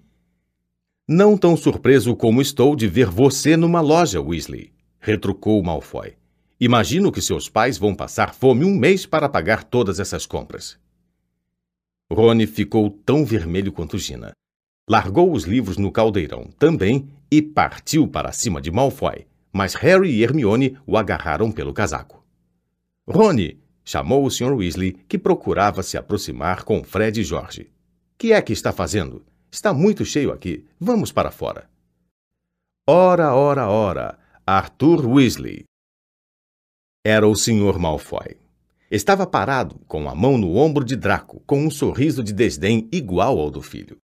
S2: Não tão surpreso como estou de ver você numa loja, Weasley, retrucou Malfoy. Imagino que seus pais vão passar fome um mês para pagar todas essas compras. Rony ficou tão vermelho quanto Gina. largou os livros no caldeirão também e partiu para cima de Malfoy, mas Harry e Hermione o agarraram pelo casaco. Rony, chamou o Sr. Weasley, que procurava se aproximar com Fred e Jorge. Que é que está fazendo? Está muito cheio aqui. Vamos para fora. Ora, ora, ora. Arthur Weasley. Era o Sr. Malfoy. Estava parado, com a mão no ombro de Draco, com um sorriso de desdém igual ao do filho.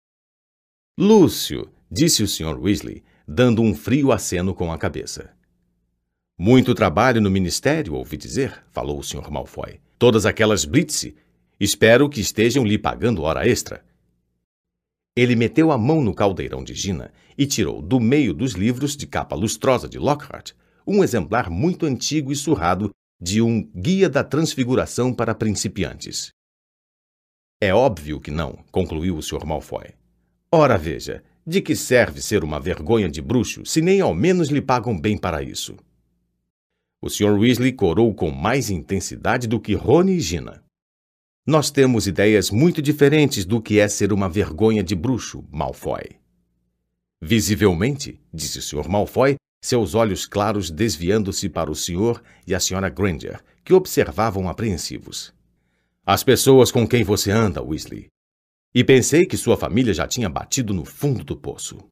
S2: Lúcio, disse o Sr. Weasley, dando um frio aceno com a cabeça. Muito trabalho no ministério, ouvi dizer, falou o Sr. Malfoy. Todas aquelas blitz. Espero que estejam lhe pagando hora extra. Ele meteu a mão no caldeirão de Gina e tirou do meio dos livros de capa lustrosa de Lockhart um exemplar muito antigo e surrado de um Guia da Transfiguração para Principiantes. É óbvio que não, concluiu o Sr. Malfoy. Ora veja, de que serve ser uma vergonha de bruxo se nem ao menos lhe pagam bem para isso? O Sr. Weasley corou com mais intensidade do que Rony e Gina. Nós temos ideias muito diferentes do que é ser uma vergonha de bruxo, Malfoy. Visivelmente, disse o Sr. Malfoy, seus olhos claros desviando-se para o Sr. e a Sra. Granger, que observavam apreensivos. As pessoas com quem você anda, Weasley. E pensei que sua família já tinha batido no fundo do poço.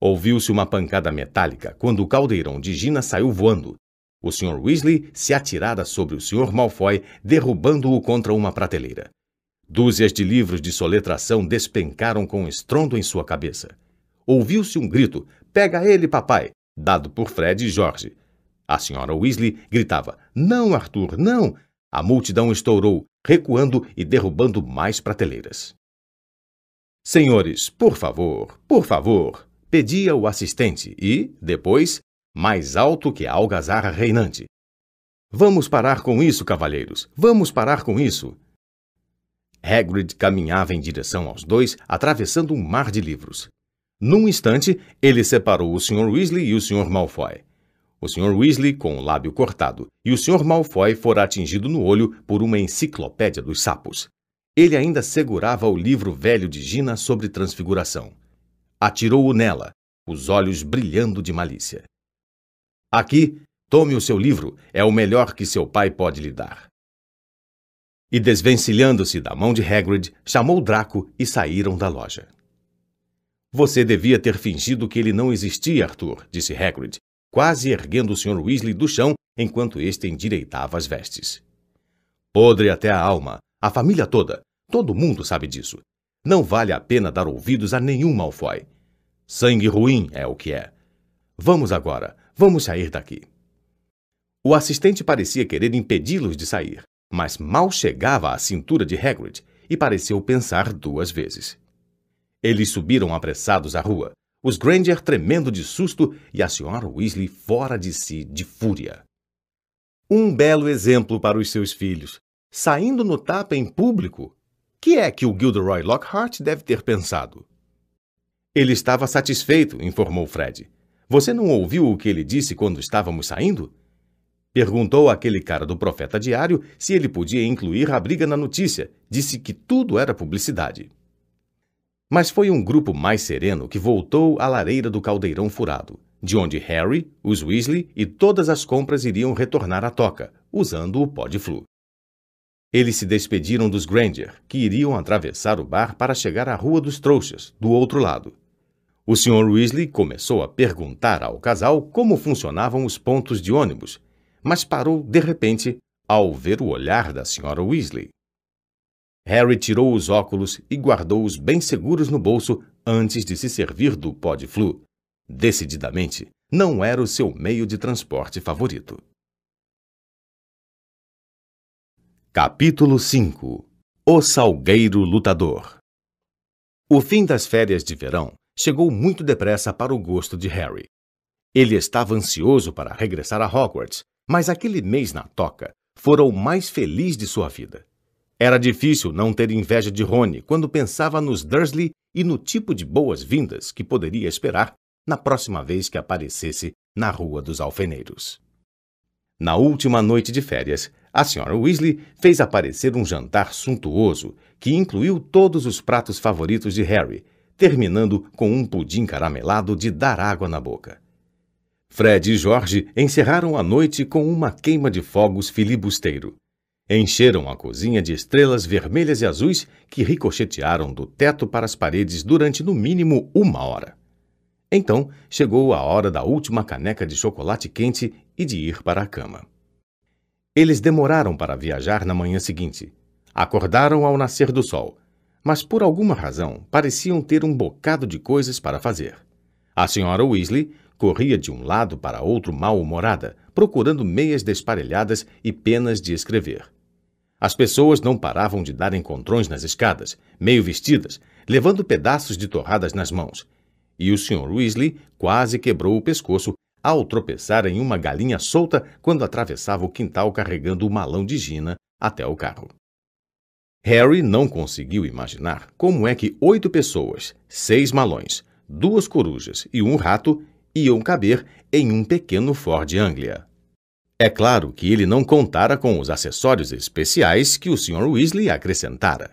S2: Ouviu-se uma pancada metálica quando o caldeirão de Gina saiu voando. O Sr. Weasley se atirara sobre o Sr. Malfoy, derrubando-o contra uma prateleira. Dúzias de livros de soletração despencaram com estrondo em sua cabeça. Ouviu-se um grito, Pega ele, papai! Dado por Fred e Jorge. A senhora Weasley gritava: Não, Arthur, não! A multidão estourou, recuando e derrubando mais prateleiras. Senhores, por favor, por favor, pedia o assistente e, depois, mais alto que a algazarra reinante. Vamos parar com isso, cavalheiros. Vamos parar com isso. Hagrid caminhava em direção aos dois, atravessando um mar de livros. Num instante, ele separou o Sr. Weasley e o Sr. Malfoy. O Sr. Weasley com o lábio cortado e o Sr. Malfoy fora atingido no olho por uma enciclopédia dos sapos. Ele ainda segurava o livro velho de Gina sobre transfiguração. Atirou-o nela, os olhos brilhando de malícia. Aqui, tome o seu livro, é o melhor que seu pai pode lhe dar. E desvencilhando-se da mão de Hagrid, chamou Draco e saíram da loja. Você devia ter fingido que ele não existia, Arthur, disse Hagrid, quase erguendo o Sr. Weasley do chão enquanto este endireitava as vestes. Podre até a alma, a família toda, todo mundo sabe disso. Não vale a pena dar ouvidos a nenhum Malfoy. Sangue ruim é o que é. Vamos agora, vamos sair daqui. O assistente parecia querer impedi-los de sair, mas mal chegava à cintura de Hagrid e pareceu pensar duas vezes. Eles subiram apressados a rua, os Granger tremendo de susto e a senhora Weasley fora de si de fúria. Um belo exemplo para os seus filhos. Saindo no tapa em público. Que é que o Gilderoy Lockhart deve ter pensado? Ele estava satisfeito, informou Fred. Você não ouviu o que ele disse quando estávamos saindo? Perguntou àquele cara do Profeta Diário se ele podia incluir a briga na notícia. Disse que tudo era publicidade. Mas foi um grupo mais sereno que voltou à lareira do caldeirão furado, de onde Harry, os Weasley e todas as compras iriam retornar à toca, usando o pó de flu. Eles se despediram dos Granger, que iriam atravessar o bar para chegar à Rua dos Trouxas, do outro lado. O Sr. Weasley começou a perguntar ao casal como funcionavam os pontos de ônibus, mas parou de repente ao ver o olhar da Sra. Weasley. Harry tirou os óculos e guardou-os bem seguros no bolso antes de se servir do pó de flu. Decididamente, não era o seu meio de transporte favorito. Capítulo 5 O Salgueiro Lutador O fim das férias de verão chegou muito depressa para o gosto de Harry. Ele estava ansioso para regressar a Hogwarts, mas aquele mês na toca fora o mais feliz de sua vida. Era difícil não ter inveja de Rony quando pensava nos Dursley e no tipo de boas-vindas que poderia esperar na próxima vez que aparecesse na Rua dos Alfeneiros. Na última noite de férias, a Sra. Weasley fez aparecer um jantar suntuoso que incluiu todos os pratos favoritos de Harry, terminando com um pudim caramelado de dar água na boca. Fred e Jorge encerraram a noite com uma queima de fogos filibusteiro. Encheram a cozinha de estrelas vermelhas e azuis que ricochetearam do teto para as paredes durante no mínimo uma hora. Então chegou a hora da última caneca de chocolate quente e de ir para a cama. Eles demoraram para viajar na manhã seguinte. Acordaram ao nascer do sol, mas por alguma razão pareciam ter um bocado de coisas para fazer. A senhora Weasley corria de um lado para outro mal-humorada, procurando meias desparelhadas e penas de escrever. As pessoas não paravam de dar encontrões nas escadas, meio vestidas, levando pedaços de torradas nas mãos. E o Sr. Weasley quase quebrou o pescoço ao tropeçar em uma galinha solta quando atravessava o quintal carregando o malão de Gina até o carro. Harry não conseguiu imaginar como é que oito pessoas, seis malões, duas corujas e um rato iam caber em um pequeno Ford Anglia. É claro que ele não contara com os acessórios especiais que o Sr. Weasley acrescentara.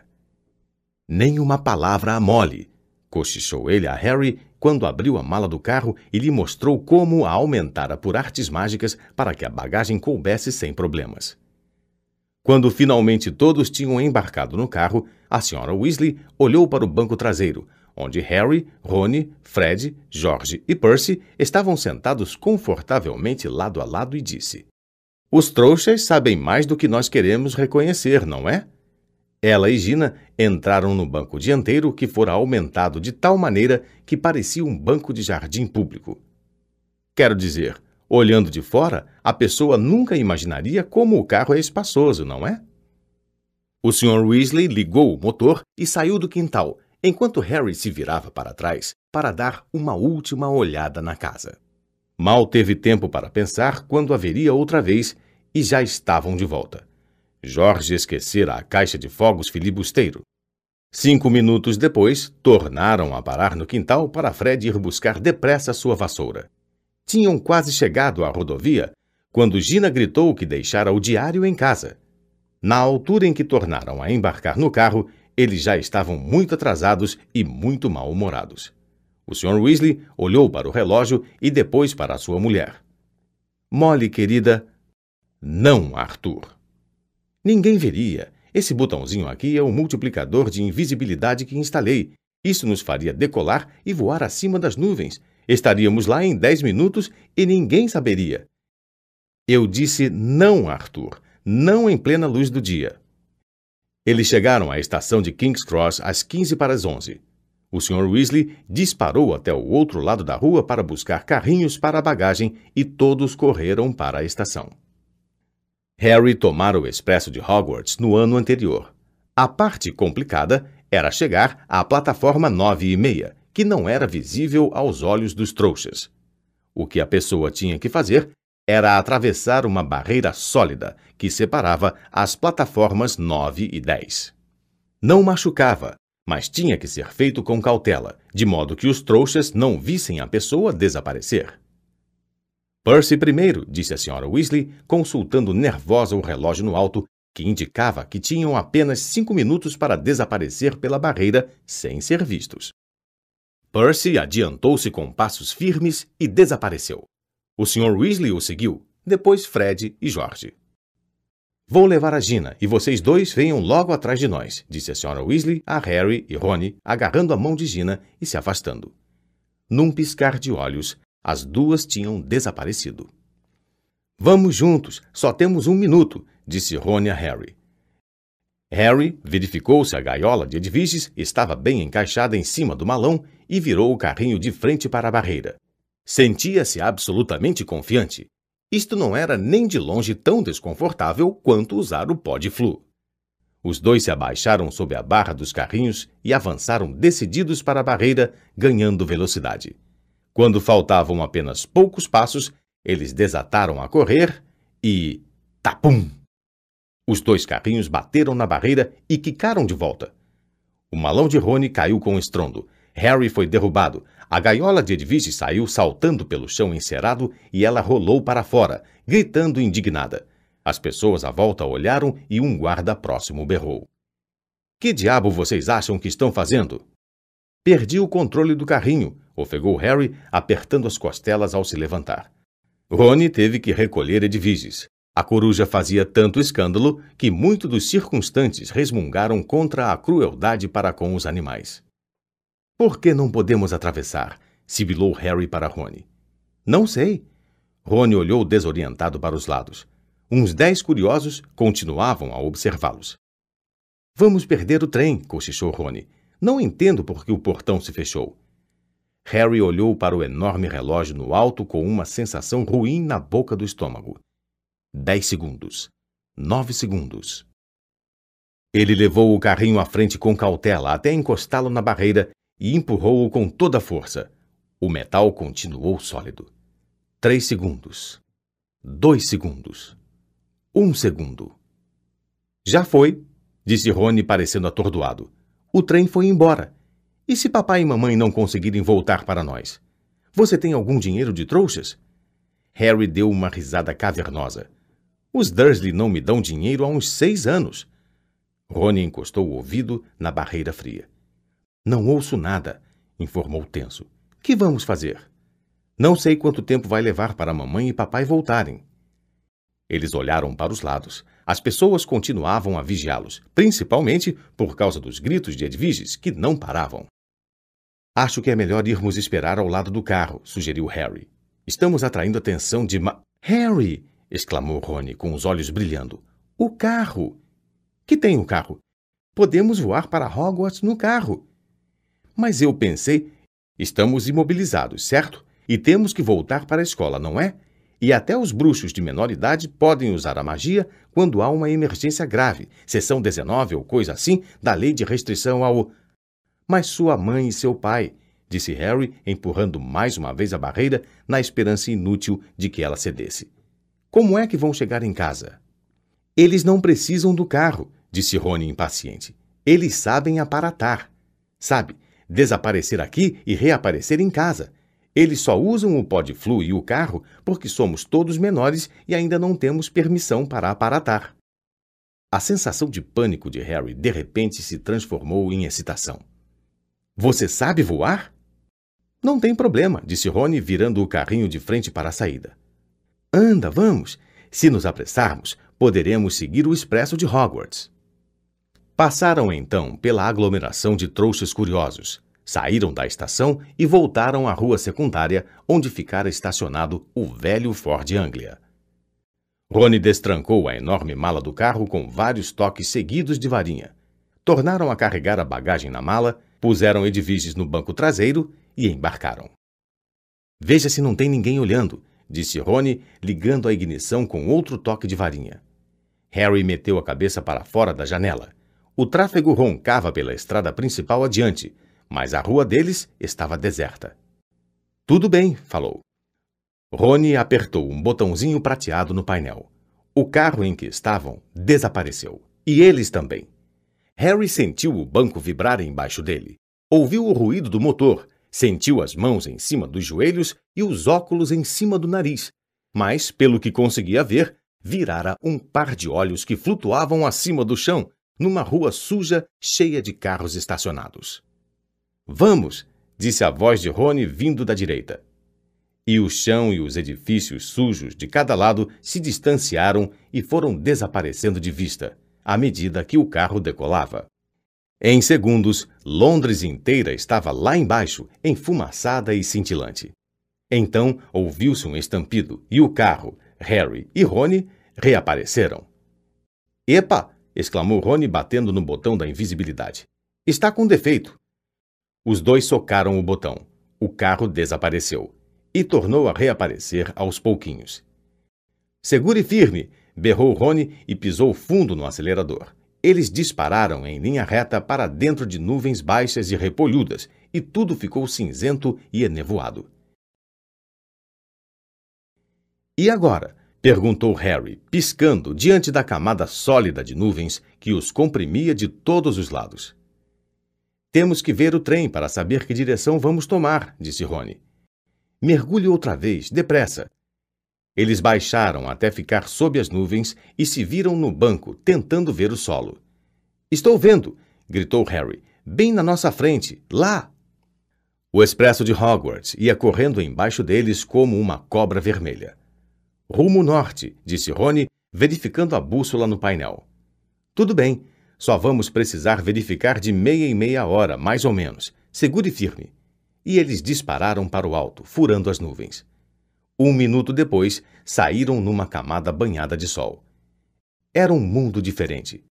S2: Nem uma palavra a mole, cochichou ele a Harry quando abriu a mala do carro e lhe mostrou como a aumentara por artes mágicas para que a bagagem coubesse sem problemas. Quando finalmente todos tinham embarcado no carro, a Sra. Weasley olhou para o banco traseiro, onde Harry, Rony, Fred, George e Percy estavam sentados confortavelmente lado a lado e disse: Os trouxas sabem mais do que nós queremos reconhecer, não é? Ela e Gina entraram no banco dianteiro que fora aumentado de tal maneira que parecia um banco de jardim público. Quero dizer, olhando de fora, a pessoa nunca imaginaria como o carro é espaçoso, não é? O Sr. Weasley ligou o motor e saiu do quintal, enquanto Harry se virava para trás para dar uma última olhada na casa. Mal teve tempo para pensar quando haveria outra vez e já estavam de volta. Jorge esquecera a caixa de fogos filibusteiro. Cinco minutos depois, tornaram a parar no quintal para Fred ir buscar depressa sua vassoura. Tinham quase chegado à rodovia quando Gina gritou que deixara o diário em casa. Na altura em que tornaram a embarcar no carro, eles já estavam muito atrasados e muito mal-humorados. O Sr. Weasley olhou para o relógio e depois para sua mulher. Molly, querida. Não, Arthur. Ninguém veria. Esse botãozinho aqui é o multiplicador de invisibilidade que instalei. Isso nos faria decolar e voar acima das nuvens. Estaríamos lá em dez minutos e ninguém saberia. Eu disse não, Arthur. Não em plena luz do dia. Eles chegaram à estação de King's Cross às 15 para as 11. O Sr. Weasley disparou até o outro lado da rua para buscar carrinhos para a bagagem e todos correram para a estação. Harry tomara o expresso de Hogwarts no ano anterior. A parte complicada era chegar à plataforma nove e meia, que não era visível aos olhos dos trouxas. O que a pessoa tinha que fazer era atravessar uma barreira sólida que separava as plataformas 9 e 10. Não machucava, mas tinha que ser feito com cautela, de modo que os trouxas não vissem a pessoa desaparecer. Percy primeiro, disse a Sra. Weasley, consultando nervosa o relógio no alto, que indicava que tinham apenas cinco minutos para desaparecer pela barreira sem ser vistos. Percy adiantou-se com passos firmes e desapareceu. O Sr. Weasley o seguiu, depois Fred e George. Vou levar a Gina e vocês dois venham logo atrás de nós, disse a Sra. Weasley a Harry e Rony, agarrando a mão de Gina e se afastando. Num piscar de olhos, as duas tinham desaparecido. Vamos juntos, só temos um minuto, disse Rony a Harry. Harry verificou se a gaiola de Edviges estava bem encaixada em cima do malão e virou o carrinho de frente para a barreira. Sentia-se absolutamente confiante. Isto não era nem de longe tão desconfortável quanto usar o pó de flu. Os dois se abaixaram sob a barra dos carrinhos e avançaram decididos para a barreira, ganhando velocidade. Quando faltavam apenas poucos passos, eles desataram a correr e. Tapum! Os dois carrinhos bateram na barreira e quicaram de volta. O malão de Rony caiu com estrondo. Harry foi derrubado. A gaiola de Edwige saiu saltando pelo chão encerado e ela rolou para fora, gritando indignada. As pessoas à volta olharam e um guarda próximo berrou. Que diabo vocês acham que estão fazendo? Perdi o controle do carrinho, ofegou Harry, apertando as costelas ao se levantar. Rony teve que recolher Edviges. A coruja fazia tanto escândalo que muitos dos circunstantes resmungaram contra a crueldade para com os animais. Por que não podemos atravessar? sibilou Harry para Rony. Não sei. Rony olhou desorientado para os lados. Uns dez curiosos continuavam a observá-los. Vamos perder o trem, cochichou Rony. Não entendo por que o portão se fechou. Harry olhou para o enorme relógio no alto com uma sensação ruim na boca do estômago. Dez segundos. Nove segundos. Ele levou o carrinho à frente com cautela até encostá-lo na barreira e empurrou-o com toda a força. O metal continuou sólido. Três segundos. Dois segundos. Um segundo. Já foi, disse Rony, parecendo atordoado. O trem foi embora. E se papai e mamãe não conseguirem voltar para nós? Você tem algum dinheiro de trouxas? Harry deu uma risada cavernosa. Os Dursley não me dão dinheiro há uns seis anos. Rony encostou o ouvido na barreira fria. Não ouço nada, informou tenso. Que vamos fazer? Não sei quanto tempo vai levar para mamãe e papai voltarem. Eles olharam para os lados. As pessoas continuavam a vigiá-los, principalmente por causa dos gritos de Edviges que não paravam. Acho que é melhor irmos esperar ao lado do carro, sugeriu Harry. Estamos atraindo atenção de ma... Harry! exclamou Rony, com os olhos brilhando. O carro! Que tem o carro? Podemos voar para Hogwarts no carro. Mas eu pensei. Estamos imobilizados, certo? E temos que voltar para a escola, não é? E até os bruxos de menor idade podem usar a magia quando há uma emergência grave, seção 19 ou coisa assim da lei de restrição ao. Mas sua mãe e seu pai, disse Harry, empurrando mais uma vez a barreira na esperança inútil de que ela cedesse. Como é que vão chegar em casa? Eles não precisam do carro, disse Rony impaciente. Eles sabem aparatar. Sabe, desaparecer aqui e reaparecer em casa. Eles só usam o pó de flu e o carro porque somos todos menores e ainda não temos permissão para aparatar. A sensação de pânico de Harry de repente se transformou em excitação. Você sabe voar? Não tem problema, disse Rony, virando o carrinho de frente para a saída. Anda, vamos. Se nos apressarmos, poderemos seguir o expresso de Hogwarts. Passaram então pela aglomeração de trouxas curiosos, Saíram da estação e voltaram à rua secundária, onde ficara estacionado o velho Ford Anglia. Rony destrancou a enorme mala do carro com vários toques seguidos de varinha. Tornaram a carregar a bagagem na mala, puseram Edviges no banco traseiro e embarcaram. Veja se não tem ninguém olhando, disse Rony, ligando a ignição com outro toque de varinha. Harry meteu a cabeça para fora da janela. O tráfego roncava pela estrada principal adiante, mas a rua deles estava deserta. Tudo bem, falou. Rony apertou um botãozinho prateado no painel. O carro em que estavam desapareceu. E eles também. Harry sentiu o banco vibrar embaixo dele. Ouviu o ruído do motor, sentiu as mãos em cima dos joelhos e os óculos em cima do nariz. Mas, pelo que conseguia ver, virara um par de olhos que flutuavam acima do chão, numa rua suja cheia de carros estacionados. Vamos! disse a voz de Rony vindo da direita. E o chão e os edifícios sujos de cada lado se distanciaram e foram desaparecendo de vista, à medida que o carro decolava. Em segundos, Londres inteira estava lá embaixo, enfumaçada e cintilante. Então ouviu-se um estampido e o carro, Harry e Rony reapareceram. Epa! Exclamou Rony batendo no botão da invisibilidade. Está com defeito. Os dois socaram o botão. O carro desapareceu e tornou a reaparecer aos pouquinhos. Segure firme! berrou Rony e pisou fundo no acelerador. Eles dispararam em linha reta para dentro de nuvens baixas e repolhudas, e tudo ficou cinzento e enevoado. E agora? Perguntou Harry, piscando diante da camada sólida de nuvens que os comprimia de todos os lados. Temos que ver o trem para saber que direção vamos tomar, disse Rony. Mergulhe outra vez, depressa. Eles baixaram até ficar sob as nuvens e se viram no banco, tentando ver o solo. Estou vendo! gritou Harry. Bem na nossa frente, lá! O expresso de Hogwarts ia correndo embaixo deles como uma cobra vermelha. Rumo norte, disse Rony, verificando a bússola no painel. Tudo bem, só vamos precisar verificar de meia em meia hora, mais ou menos. Segure firme. E eles dispararam para o alto, furando as nuvens. Um minuto depois, saíram numa camada banhada de sol. Era um mundo diferente.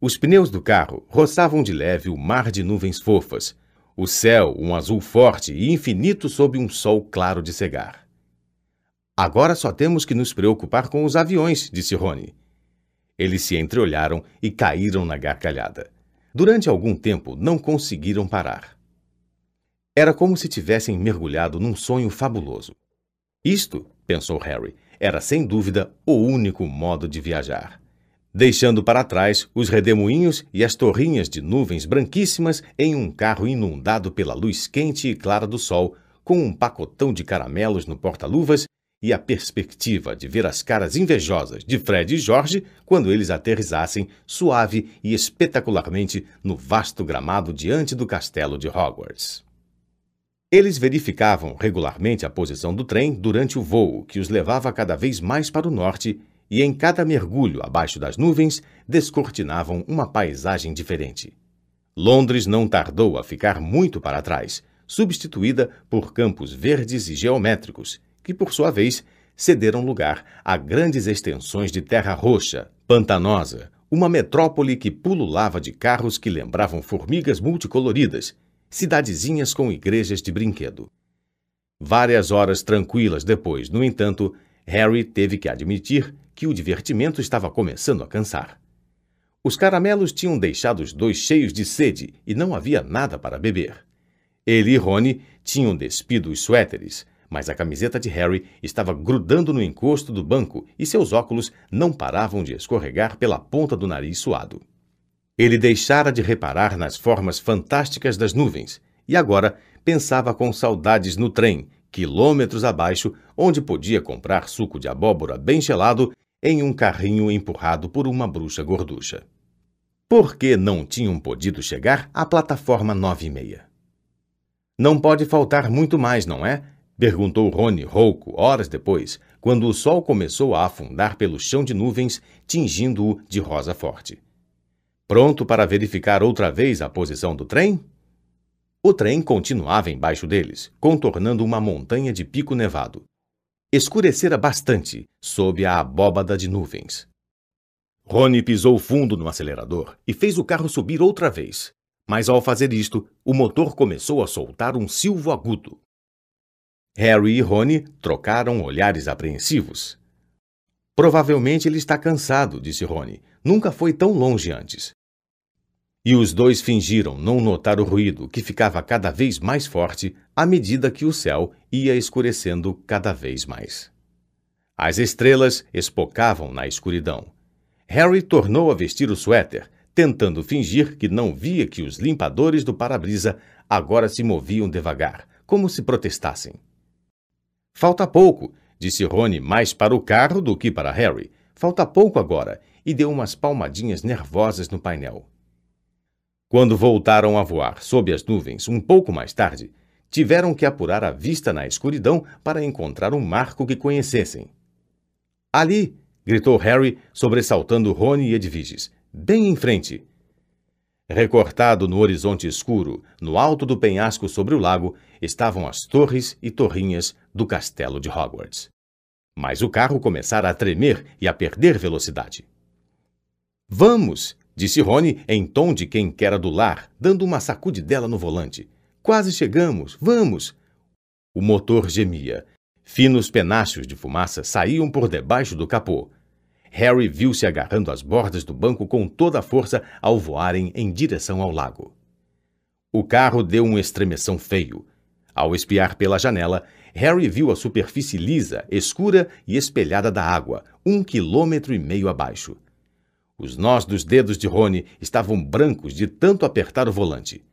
S2: Os pneus do carro roçavam de leve o mar de nuvens fofas, o céu um azul forte e infinito sob um sol claro de cegar. Agora só temos que nos preocupar com os aviões, disse Rony. Eles se entreolharam e caíram na gargalhada. Durante algum tempo não conseguiram parar. Era como se tivessem mergulhado num sonho fabuloso. Isto, pensou Harry, era sem dúvida o único modo de viajar. Deixando para trás os redemoinhos e as torrinhas de nuvens branquíssimas em um carro inundado pela luz quente e clara do sol, com um pacotão de caramelos no porta-luvas e a perspectiva de ver as caras invejosas de Fred e George quando eles aterrissassem suave e espetacularmente no vasto gramado diante do castelo de Hogwarts. Eles verificavam regularmente a posição do trem durante o voo, que os levava cada vez mais para o norte, e em cada mergulho abaixo das nuvens descortinavam uma paisagem diferente. Londres não tardou a ficar muito para trás, substituída por campos verdes e geométricos, que, por sua vez, cederam lugar a grandes extensões de terra roxa, pantanosa, uma metrópole que pululava de carros que lembravam formigas multicoloridas, cidadezinhas com igrejas de brinquedo. Várias horas tranquilas depois, no entanto, Harry teve que admitir que o divertimento estava começando a cansar. Os caramelos tinham deixado os dois cheios de sede e não havia nada para beber. Ele e Rony tinham despido os suéteres, mas a camiseta de Harry estava grudando no encosto do banco e seus óculos não paravam de escorregar pela ponta do nariz suado. Ele deixara de reparar nas formas fantásticas das nuvens e agora pensava com saudades no trem, quilômetros abaixo, onde podia comprar suco de abóbora bem gelado em um carrinho empurrado por uma bruxa gorducha. Por que não tinham podido chegar à plataforma nove e meia? Não pode faltar muito mais, não é? Perguntou Rony rouco, horas depois, quando o sol começou a afundar pelo chão de nuvens, tingindo-o de rosa forte. Pronto para verificar outra vez a posição do trem? O trem continuava embaixo deles, contornando uma montanha de pico nevado. Escurecera bastante sob a abóbada de nuvens. Rony pisou fundo no acelerador e fez o carro subir outra vez. Mas ao fazer isto, o motor começou a soltar um silvo agudo. Harry e Rony trocaram olhares apreensivos. Provavelmente ele está cansado, disse Rony. Nunca foi tão longe antes. E os dois fingiram não notar o ruído, que ficava cada vez mais forte à medida que o céu ia escurecendo cada vez mais. As estrelas espocavam na escuridão. Harry tornou a vestir o suéter, tentando fingir que não via que os limpadores do para-brisa agora se moviam devagar, como se protestassem. Falta pouco, disse Rony mais para o carro do que para Harry. Falta pouco agora, e deu umas palmadinhas nervosas no painel. Quando voltaram a voar sob as nuvens um pouco mais tarde, tiveram que apurar a vista na escuridão para encontrar um marco que conhecessem. Ali! gritou Harry, sobressaltando Rony e Edviges. Bem em frente. Recortado no horizonte escuro, no alto do penhasco sobre o lago, estavam as torres e torrinhas do castelo de Hogwarts. Mas o carro começara a tremer e a perder velocidade. Vamos! disse Rony em tom de quem quer adular, dando uma sacudidela no volante. Quase chegamos! Vamos! O motor gemia. Finos penachos de fumaça saíam por debaixo do capô. Harry viu-se agarrando as bordas do banco com toda a força ao voarem em direção ao lago. O carro deu um estremeção feio. Ao espiar pela janela, Harry viu a superfície lisa, escura e espelhada da água, um quilômetro e meio abaixo. Os nós dos dedos de Rony estavam brancos de tanto apertar o volante.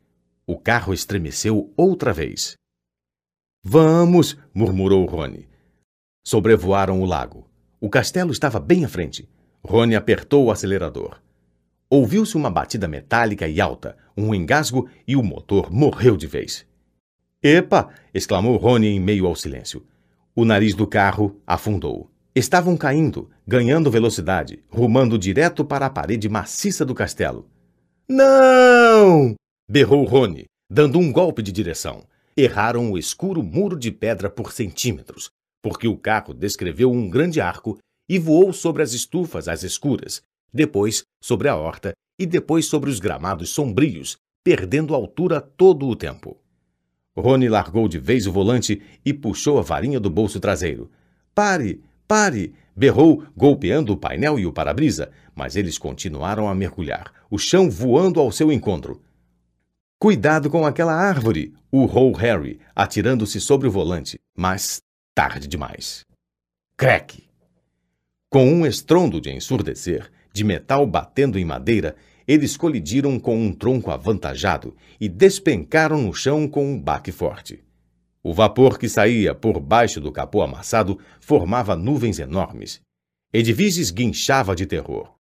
S2: O carro estremeceu outra vez. Vamos! murmurou Rony. Sobrevoaram o lago. O castelo estava bem à frente. Rony apertou o acelerador. Ouviu-se uma batida metálica e alta, um engasgo e o motor morreu de vez. Epa! exclamou Rony em meio ao silêncio. O nariz do carro afundou. Estavam caindo, ganhando velocidade, rumando direto para a parede maciça do castelo. Não! berrou Rony, dando um golpe de direção. Erraram o escuro muro de pedra por centímetros, porque o carro descreveu um grande arco e voou sobre as estufas às escuras, depois sobre a horta e depois sobre os gramados sombrios, perdendo altura todo o tempo. Rony largou de vez o volante e puxou a varinha do bolso traseiro. Pare! Pare! berrou, golpeando o painel e o para-brisa, mas eles continuaram a mergulhar, o chão voando ao seu encontro. Cuidado com aquela árvore! urrou Harry, atirando-se sobre o volante, mas tarde demais. Crack! Com um estrondo de ensurdecer, de metal batendo em madeira, eles colidiram com um tronco avantajado e despencaram no chão com um baque forte. O vapor que saía por baixo do capô amassado formava nuvens enormes. Edviges guinchava de terror.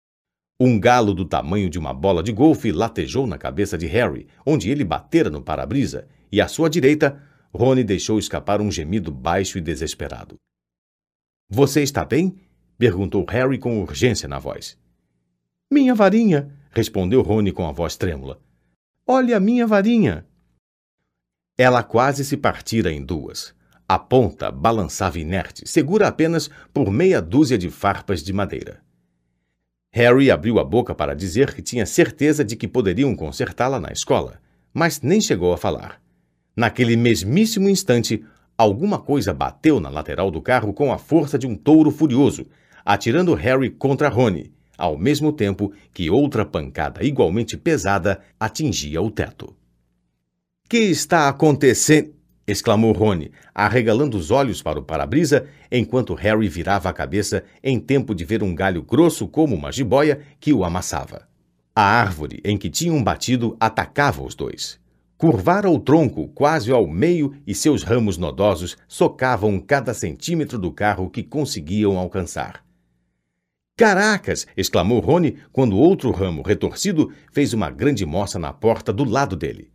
S2: Um galo do tamanho de uma bola de golfe latejou na cabeça de Harry, onde ele batera no para-brisa, e à sua direita, Rony deixou escapar um gemido baixo e desesperado. Você está bem? perguntou Harry com urgência na voz. Minha varinha, respondeu Rony com a voz trêmula. Olha a minha varinha. Ela quase se partira em duas. A ponta balançava inerte, segura apenas por meia dúzia de farpas de madeira. Harry abriu a boca para dizer que tinha certeza de que poderiam consertá-la na escola, mas nem chegou a falar. Naquele mesmíssimo instante, alguma coisa bateu na lateral do carro com a força de um touro furioso, atirando Harry contra Rony, ao mesmo tempo que outra pancada igualmente pesada atingia o teto. Que está acontecendo? exclamou Rony, arregalando os olhos para o para-brisa, enquanto Harry virava a cabeça em tempo de ver um galho grosso como uma jiboia que o amassava. A árvore em que tinham batido atacava os dois. Curvara o tronco quase ao meio e seus ramos nodosos socavam cada centímetro do carro que conseguiam alcançar. Caracas! exclamou Rony quando outro ramo retorcido fez uma grande moça na porta do lado dele.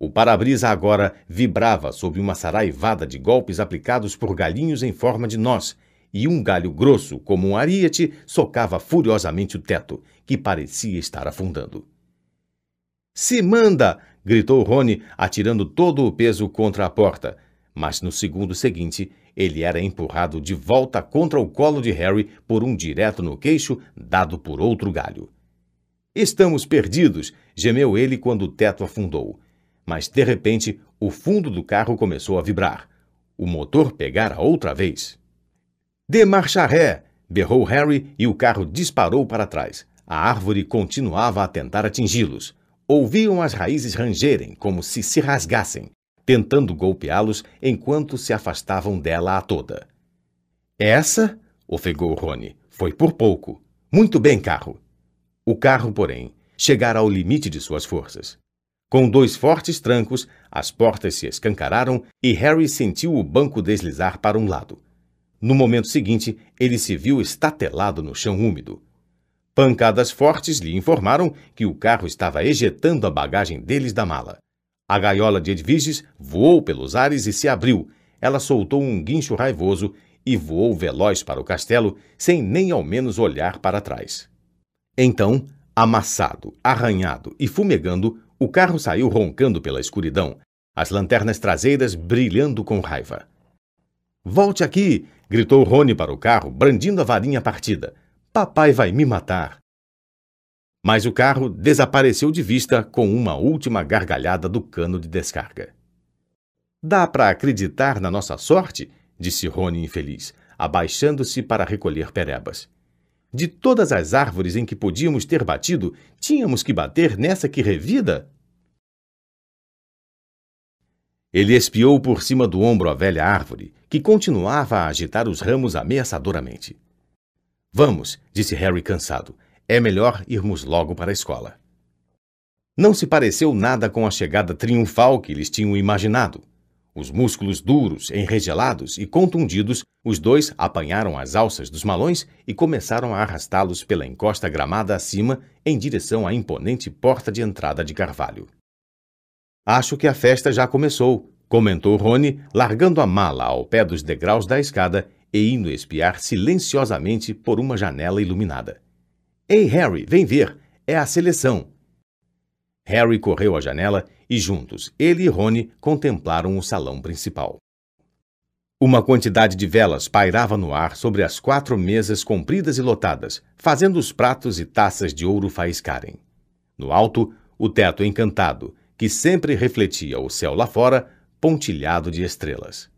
S2: O para-brisa agora vibrava sob uma saraivada de golpes aplicados por galinhos em forma de nós, e um galho grosso, como um ariete, socava furiosamente o teto, que parecia estar afundando. Se manda! Gritou Rony, atirando todo o peso contra a porta. Mas no segundo seguinte, ele era empurrado de volta contra o colo de Harry por um direto no queixo dado por outro galho. Estamos perdidos, gemeu ele quando o teto afundou. Mas de repente, o fundo do carro começou a vibrar. O motor pegara outra vez. De marcha ré! berrou Harry e o carro disparou para trás. A árvore continuava a tentar atingi-los. Ouviam as raízes rangerem como se se rasgassem tentando golpeá-los enquanto se afastavam dela a toda. Essa, ofegou Rony, foi por pouco. Muito bem, carro. O carro, porém, chegara ao limite de suas forças. Com dois fortes trancos, as portas se escancararam e Harry sentiu o banco deslizar para um lado. No momento seguinte, ele se viu estatelado no chão úmido. Pancadas fortes lhe informaram que o carro estava ejetando a bagagem deles da mala. A gaiola de Edviges voou pelos ares e se abriu. Ela soltou um guincho raivoso e voou veloz para o castelo, sem nem ao menos olhar para trás. Então, amassado, arranhado e fumegando, o carro saiu roncando pela escuridão, as lanternas traseiras brilhando com raiva. Volte aqui! gritou Rony para o carro, brandindo a varinha partida. Papai vai me matar. Mas o carro desapareceu de vista com uma última gargalhada do cano de descarga. Dá para acreditar na nossa sorte? disse Rony infeliz, abaixando-se para recolher perebas. De todas as árvores em que podíamos ter batido, tínhamos que bater nessa que revida? Ele espiou por cima do ombro a velha árvore, que continuava a agitar os ramos ameaçadoramente. Vamos, disse Harry cansado. É melhor irmos logo para a escola. Não se pareceu nada com a chegada triunfal que eles tinham imaginado. Os músculos duros, enregelados e contundidos, os dois apanharam as alças dos malões e começaram a arrastá-los pela encosta gramada acima em direção à imponente porta de entrada de carvalho. Acho que a festa já começou, Comentou Rony, largando a mala ao pé dos degraus da escada e indo espiar silenciosamente por uma janela iluminada. Ei, Harry, vem ver! É a seleção! Harry correu à janela e juntos, ele e Rony contemplaram o salão principal. Uma quantidade de velas pairava no ar sobre as quatro mesas compridas e lotadas, fazendo os pratos e taças de ouro faiscarem. No alto, o teto encantado, que sempre refletia o céu lá fora, pontilhado de estrelas.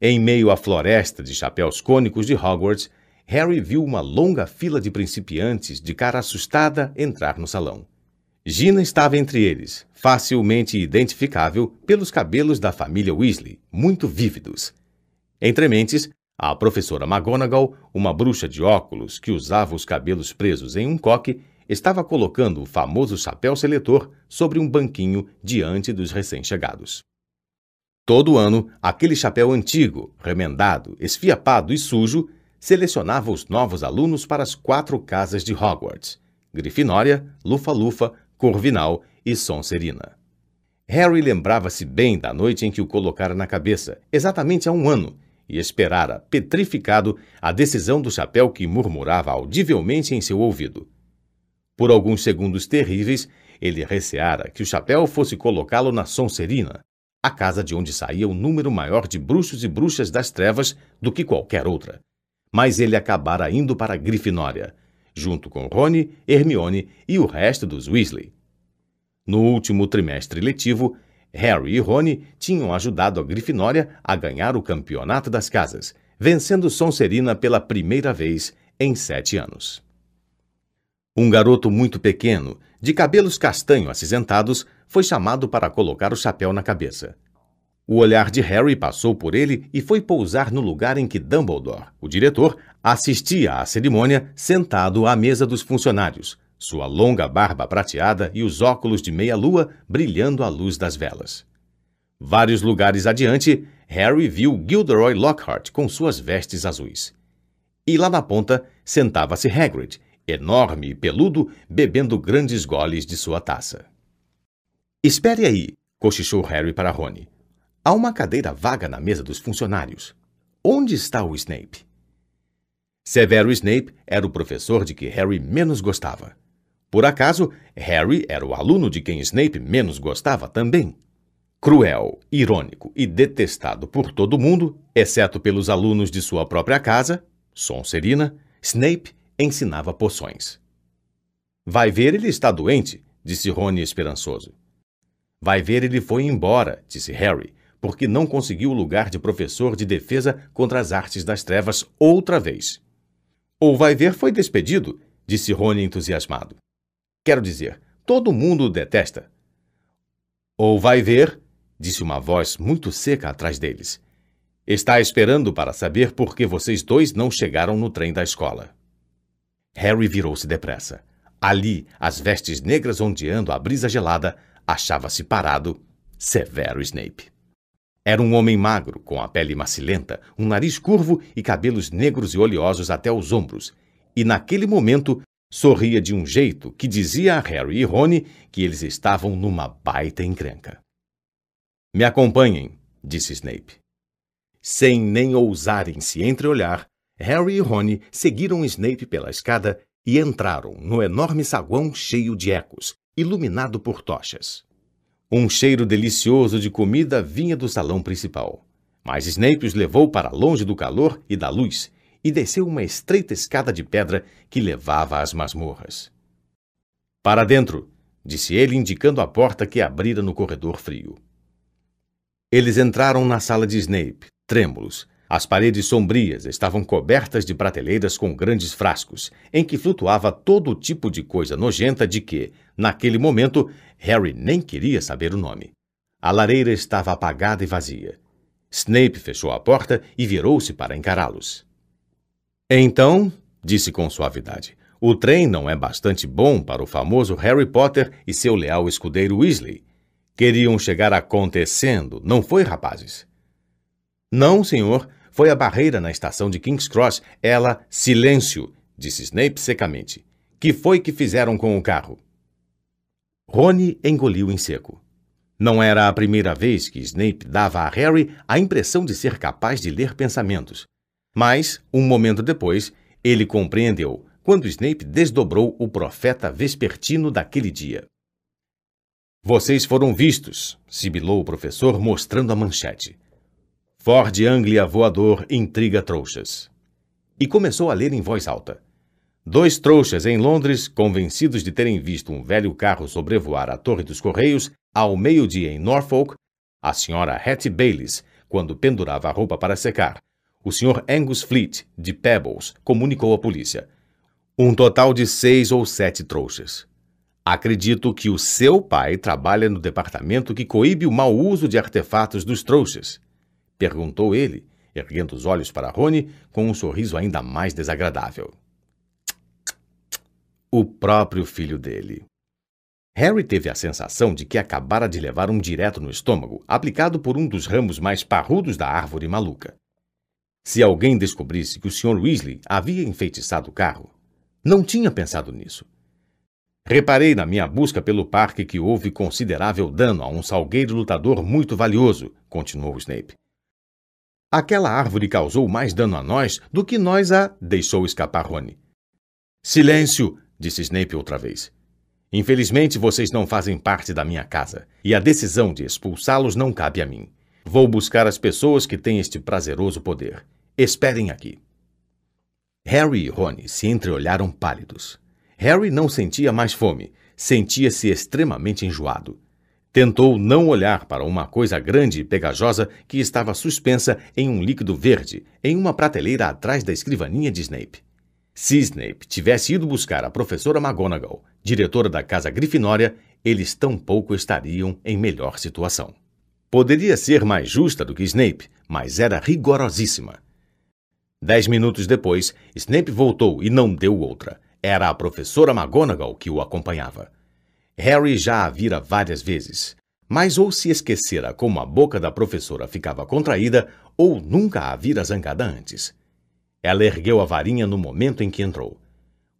S2: Em meio à floresta de chapéus cônicos de Hogwarts, Harry viu uma longa fila de principiantes de cara assustada entrar no salão. Gina estava entre eles, facilmente identificável pelos cabelos da família Weasley, muito vívidos. Entre mentes, a professora McGonagall, uma bruxa de óculos que usava os cabelos presos em um coque, estava colocando o famoso chapéu seletor sobre um banquinho diante dos recém-chegados. Todo ano, aquele chapéu antigo, remendado, esfiapado e sujo, selecionava os novos alunos para as quatro casas de Hogwarts: Grifinória, Lufa-Lufa, Corvinal e Sonserina. Harry lembrava-se bem da noite em que o colocara na cabeça, exatamente há um ano, e esperara, petrificado, a decisão do chapéu que murmurava audivelmente em seu ouvido. Por alguns segundos terríveis, ele receara que o chapéu fosse colocá-lo na Sonserina, a casa de onde saía um número maior de bruxos e bruxas das trevas do que qualquer outra. Mas ele acabara indo para Grifinória, junto com Rony, Hermione e o resto dos Weasley. No último trimestre letivo, Harry e Rony tinham ajudado a Grifinória a ganhar o campeonato das casas, vencendo Sonserina pela primeira vez em sete anos. Um garoto muito pequeno, de cabelos castanho acinzentados, foi chamado para colocar o chapéu na cabeça. O olhar de Harry passou por ele e foi pousar no lugar em que Dumbledore, o diretor, assistia à cerimônia sentado à mesa dos funcionários, sua longa barba prateada e os óculos de meia-lua brilhando à luz das velas. Vários lugares adiante, Harry viu Gilderoy Lockhart com suas vestes azuis. E lá na ponta sentava-se Hagrid, enorme e peludo, bebendo grandes goles de sua taça. Espere aí, cochichou Harry para Rony. Há uma cadeira vaga na mesa dos funcionários. Onde está o Snape? Severo Snape era o professor de que Harry menos gostava. Por acaso, Harry era o aluno de quem Snape menos gostava também. Cruel, irônico e detestado por todo mundo, exceto pelos alunos de sua própria casa, Sonserina, Snape ensinava poções. Vai ver, ele está doente, disse Rony esperançoso. Vai ver, ele foi embora, disse Harry, porque não conseguiu o lugar de professor de defesa contra as artes das trevas outra vez. Ou vai ver foi despedido, disse Rony entusiasmado. Quero dizer, todo mundo o detesta. Ou vai ver, disse uma voz muito seca atrás deles. Está esperando para saber por que vocês dois não chegaram no trem da escola. Harry virou-se depressa. Ali, as vestes negras ondeando a brisa gelada, achava-se parado Severo Snape. Era um homem magro, com a pele macilenta, um nariz curvo e cabelos negros e oleosos até os ombros, e naquele momento sorria de um jeito que dizia a Harry e Rony que eles estavam numa baita encrenca. Me acompanhem, disse Snape. Sem nem ousarem se entreolhar, Harry e Rony seguiram Snape pela escada e entraram no enorme saguão cheio de ecos, iluminado por tochas. Um cheiro delicioso de comida vinha do salão principal. Mas Snape os levou para longe do calor e da luz e desceu uma estreita escada de pedra que levava às masmorras. Para dentro, disse ele, indicando a porta que abrira no corredor frio. Eles entraram na sala de Snape, trêmulos. As paredes sombrias estavam cobertas de prateleiras com grandes frascos, em que flutuava todo tipo de coisa nojenta de que, naquele momento, Harry nem queria saber o nome. A lareira estava apagada e vazia. Snape fechou a porta e virou-se para encará-los. Então, disse com suavidade, o trem não é bastante bom para o famoso Harry Potter e seu leal escudeiro Weasley. Queriam chegar acontecendo, não foi, rapazes? Não, senhor. Foi a barreira na estação de King's Cross. Ela. Silêncio, disse Snape secamente. Que foi que fizeram com o carro? Rony engoliu em seco. Não era a primeira vez que Snape dava a Harry a impressão de ser capaz de ler pensamentos. Mas, um momento depois, ele compreendeu quando Snape desdobrou o profeta vespertino daquele dia. Vocês foram vistos, sibilou o professor mostrando a manchete. Ford Anglia voador intriga trouxas. E começou a ler em voz alta. Dois trouxas em Londres, convencidos de terem visto um velho carro sobrevoar a Torre dos Correios, ao meio-dia em Norfolk, a senhora Hattie Bayliss, quando pendurava a roupa para secar, o Sr. Angus Fleet, de Pebbles, comunicou à polícia. Um total de seis ou sete trouxas. Acredito que o seu pai trabalha no departamento que coíbe o mau uso de artefatos dos trouxas. Perguntou ele, erguendo os olhos para Rony com um sorriso ainda mais desagradável. O próprio filho dele. Harry teve a sensação de que acabara de levar um direto no estômago, aplicado por um dos ramos mais parrudos da árvore maluca. Se alguém descobrisse que o Sr. Weasley havia enfeitiçado o carro, não tinha pensado nisso. Reparei na minha busca pelo parque que houve considerável dano a um salgueiro lutador muito valioso, continuou Snape. Aquela árvore causou mais dano a nós do que nós a deixou escapar Rony. Silêncio! disse Snape outra vez. Infelizmente, vocês não fazem parte da minha casa, e a decisão de expulsá-los não cabe a mim. Vou buscar as pessoas que têm este prazeroso poder. Esperem aqui. Harry e Rony se entreolharam pálidos. Harry não sentia mais fome, sentia-se extremamente enjoado. Tentou não olhar para uma coisa grande e pegajosa que estava suspensa em um líquido verde, em uma prateleira atrás da escrivaninha de Snape. Se Snape tivesse ido buscar a professora McGonagall, diretora da Casa Grifinória, eles tampouco estariam em melhor situação. Poderia ser mais justa do que Snape, mas era rigorosíssima. Dez minutos depois, Snape voltou e não deu outra. Era a professora McGonagall que o acompanhava. Harry já a vira várias vezes, mas ou se esquecera como a boca da professora ficava contraída, ou nunca a vira zangada antes. Ela ergueu a varinha no momento em que entrou.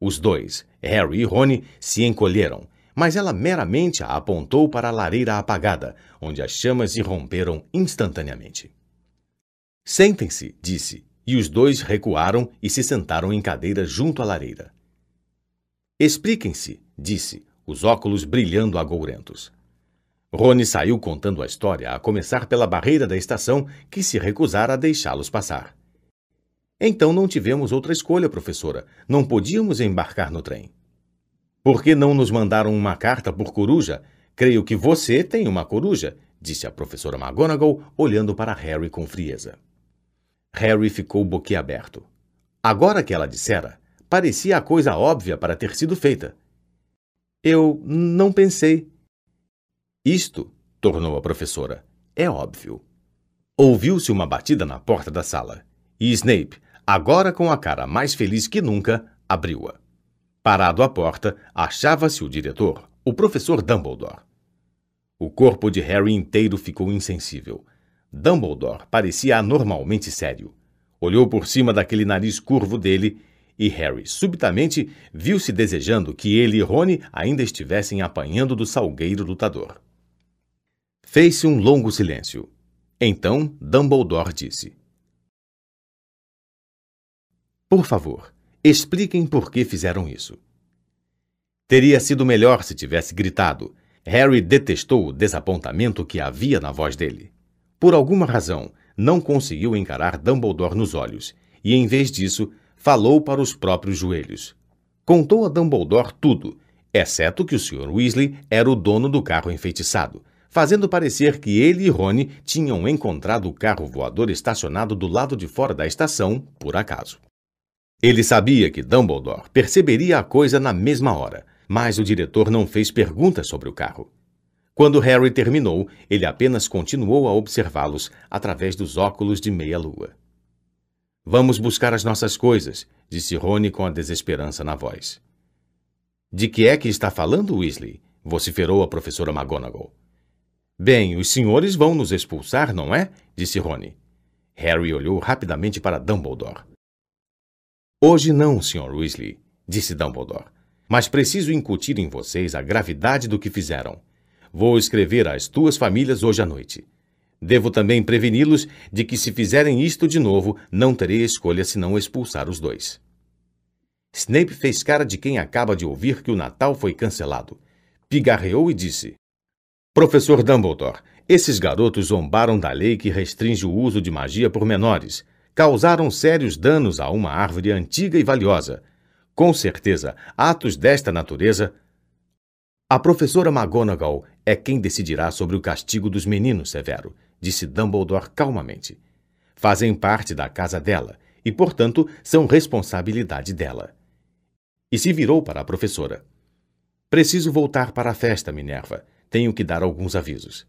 S2: Os dois, Harry e Rony, se encolheram, mas ela meramente a apontou para a lareira apagada, onde as chamas irromperam instantaneamente. Sentem-se, disse, e os dois recuaram e se sentaram em cadeiras junto à lareira. Expliquem-se, disse, os óculos brilhando agourentos. Rony saiu contando a história, a começar pela barreira da estação, que se recusara a deixá-los passar. Então não tivemos outra escolha, professora. Não podíamos embarcar no trem. Por que não nos mandaram uma carta por coruja? Creio que você tem uma coruja, disse a professora McGonagall, olhando para Harry com frieza. Harry ficou boquiaberto. Agora que ela dissera, parecia a coisa óbvia para ter sido feita. Eu não pensei. Isto, tornou a professora, é óbvio. Ouviu-se uma batida na porta da sala e Snape, agora com a cara mais feliz que nunca, abriu-a. Parado à porta, achava-se o diretor, o professor Dumbledore. O corpo de Harry inteiro ficou insensível. Dumbledore parecia anormalmente sério. Olhou por cima daquele nariz curvo dele e Harry subitamente viu-se desejando que ele e Rony ainda estivessem apanhando do salgueiro lutador. Fez-se um longo silêncio. Então Dumbledore disse: por favor, expliquem por que fizeram isso. Teria sido melhor se tivesse gritado. Harry detestou o desapontamento que havia na voz dele. Por alguma razão, não conseguiu encarar Dumbledore nos olhos e, em vez disso, falou para os próprios joelhos. Contou a Dumbledore tudo, exceto que o Sr. Weasley era o dono do carro enfeitiçado, fazendo parecer que ele e Rony tinham encontrado o carro voador estacionado do lado de fora da estação, por acaso. Ele sabia que Dumbledore perceberia a coisa na mesma hora, mas o diretor não fez perguntas sobre o carro. Quando Harry terminou, ele apenas continuou a observá-los através dos óculos de meia-lua. Vamos buscar as nossas coisas, disse Rony com a desesperança na voz. De que é que está falando, Weasley? vociferou a professora McGonagall. Bem, os senhores vão nos expulsar, não é? disse Rony. Harry olhou rapidamente para Dumbledore. Hoje não, Sr. Weasley, disse Dumbledore. Mas preciso incutir em vocês a gravidade do que fizeram. vou escrever às tuas famílias hoje à noite. Devo também preveni-los de que, se fizerem isto de novo, não terei escolha senão expulsar os dois. Snape fez cara de quem acaba de ouvir que o Natal foi cancelado. Pigarreou e disse: Professor Dumbledore, esses garotos zombaram da lei que restringe o uso de magia por menores. Causaram sérios danos a uma árvore antiga e valiosa. Com certeza, atos desta natureza. A professora McGonagall é quem decidirá sobre o castigo dos meninos, Severo, disse Dumbledore calmamente. Fazem parte da casa dela e, portanto, são responsabilidade dela. E se virou para a professora. Preciso voltar para a festa, Minerva. Tenho que dar alguns avisos.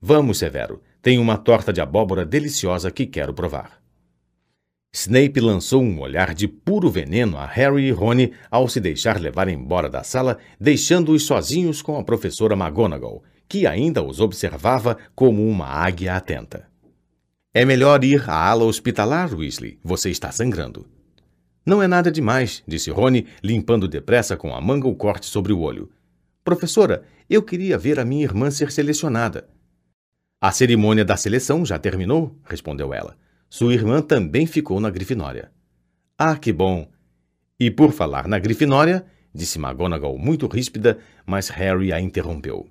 S2: Vamos, Severo. Tenho uma torta de abóbora deliciosa que quero provar. Snape lançou um olhar de puro veneno a Harry e Rony ao se deixar levar embora da sala, deixando-os sozinhos com a professora McGonagall, que ainda os observava como uma águia atenta. É melhor ir à ala hospitalar, Weasley. Você está sangrando. Não é nada demais, disse Rony, limpando depressa com a manga o corte sobre o olho. Professora, eu queria ver a minha irmã ser selecionada. A cerimônia da seleção já terminou, respondeu ela. Sua irmã também ficou na Grifinória. Ah, que bom! E por falar na Grifinória, disse McGonagall muito ríspida, mas Harry a interrompeu.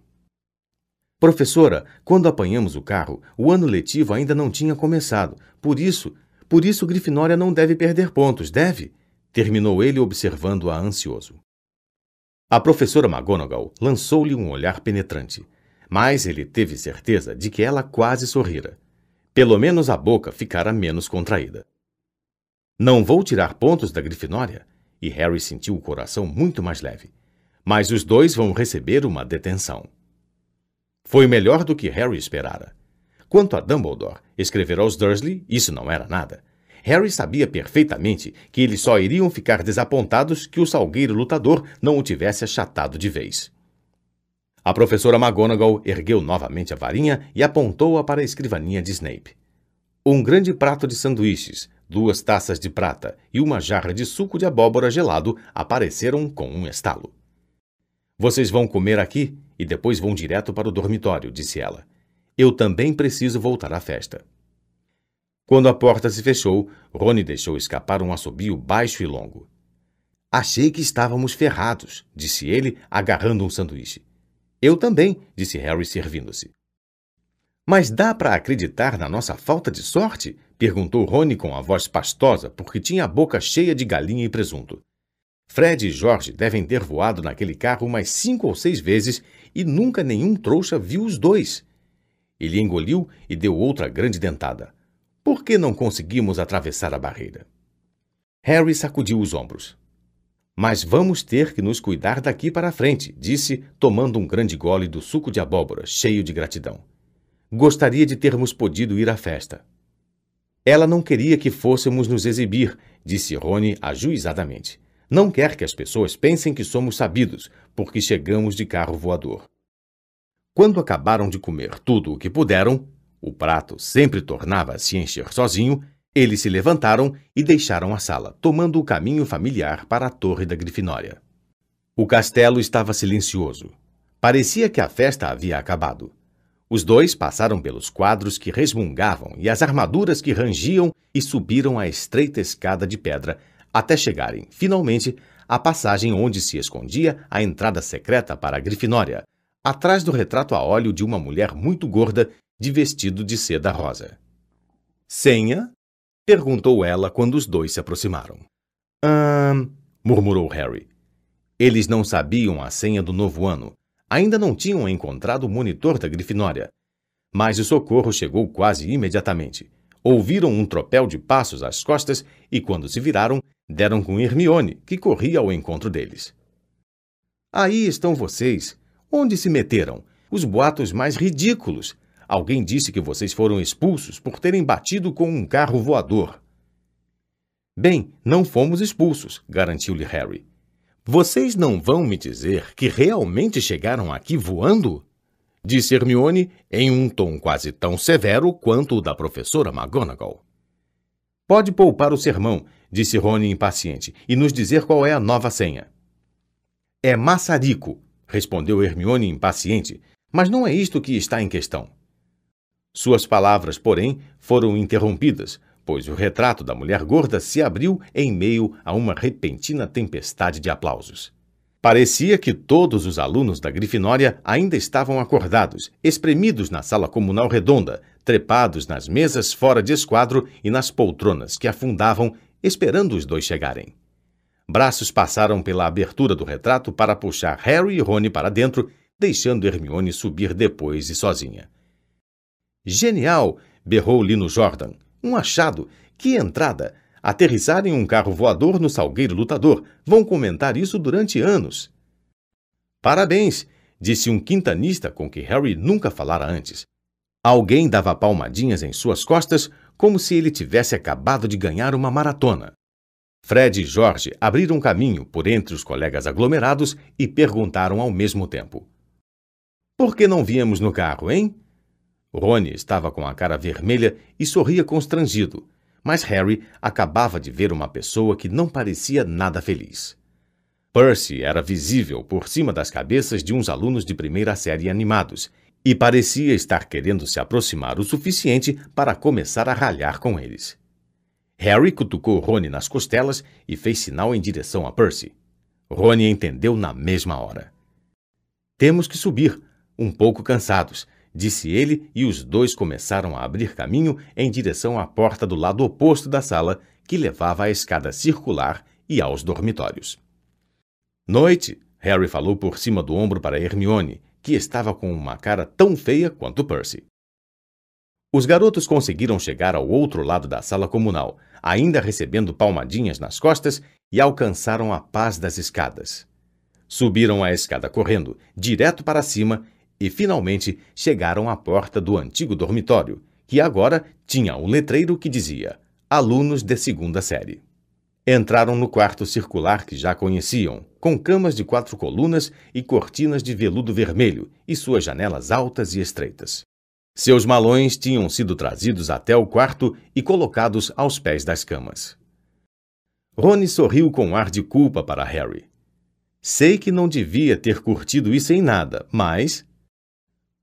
S2: Professora, quando apanhamos o carro, o ano letivo ainda não tinha começado. Por isso, por isso Grifinória não deve perder pontos, deve? Terminou ele observando-a ansioso. A professora McGonagall lançou-lhe um olhar penetrante, mas ele teve certeza de que ela quase sorrira. Pelo menos a boca ficara menos contraída. Não vou tirar pontos da Grifinória, e Harry sentiu o coração muito mais leve. Mas os dois vão receber uma detenção. Foi melhor do que Harry esperara. Quanto a Dumbledore, escrever aos Dursley, isso não era nada. Harry sabia perfeitamente que eles só iriam ficar desapontados que o salgueiro lutador não o tivesse achatado de vez. A professora McGonagall ergueu novamente a varinha e apontou-a para a escrivaninha de Snape. Um grande prato de sanduíches, duas taças de prata e uma jarra de suco de abóbora gelado apareceram com um estalo. Vocês vão comer aqui e depois vão direto para o dormitório, disse ela. Eu também preciso voltar à festa. Quando a porta se fechou, Rony deixou escapar um assobio baixo e longo. Achei que estávamos ferrados, disse ele, agarrando um sanduíche. Eu também, disse Harry, servindo-se. Mas dá para acreditar na nossa falta de sorte? perguntou Rony com a voz pastosa, porque tinha a boca cheia de galinha e presunto. Fred e George devem ter voado naquele carro umas cinco ou seis vezes e nunca nenhum trouxa viu os dois. Ele engoliu e deu outra grande dentada. Por que não conseguimos atravessar a barreira? Harry sacudiu os ombros. Mas vamos ter que nos cuidar daqui para frente, disse, tomando um grande gole do suco de abóbora, cheio de gratidão. Gostaria de termos podido ir à festa. Ela não queria que fôssemos nos exibir, disse Rony ajuizadamente. Não quer que as pessoas pensem que somos sabidos, porque chegamos de carro voador. Quando acabaram de comer tudo o que puderam, o prato sempre tornava a se encher sozinho, eles se levantaram e deixaram a sala, tomando o caminho familiar para a torre da Grifinória. O castelo estava silencioso. Parecia que a festa havia acabado. Os dois passaram pelos quadros que resmungavam e as armaduras que rangiam e subiram a estreita escada de pedra até chegarem, finalmente, à passagem onde se escondia a entrada secreta para a Grifinória, atrás do retrato a óleo de uma mulher muito gorda de vestido de seda rosa. Senha? perguntou ela quando os dois se aproximaram. Ahn, murmurou Harry. Eles não sabiam a senha do novo ano. Ainda não tinham encontrado o monitor da Grifinória. Mas o socorro chegou quase imediatamente. Ouviram um tropel de passos às costas e, quando se viraram, deram com Hermione, que corria ao encontro deles. Aí estão vocês, Onde se meteram? Os boatos mais ridículos. Alguém disse que vocês foram expulsos por terem batido com um carro voador. Bem, não fomos expulsos, garantiu-lhe Harry. Vocês não vão me dizer que realmente chegaram aqui voando? Disse Hermione em um tom quase tão severo quanto o da professora McGonagall. Pode poupar o sermão, disse Rony impaciente, e nos dizer qual é a nova senha. É maçarico, respondeu Hermione impaciente, Mas não é isto que está em questão. Suas palavras, porém, foram interrompidas, pois o retrato da mulher gorda se abriu em meio a uma repentina tempestade de aplausos. Parecia que todos os alunos da Grifinória ainda estavam acordados, espremidos na sala comunal redonda, trepados nas mesas fora de esquadro e nas poltronas que afundavam, esperando os dois chegarem. Braços passaram pela abertura do retrato para puxar Harry e Rony para dentro, deixando Hermione subir depois e sozinha. Genial! berrou Lino Jordan. Um achado! Que entrada! Aterrissar em um carro voador no Salgueiro Lutador. Vão comentar isso durante anos. Parabéns! disse um quintanista com que Harry nunca falara antes. Alguém dava palmadinhas em suas costas como se ele tivesse acabado de ganhar uma maratona. Fred e Jorge abriram caminho por entre os colegas aglomerados e perguntaram ao mesmo tempo: Por que não viemos no carro, hein? Rony estava com a cara vermelha e sorria constrangido, mas Harry acabava de ver uma pessoa que não parecia nada feliz. Percy era visível por cima das cabeças de uns alunos de primeira série animados e parecia estar querendo se aproximar o suficiente para começar a ralhar com eles. Harry cutucou Rony nas costelas e fez sinal em direção a Percy. Rony entendeu na mesma hora. Temos que subir, um pouco cansados, disse ele, e os dois começaram a abrir caminho em direção à porta do lado oposto da sala, que levava à escada circular e aos dormitórios. Noite, Harry falou por cima do ombro para Hermione, que estava com uma cara tão feia quanto Percy. Os garotos conseguiram chegar ao outro lado da sala comunal, ainda recebendo palmadinhas nas costas, e alcançaram a paz das escadas. Subiram a escada correndo, direto para cima, e finalmente chegaram à porta do antigo dormitório, que agora tinha um letreiro que dizia Alunos de segunda série. Entraram no quarto circular que já conheciam, com camas de quatro colunas e cortinas de veludo vermelho e suas janelas altas e estreitas. Seus malões tinham sido trazidos até o quarto e colocados aos pés das camas. Rony sorriu com ar de culpa para Harry. Sei que não devia ter curtido isso em nada, mas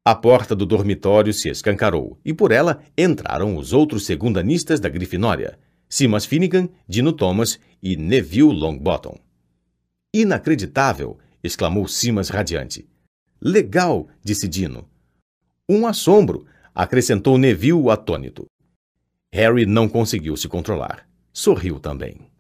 S2: a porta do dormitório se escancarou e por ela entraram os outros segundanistas da Grifinória, Simas Finnegan, Dino Thomas e Neville Longbottom. Inacreditável! exclamou Simas radiante. Legal! disse Dino. Um assombro! acrescentou Neville atônito. Harry não conseguiu se controlar. Sorriu também.